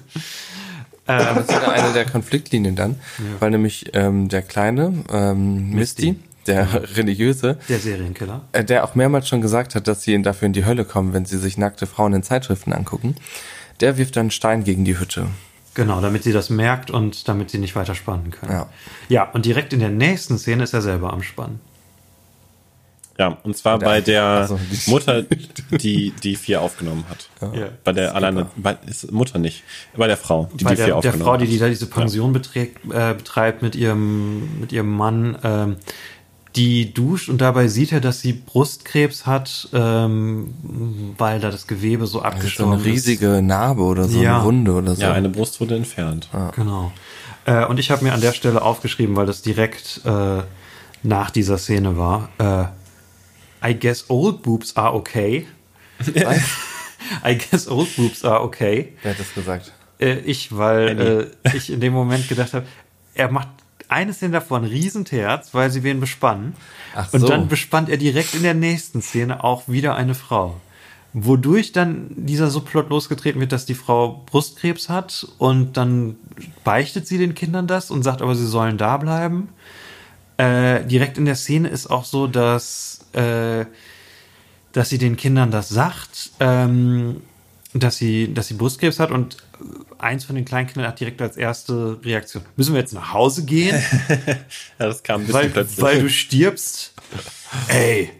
Das ist ja eine der Konfliktlinien dann, weil nämlich ähm, der kleine ähm, Misty, der religiöse, Der Serienkiller. äh, der auch mehrmals schon gesagt hat, dass sie ihn dafür in die Hölle kommen, wenn sie sich nackte Frauen in Zeitschriften angucken, der wirft dann einen Stein gegen die Hütte. Genau, damit sie das merkt und damit sie nicht weiter spannen kann. Ja. ja, und direkt in der nächsten Szene ist er selber am Spannen. Ja, und zwar Der- bei der also die- Mutter, die die vier aufgenommen hat. Ja. Bei der alleine, bei, ist Mutter nicht, bei der Frau, die Bei die der, vier der aufgenommen Frau, die, hat. die da diese Pension beträgt, äh, betreibt mit ihrem, mit ihrem Mann, ähm, die duscht und dabei sieht er, dass sie Brustkrebs hat, ähm, weil da das Gewebe so Das ist so abgestorben eine riesige Narbe oder so Ja. eine Wunde oder so. Ja, eine Brust wurde entfernt. Genau. Äh, und ich habe mir an der Stelle aufgeschrieben, weil das direkt äh, nach dieser Szene war. Äh, I guess old boobs are okay. I guess old boobs are okay. Wer hat das gesagt? Äh, ich, weil äh, ich in dem Moment gedacht habe, er macht eine Szene davon Riesenterz, weil sie wen bespannen. Ach und so. dann bespannt er direkt in der nächsten Szene auch wieder eine Frau. Wodurch dann dieser Subplot losgetreten wird, dass die Frau Brustkrebs hat und dann beichtet sie den Kindern das und sagt aber, sie sollen da bleiben. Äh, direkt in der Szene ist auch so, dass, äh, dass sie den Kindern das sagt, ähm, dass sie, dass sie Brustkrebs hat und eins von den Kleinkindern hat direkt als erste Reaktion, müssen wir jetzt nach Hause gehen, Ja, das kam ein bisschen weil, plötzlich. weil du stirbst? Ey.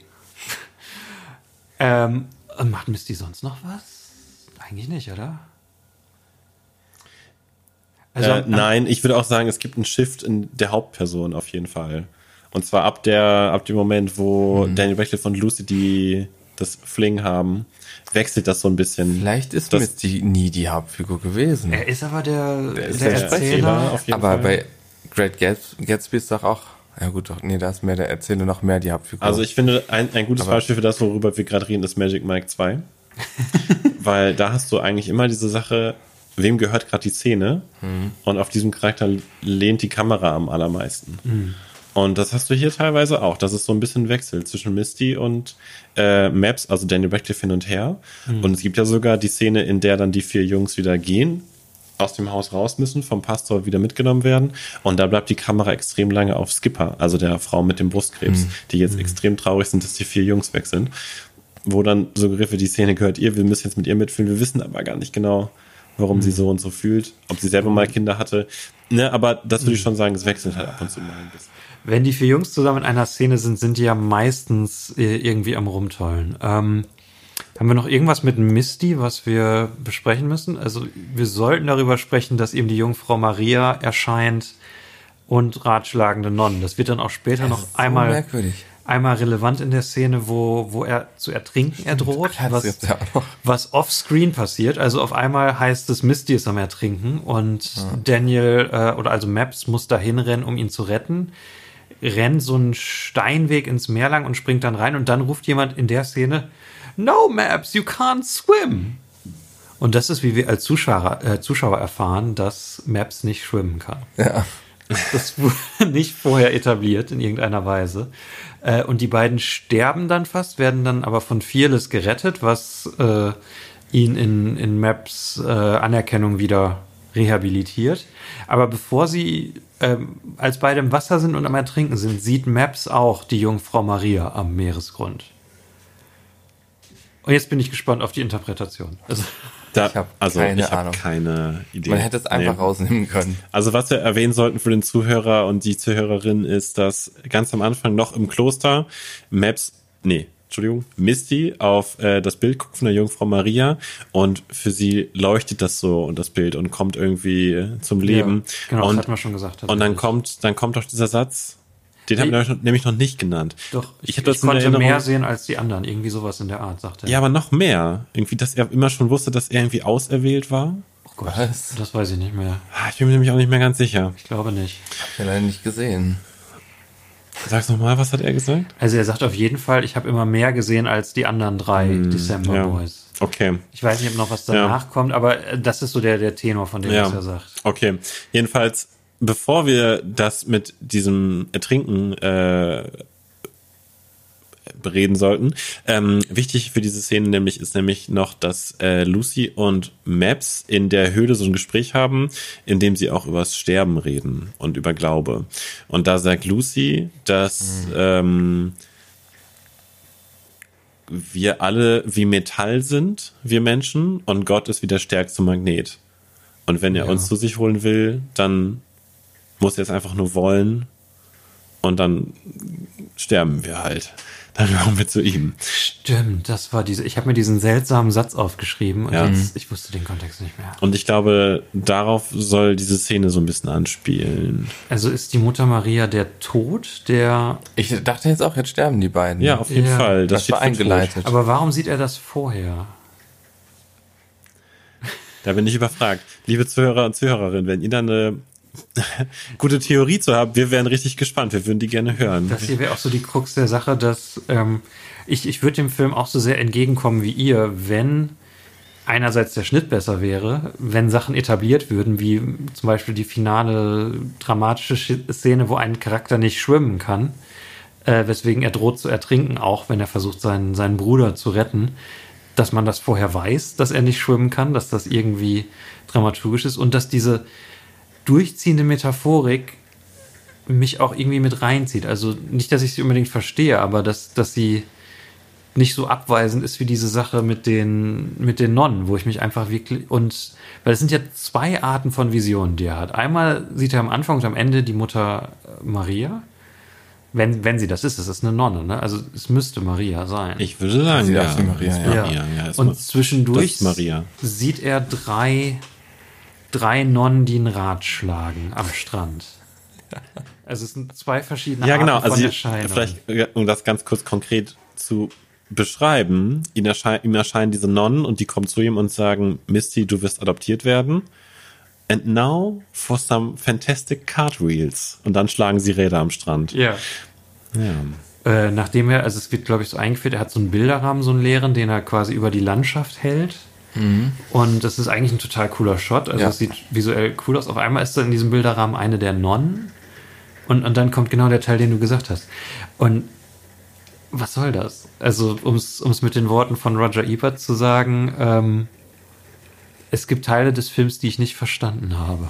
Ähm, macht Misty sonst noch was? Eigentlich nicht, oder? Also, äh, am- nein, ich würde auch sagen, es gibt einen Shift in der Hauptperson auf jeden Fall. Und zwar ab der, ab dem Moment, wo Mhm. Daniel Radcliffe und Lucy die das Fling haben, wechselt das so ein bisschen. Vielleicht ist das, Misty nie die Hauptfigur gewesen. er ist aber der, der, ist der Erzähler. auf jeden Aber Fall. bei Great Gats- Gatsby ist doch auch, ja gut, doch, nee, da ist mehr der Erzähler noch mehr die Hauptfigur. Also ich finde, ein, ein gutes Aber- Beispiel für das, worüber wir gerade reden, ist Magic Mike 2. Weil da hast du eigentlich immer diese Sache, wem gehört gerade die Szene? Mhm. Und auf diesem Charakter lehnt die Kamera am allermeisten. Mhm. Und das hast du hier teilweise auch, dass es so ein bisschen wechselt zwischen Misty und äh, Maps, also Daniel Radcliffe hin und her. Mhm. Und es gibt ja sogar die Szene, in der dann die vier Jungs wieder gehen, aus dem Haus raus müssen, vom Pastor wieder mitgenommen werden. Und da bleibt die Kamera extrem lange auf Skipper, also der Frau mit dem Brustkrebs, Mhm. die jetzt extrem traurig sind, dass die vier Jungs weg sind. Wo dann suggeriert wird, die Szene gehört ihr, wir müssen jetzt mit ihr mitfühlen, wir wissen aber gar nicht genau, warum Mhm. sie so und so fühlt, ob sie selber mal Kinder hatte. Ne, aber das würde ich schon sagen, es wechselt halt ab und zu mal ein bisschen. Wenn die vier Jungs zusammen in einer Szene sind, sind die ja meistens äh, irgendwie am Rumtollen. Ähm, haben wir noch irgendwas mit Misty, was wir besprechen müssen? Also wir sollten darüber sprechen, dass eben die Jungfrau Maria erscheint und ratschlagende Nonnen. Das wird dann auch später noch so einmal, merkwürdig. einmal relevant in der Szene, wo, wo er zu ertrinken Ja, das was, ja was offscreen passiert. Also auf einmal heißt es, Misty ist am Ertrinken und Daniel äh, oder also Maps muss da hinrennen, um ihn zu retten. Rennt so einen Steinweg ins Meer lang und springt dann rein und dann ruft jemand in der Szene, No Maps, you can't swim. Und das ist, wie wir als Zuschauer, äh, Zuschauer erfahren, dass Maps nicht schwimmen kann. ja. Das wurde nicht vorher etabliert in irgendeiner Weise. Äh, und die beiden sterben dann fast, werden dann aber von Fearless gerettet, was äh, ihn in, in Maps äh, Anerkennung wieder rehabilitiert. Aber bevor sie, ähm, als beide im Wasser sind und am Ertrinken sind, sieht Maps auch die Jungfrau Maria am Meeresgrund. Und jetzt bin ich gespannt auf die Interpretation. Also, Da, Ich hab also keine ich hab Ahnung. keine Idee. Man hätte es einfach Nee. rausnehmen können. Also was wir erwähnen sollten für den Zuhörer und die Zuhörerin ist, dass ganz am Anfang noch im Kloster Maps, nee, Entschuldigung, Misty auf äh, das Bild guckt von der Jungfrau Maria und für sie leuchtet das so und das Bild und kommt irgendwie zum Leben. Ja, genau, das und, hatten wir schon gesagt, Und dann kommt, dann kommt doch dieser Satz, den haben wir nämlich noch nicht genannt. doch, ich, ich, das ich konnte Erinnerung. mehr sehen als die anderen. Irgendwie sowas in der Art, sagte er. Ja, aber noch mehr. Irgendwie, dass er immer schon wusste, dass er irgendwie auserwählt war. Oh Gott, Was? das weiß ich nicht mehr. Ah, Ich bin mir nämlich auch nicht mehr ganz sicher. Ich glaube nicht. Hab ich leider nicht gesehen. Sag's nochmal, was hat er gesagt? Also er sagt auf jeden Fall, ich habe immer mehr gesehen als die anderen drei December Hm, ja. Boys. Okay. Ich weiß nicht, ob noch was danach kommt, aber äh, das ist so der, der Tenor, von dem Ja. was er sagt. Okay. Jedenfalls, bevor wir das mit diesem Ertrinken äh, bereden sollten. Ähm, wichtig für diese Szene nämlich ist nämlich noch, dass äh, Lucy und Maps in der Höhle so ein Gespräch haben, in dem sie auch übers Sterben reden und über Glaube. Und da sagt Lucy, dass ähm, wir alle wie Metall sind, wir Menschen, und Gott ist wie der stärkste Magnet. Und wenn er Ja. uns zu sich holen will, dann muss er es einfach nur wollen und dann sterben wir halt. Dann kommen wir zu ihm. Stimmt, das war diese. Ich habe mir diesen seltsamen Satz aufgeschrieben und Ja. jetzt, ich wusste den Kontext nicht mehr. Und ich glaube, darauf soll diese Szene so ein bisschen anspielen. Also ist die Mutter Maria der Tod, der. Ich dachte jetzt auch, jetzt sterben die beiden. Ja, auf jeden Ja. Fall. das, steht war tot. eingeleitet. Aber warum sieht er das vorher? Da bin ich überfragt. Liebe Zuhörer und Zuhörerinnen, wenn ihr da eine gute Theorie zu habt, wir wären richtig gespannt. Wir würden die gerne hören. Das hier wäre auch so die Krux der Sache, dass ähm, ich, ich würde dem Film auch so sehr entgegenkommen wie ihr, wenn einerseits der Schnitt besser wäre, wenn Sachen etabliert würden, wie zum Beispiel die finale dramatische Sch- Szene, wo ein Charakter nicht schwimmen kann, äh, weswegen er droht zu ertrinken, auch wenn er versucht, seinen, seinen Bruder zu retten, dass man das vorher weiß, dass er nicht schwimmen kann, dass das irgendwie dramaturgisch ist und dass diese durchziehende Metaphorik mich auch irgendwie mit reinzieht. Also nicht, dass ich sie unbedingt verstehe, aber dass, dass sie nicht so abweisend ist wie diese Sache mit den, mit den Nonnen, wo ich mich einfach wirklich und weil es sind ja zwei Arten von Visionen, die er hat. Einmal sieht er am Anfang und am Ende die Mutter äh, Maria. Wenn, wenn sie das ist, es ist eine Nonne, ne? Also es müsste Maria sein. Ich würde sagen, ja. Maria, Das ist ja. Maria, ja. ist und zwischendurch das sieht er drei, drei Nonnen, die ein Rad schlagen am Strand. Also es sind zwei verschiedene Ja, Arten genau. von Also Erscheinungen. vielleicht, um das ganz kurz konkret zu beschreiben, ihm, erschei ihm erscheinen diese Nonnen und die kommen zu ihm und sagen, Misty, du wirst adoptiert werden. And now for some fantastic cartwheels. Und dann schlagen sie Räder am Strand. Ja. Ja. Äh, nachdem er, also es wird, glaube ich, so eingeführt, er hat so einen Bilderrahmen, so einen leeren, den er quasi über die Landschaft hält. Und das ist eigentlich ein total cooler Shot. Also Ja. es sieht visuell cool aus. Auf einmal ist da in diesem Bilderrahmen eine der Nonnen. Und, und dann kommt genau der Teil, den du gesagt hast. Und was soll das? Also, um es mit den Worten von Roger Ebert zu sagen, ähm, es gibt Teile des Films, die ich nicht verstanden habe.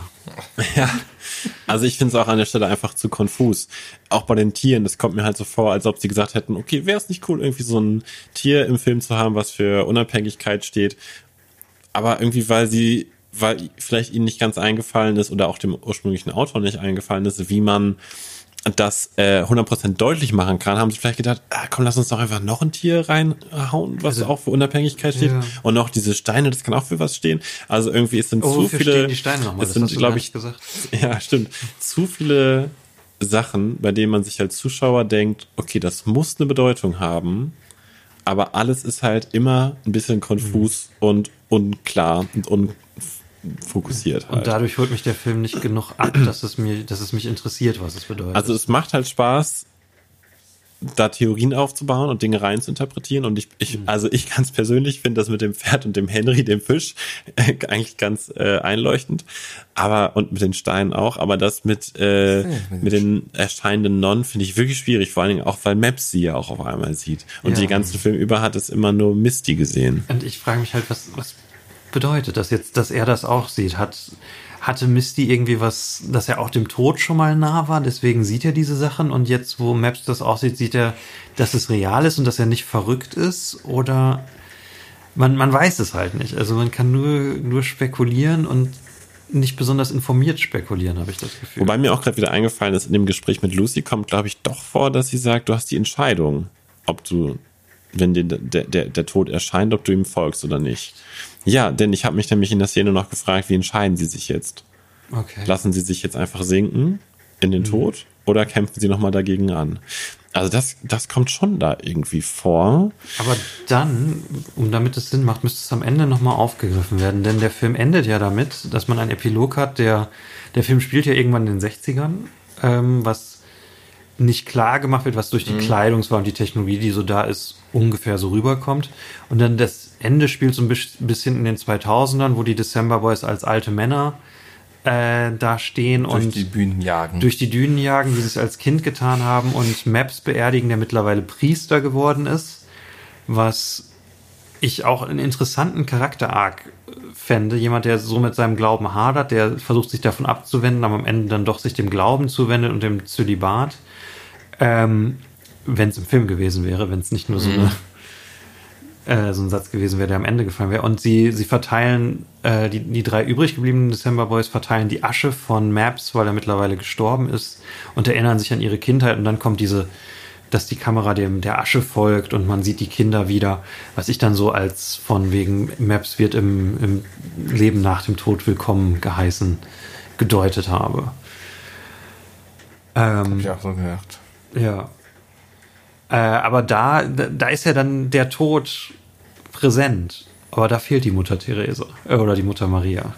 Ja, also ich finde es auch an der Stelle einfach zu konfus. Auch bei den Tieren, das kommt mir halt so vor, als ob sie gesagt hätten, okay, wäre es nicht cool, irgendwie so ein Tier im Film zu haben, was für Unabhängigkeit steht. Aber irgendwie, weil sie, weil vielleicht ihnen nicht ganz eingefallen ist oder auch dem ursprünglichen Autor nicht eingefallen ist, wie man das äh, 100% deutlich machen kann, haben sie vielleicht gedacht, ah, komm, lass uns doch einfach noch ein Tier reinhauen, was auch für Unabhängigkeit steht. Ja. Und noch diese Steine, das kann auch für was stehen. Also irgendwie es sind Oh, zu viele. die Steine nochmal? Es sind, glaube ich, gesagt. ja, stimmt. Zu viele Sachen, bei denen man sich als Zuschauer denkt, okay, das muss eine Bedeutung haben, aber alles ist halt immer ein bisschen konfus und unklar und unfokussiert halt. Und dadurch holt mich der Film nicht genug ab, dass es, mir, dass es mich interessiert, was es bedeutet. Also es macht halt Spaß, da Theorien aufzubauen und Dinge rein zu interpretieren. Und ich, ich also ich ganz persönlich finde das mit dem Pferd und dem Henry, dem Fisch, äh, eigentlich ganz äh, einleuchtend. Aber, und mit den Steinen auch, aber das mit, äh, mit den erscheinenden Nonnen finde ich wirklich schwierig, vor allen Dingen auch, weil Maps sie ja auch auf einmal sieht. Und Ja. die ganzen Film über hat es immer nur Misty gesehen. Und ich frage mich halt, was, was bedeutet das jetzt, dass er das auch sieht? Hat, hatte Misty irgendwie was, dass er auch dem Tod schon mal nah war, deswegen sieht er diese Sachen und jetzt, wo Maps das auch sieht, sieht er, dass es real ist und dass er nicht verrückt ist oder man, man weiß es halt nicht. Also man kann nur, nur spekulieren und nicht besonders informiert spekulieren, habe ich das Gefühl. Wobei mir auch gerade wieder eingefallen ist, in dem Gespräch mit Lucy kommt, glaube ich, doch vor, dass sie sagt, du hast die Entscheidung, ob du, wenn dir der, der, der Tod erscheint, ob du ihm folgst oder nicht. Ja, denn ich habe mich nämlich in der Szene noch gefragt, wie entscheiden sie sich jetzt? okay. Lassen sie sich jetzt einfach sinken in den Tod oder kämpfen sie nochmal dagegen an? Also das, das kommt schon da irgendwie vor. Aber dann, um damit es Sinn macht, müsste es am Ende nochmal aufgegriffen werden, denn der Film endet ja damit, dass man einen Epilog hat, der, der Film spielt ja irgendwann in den 60ern, ähm, was nicht klar gemacht wird, was durch die Kleidungswahl und die Technologie, die so da ist, ungefähr so rüberkommt. Und dann das Ende spielt so ein bis- bisschen in den 2000ern, wo die December Boys als alte Männer äh, da stehen Durch und die Bühnen jagen. durch die Dünen jagen, wie sie es als Kind getan haben und Maps beerdigen, der mittlerweile Priester geworden ist, was ich auch einen interessanten Charakter-Arc fände. Jemand, der so mit seinem Glauben hadert, der versucht sich davon abzuwenden, aber am Ende dann doch sich dem Glauben zuwendet und dem Zölibat. Ähm, wenn es im Film gewesen wäre, wenn es nicht nur so eine äh, so ein Satz gewesen wäre, der am Ende gefallen wäre. Und sie, sie verteilen, äh, die, die drei übrig gebliebenen December Boys verteilen die Asche von Maps, weil er mittlerweile gestorben ist und erinnern sich an ihre Kindheit und dann kommt diese, dass die Kamera dem der Asche folgt und man sieht die Kinder wieder, was ich dann so als von wegen Maps wird im, im Leben nach dem Tod willkommen geheißen gedeutet habe. Hab Ähm, ich auch so gedacht. ja. Äh, aber da, da ist ja dann der Tod präsent. Aber da fehlt die Mutter Therese. Äh, oder die Mutter Maria.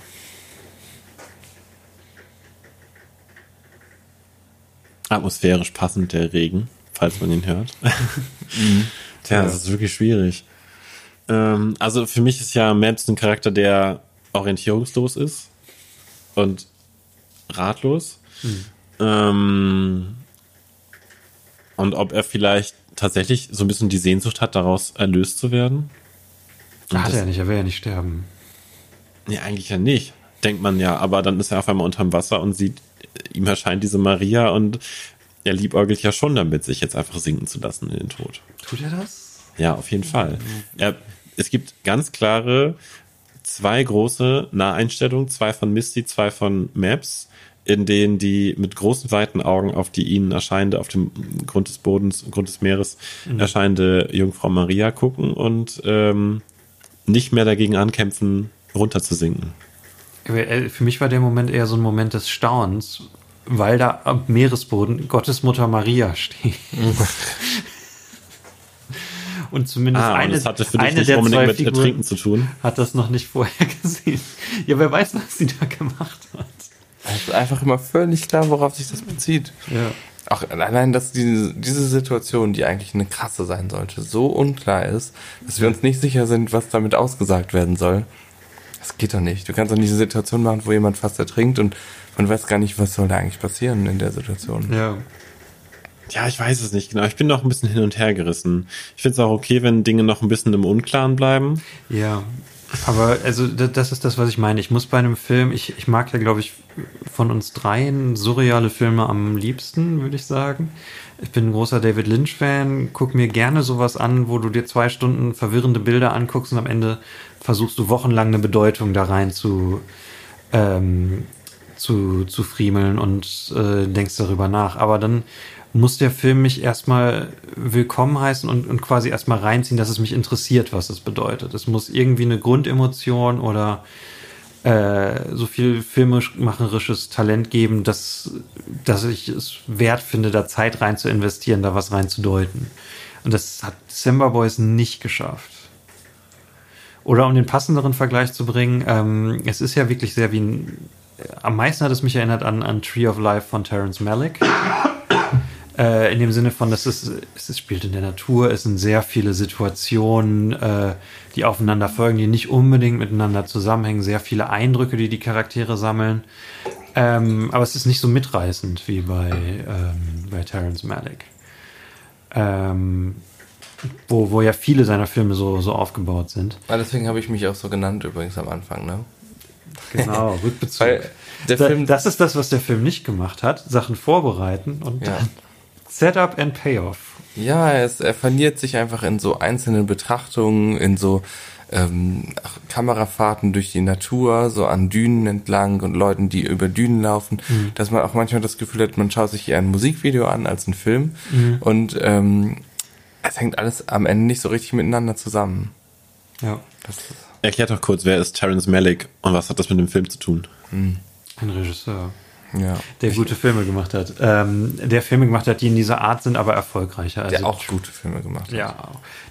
Atmosphärisch passend der Regen, falls man ihn hört. Tja, das ist wirklich schwierig. Ähm, also für mich ist ja Maps ein Charakter, der orientierungslos ist und ratlos. Ähm, und ob er vielleicht tatsächlich so ein bisschen die Sehnsucht hat, daraus erlöst zu werden. Und Hat er nicht, er will ja nicht sterben. Nee, eigentlich ja nicht. Denkt man ja, aber dann ist er auf einmal unterm Wasser und sieht, ihm erscheint diese Maria und er liebäugelt ja schon damit, sich jetzt einfach sinken zu lassen in den Tod. Tut er das? Ja, auf jeden Fall. Er, es gibt ganz klare zwei große Naheinstellungen, zwei von Misty, zwei von Maps, in denen die mit großen weiten Augen auf die ihnen erscheinende, auf dem Grund des Bodens, Grund des Meeres erscheinende Jungfrau Maria gucken und ähm, nicht mehr dagegen ankämpfen, runterzusinken. Äh, Für mich war der Moment eher so ein Moment des Staunens, weil da am Meeresboden Gottesmutter Maria steht. Und zumindest Ah, und eine, das hatte für dich eine nicht der unbedingt zwei mit Ertrinken zu tun. hat das noch nicht vorher gesehen. Ja, wer weiß, was sie da gemacht hat. Es ist einfach immer völlig klar, worauf sich das bezieht. Ja. Auch allein, dass diese, diese Situation, die eigentlich eine krasse sein sollte, so unklar ist, dass wir uns nicht sicher sind, was damit ausgesagt werden soll. Das geht doch nicht. Du kannst doch nicht eine Situation machen, wo jemand fast ertrinkt und man weiß gar nicht, was soll da eigentlich passieren in der Situation. Ja. Ja, ich weiß es nicht genau. Ich bin noch ein bisschen hin und her gerissen. Ich finde es auch okay, wenn Dinge noch ein bisschen im Unklaren bleiben. Ja, aber also da- das ist das, was ich meine. Ich muss bei einem Film, ich, ich mag ja, glaube ich, von uns dreien surreale Filme am liebsten, würde ich sagen. Ich bin ein großer David Lynch-Fan, guck mir gerne sowas an, wo du dir zwei Stunden verwirrende Bilder anguckst und am Ende versuchst du wochenlang eine Bedeutung da rein zu, ähm, zu, zu friemeln und äh, denkst darüber nach. Aber dann muss der Film mich erstmal willkommen heißen und, und quasi erstmal reinziehen, dass es mich interessiert, was es bedeutet. Es muss irgendwie eine Grundemotion oder äh, so viel filmemacherisches Talent geben, dass, dass ich es wert finde, da Zeit rein zu investieren, da was reinzudeuten. Und das hat December Boys nicht geschafft. Oder um den passenderen Vergleich zu bringen, ähm, es ist ja wirklich sehr wie ein. Am meisten hat es mich erinnert an, an Tree of Life von Terrence Malick. Äh, in dem Sinne von, dass es, es spielt in der Natur, es sind sehr viele Situationen, äh, die aufeinander folgen, die nicht unbedingt miteinander zusammenhängen, sehr viele Eindrücke, die die Charaktere sammeln. Ähm, aber es ist nicht so mitreißend wie bei, ähm, bei Terrence Malick. Ähm, wo, wo ja viele seiner Filme so, so aufgebaut sind. Ah, deswegen habe ich mich auch so genannt übrigens am Anfang, ne? Genau, Rückbezug. Weil der Film, das ist das, was der Film nicht gemacht hat. Sachen vorbereiten und Ja. dann Setup and Payoff. Ja, es, er verliert sich einfach in so einzelnen Betrachtungen, in so ähm, Kamerafahrten durch die Natur, so an Dünen entlang und Leuten, die über Dünen laufen, dass man auch manchmal das Gefühl hat, man schaut sich eher ein Musikvideo an als einen Film und ähm, es hängt alles am Ende nicht so richtig miteinander zusammen. Ja, Das ist, Erklärt doch kurz, wer ist Terrence Malick und was hat das mit dem Film zu tun? ein Regisseur, ja. der gute Filme gemacht hat. Ähm, der Filme gemacht hat, die in dieser Art sind, aber erfolgreicher. Also Der auch gute Filme gemacht hat. Ja,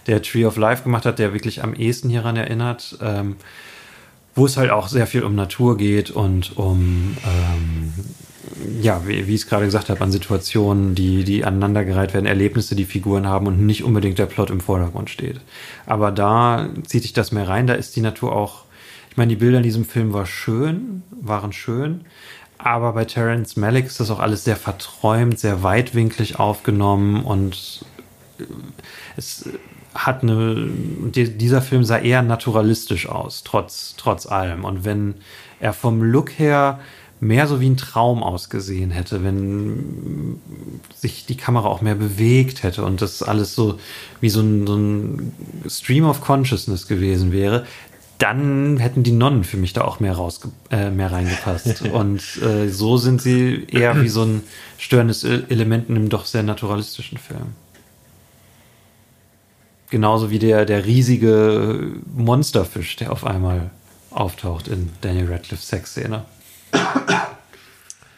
der Tree of Life gemacht hat, der wirklich am ehesten hieran erinnert, ähm, wo es halt auch sehr viel um Natur geht und um, ähm, ja, wie, wie ich es gerade gesagt habe, an Situationen, die, die aneinandergereiht werden, Erlebnisse, die Figuren haben und nicht unbedingt der Plot im Vordergrund steht. Aber da zieht sich das mehr rein, da ist die Natur auch, ich meine, die Bilder in diesem Film war schön, waren schön, aber bei Terrence Malick ist das auch alles sehr verträumt, sehr weitwinklig aufgenommen und äh, es hat eine, dieser Film sah eher naturalistisch aus, trotz, trotz allem. Und wenn er vom Look her mehr so wie ein Traum ausgesehen hätte, wenn sich die Kamera auch mehr bewegt hätte und das alles so wie so ein, so ein Stream of Consciousness gewesen wäre, dann hätten die Nonnen für mich da auch mehr raus äh, mehr reingepasst. und äh, so sind sie eher wie so ein störendes Element in einem doch sehr naturalistischen Film. Genauso wie der, der riesige Monsterfisch, der auf einmal auftaucht in Daniel Radcliffe's Sexszene.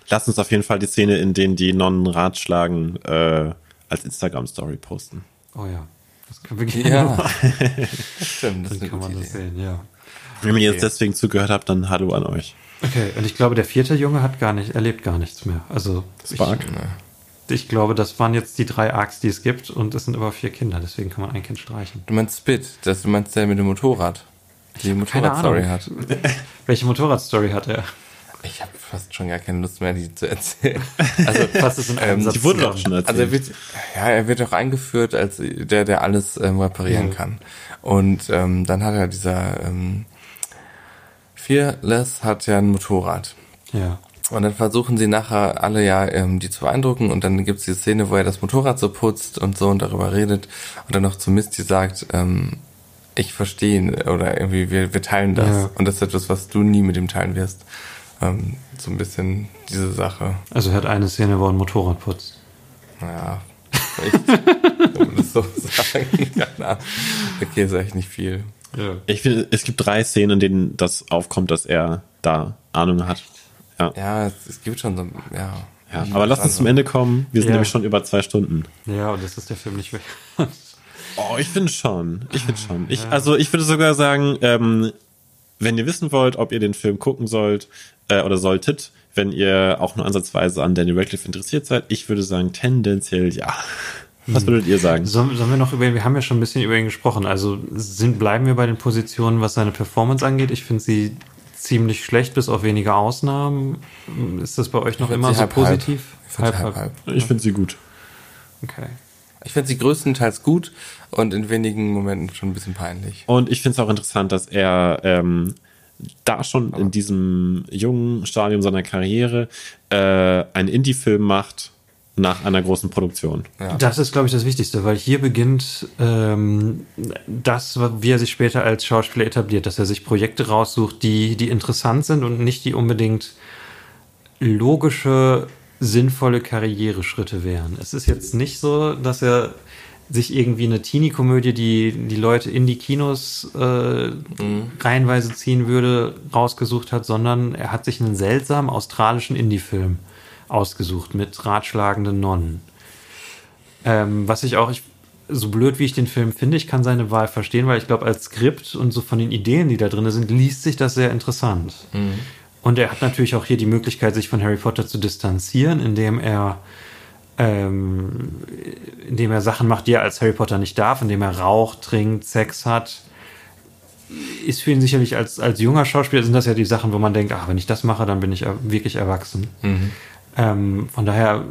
Lass uns auf jeden Fall die Szene, in denen die Nonnen ratschlagen, äh, als Instagram-Story posten. Oh ja, das können wir gerne Ja. machen. Stimmt, das ist Dann kann man das sehen, ja. Wenn ihr jetzt deswegen zugehört habt, dann Hallo an euch. Okay, und ich glaube, der vierte Junge hat gar nicht, erlebt gar nichts mehr. Also Spark. Ich, ich glaube, das waren jetzt die drei Arcs, die es gibt und es sind über vier Kinder, deswegen kann man ein Kind streichen. Du meinst Spit, das du meinst der mit dem Motorrad. Die Keine Motorradstory hat. Welche Motorradstory hat er? Ich habe fast schon gar keine Lust mehr, die zu erzählen. Also, Was ist in einem Ähm, Satz Die wurde zusammen? doch schon erzählt. also er wird, ja, er wird auch eingeführt als der, der alles ähm, reparieren Ja. kann. Und ähm, dann hat er dieser ähm, Fearless hat ja ein Motorrad. Ja. Und dann versuchen sie nachher alle ja, ähm, die zu beeindrucken und dann gibt's die Szene, wo er das Motorrad so putzt und so und darüber redet und dann noch zu Misty sagt, ähm, ich verstehe ihn oder irgendwie wir, wir teilen das. Ja. Und das ist etwas, was du nie mit ihm teilen wirst. Ähm, so ein bisschen diese Sache. Also er hat eine Szene, wo er ein Motorrad putzt. Naja, vielleicht kann man das so sagen. Ahnung. Okay, ist echt nicht viel. Ja. Ich finde, es gibt drei Szenen, in denen das aufkommt, dass er da Ahnung hat. Ja. Ja, es, es gibt schon so, ja. ja. Aber lass uns zum Ende kommen. Wir sind Ja. nämlich schon über zwei Stunden. Ja, und das ist der Film nicht weg. Oh, ich finde schon. Ich finde schon. Ich, also ich würde sogar sagen, ähm, wenn ihr wissen wollt, ob ihr den Film gucken sollt äh, oder solltet, wenn ihr auch nur ansatzweise an Daniel Radcliffe interessiert seid, ich würde sagen tendenziell ja. Was würdet ihr sagen? Sollen, sollen wir noch über ihn, wir haben ja schon ein bisschen über ihn gesprochen, also sind, bleiben wir bei den Positionen, was seine Performance angeht. Ich finde sie ziemlich schlecht, bis auf wenige Ausnahmen. Ist das bei euch noch immer so halb, halb. positiv? Ich find sie halb, halb. Ich finde sie gut. Okay. Ich finde sie größtenteils gut und in wenigen Momenten schon ein bisschen peinlich. Und ich finde es auch interessant, dass er ähm, da schon in diesem jungen Stadium seiner Karriere äh, einen Indie-Film macht nach einer großen Produktion. Ja. Das ist, glaube ich, das Wichtigste, weil hier beginnt ähm, das, wie er sich später als Schauspieler etabliert, dass er sich Projekte raussucht, die, die interessant sind und nicht die unbedingt logische, sinnvolle Karriereschritte wären. Es ist jetzt nicht so, dass er sich irgendwie eine Teenie-Komödie, die die Leute in die Kinos äh, reihenweise ziehen würde, rausgesucht hat, sondern er hat sich einen seltsamen australischen Indie-Film ausgesucht mit ratschlagenden Nonnen. Ähm, was ich auch, ich, so blöd wie ich den Film finde, ich kann seine Wahl verstehen, weil ich glaube, als Skript und so von den Ideen, die da drin sind, liest sich das sehr interessant. Und er hat natürlich auch hier die Möglichkeit, sich von Harry Potter zu distanzieren, indem er ähm, indem er Sachen macht, die er als Harry Potter nicht darf, indem er raucht, trinkt, Sex hat. Ist für ihn sicherlich als, als junger Schauspieler sind das ja die Sachen, wo man denkt, ach, wenn ich das mache, dann bin ich wirklich erwachsen. Ähm, von daher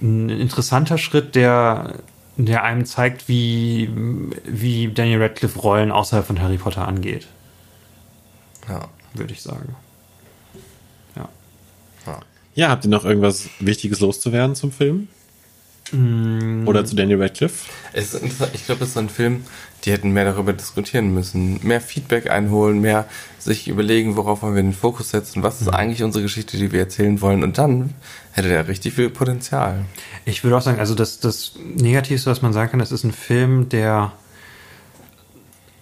ein interessanter Schritt, der, der einem zeigt, wie, wie Daniel Radcliffe Rollen außerhalb von Harry Potter angeht, Ja. würde ich sagen. Ja. Habt ihr noch irgendwas Wichtiges loszuwerden zum Film? Oder zu Daniel Radcliffe? Es ist interessant. Ich glaube, das ist so ein Film, die hätten mehr darüber diskutieren müssen. Mehr Feedback einholen, mehr sich überlegen, worauf wollen wir den Fokus setzen, was ist eigentlich unsere Geschichte, die wir erzählen wollen. Und dann hätte der richtig viel Potenzial. Ich würde auch sagen, also das, das Negativste, was man sagen kann, es ist ein Film, der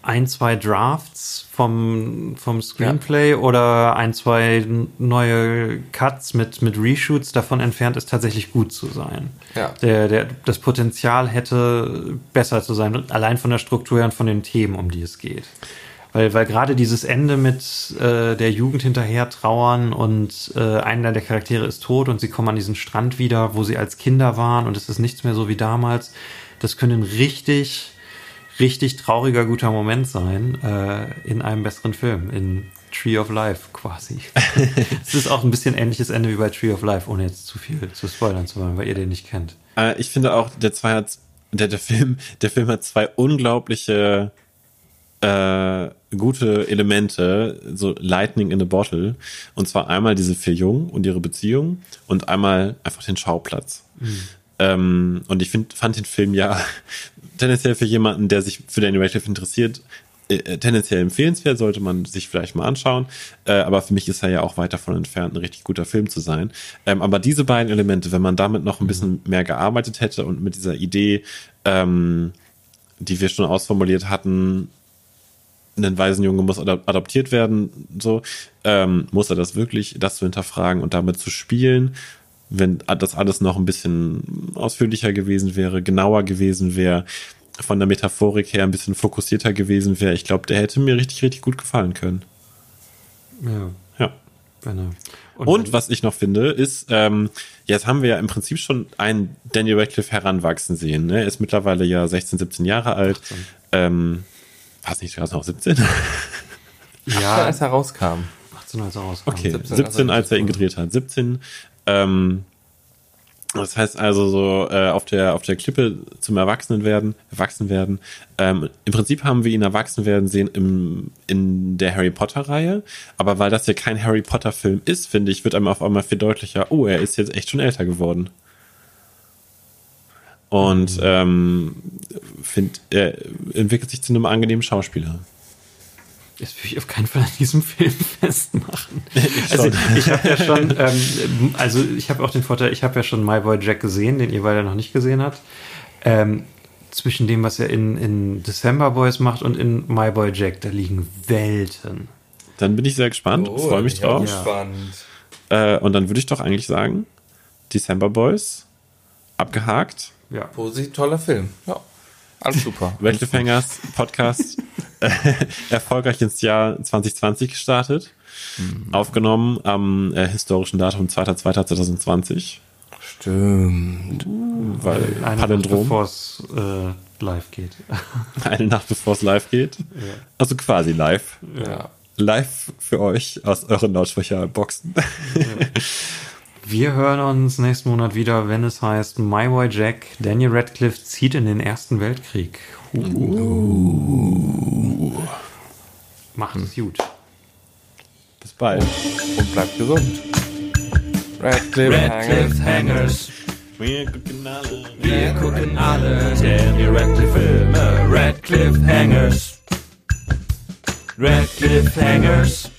ein, zwei Drafts vom, vom Screenplay oder ein, zwei neue Cuts mit, mit Reshoots davon entfernt ist, tatsächlich gut zu sein. Ja. Der, der, das Potenzial hätte besser zu sein, allein von der Struktur her und von den Themen, um die es geht. Weil, weil gerade dieses Ende mit äh, der Jugend hinterher trauern und äh, einer der Charaktere ist tot und sie kommen an diesen Strand wieder, wo sie als Kinder waren und es ist nichts mehr so wie damals. Das könnte ein richtig, richtig trauriger, guter Moment sein äh, in einem besseren Film. In Tree of Life quasi. es ist auch ein bisschen ähnliches Ende wie bei Tree of Life, ohne jetzt zu viel zu spoilern zu wollen, weil ihr den nicht kennt. Äh, ich finde auch, der zwei hat, der, der Film, der Film hat zwei unglaubliche äh, gute Elemente, so Lightning in a Bottle. Und zwar einmal diese vier Jungen und ihre Beziehung und einmal einfach den Schauplatz. Mhm. Ähm, und ich find, fand den Film ja tendenziell für jemanden, der sich für Danny Radcliffe interessiert, äh, äh, tendenziell empfehlenswert, sollte man sich vielleicht mal anschauen. Äh, aber für mich ist er ja auch weit davon entfernt, ein richtig guter Film zu sein. Ähm, aber diese beiden Elemente, wenn man damit noch ein bisschen mehr gearbeitet hätte und mit dieser Idee, ähm, die wir schon ausformuliert hatten, ein Waisenjunge muss adoptiert werden, so, ähm, muss er das wirklich, das zu hinterfragen und damit zu spielen wenn das alles noch ein bisschen ausführlicher gewesen wäre, genauer gewesen wäre, von der Metaphorik her ein bisschen fokussierter gewesen wäre, ich glaube, der hätte mir richtig, richtig gut gefallen können. Ja. Ja. Und, Und was ich noch finde, ist, ähm, jetzt haben wir ja im Prinzip schon einen Daniel Radcliffe heranwachsen sehen. Ne? Er ist mittlerweile ja 16, 17 Jahre alt. 18. Ähm, war es nicht gerade noch 17? Ja, als er rauskam. 18, als er rauskam. Okay, 17, 17 als er ihn gedreht hat. 17 ähm, das heißt also so äh, auf der auf der Klippe zum Erwachsenen werden, erwachsen werden. Ähm, Im Prinzip haben wir ihn erwachsen werden sehen im in der Harry Potter Reihe, aber weil das ja kein Harry Potter Film ist, finde ich, wird einem auf einmal viel deutlicher. Oh, er ist jetzt echt schon älter geworden. Und ähm, find, er entwickelt sich zu einem angenehmen Schauspieler. Das will ich auf keinen Fall an diesem Film festmachen. Ich also ich habe ja schon, ähm, also ich habe auch den Vorteil, ich habe ja schon My Boy Jack gesehen, den ihr beide noch nicht gesehen habt. Ähm, zwischen dem, was er in, in December Boys macht und in My Boy Jack, da liegen Welten. Dann bin ich sehr gespannt, oh, freue mich drauf. Gespannt. Äh, und dann würde ich doch eigentlich sagen, December Boys, abgehakt. Ja. Positiv toller Film. Ja. Alles super. Weltlefängers Podcast äh, erfolgreich ins Jahr 2020 gestartet. Mhm. Aufgenommen am äh, historischen Datum 2.2.2020. Stimmt. Weil Eine Palindrom. Nacht bevor es äh, live geht. Eine Nacht bevor es live geht. Ja. Also quasi live. Ja. Live für euch aus euren Lautsprecherboxen. Ja. Wir hören uns nächsten Monat wieder, wenn es heißt My Boy Jack, Daniel Radcliffe zieht in den Ersten Weltkrieg. Uh. Uh. Macht es gut. Bis bald. Und bleibt gesund. Radcliffe, Radcliffe Hangers. Wir gucken alle. Wir gucken alle Daniel Radcliffe Filme. Radcliffe Hangers. Radcliffe Hangers.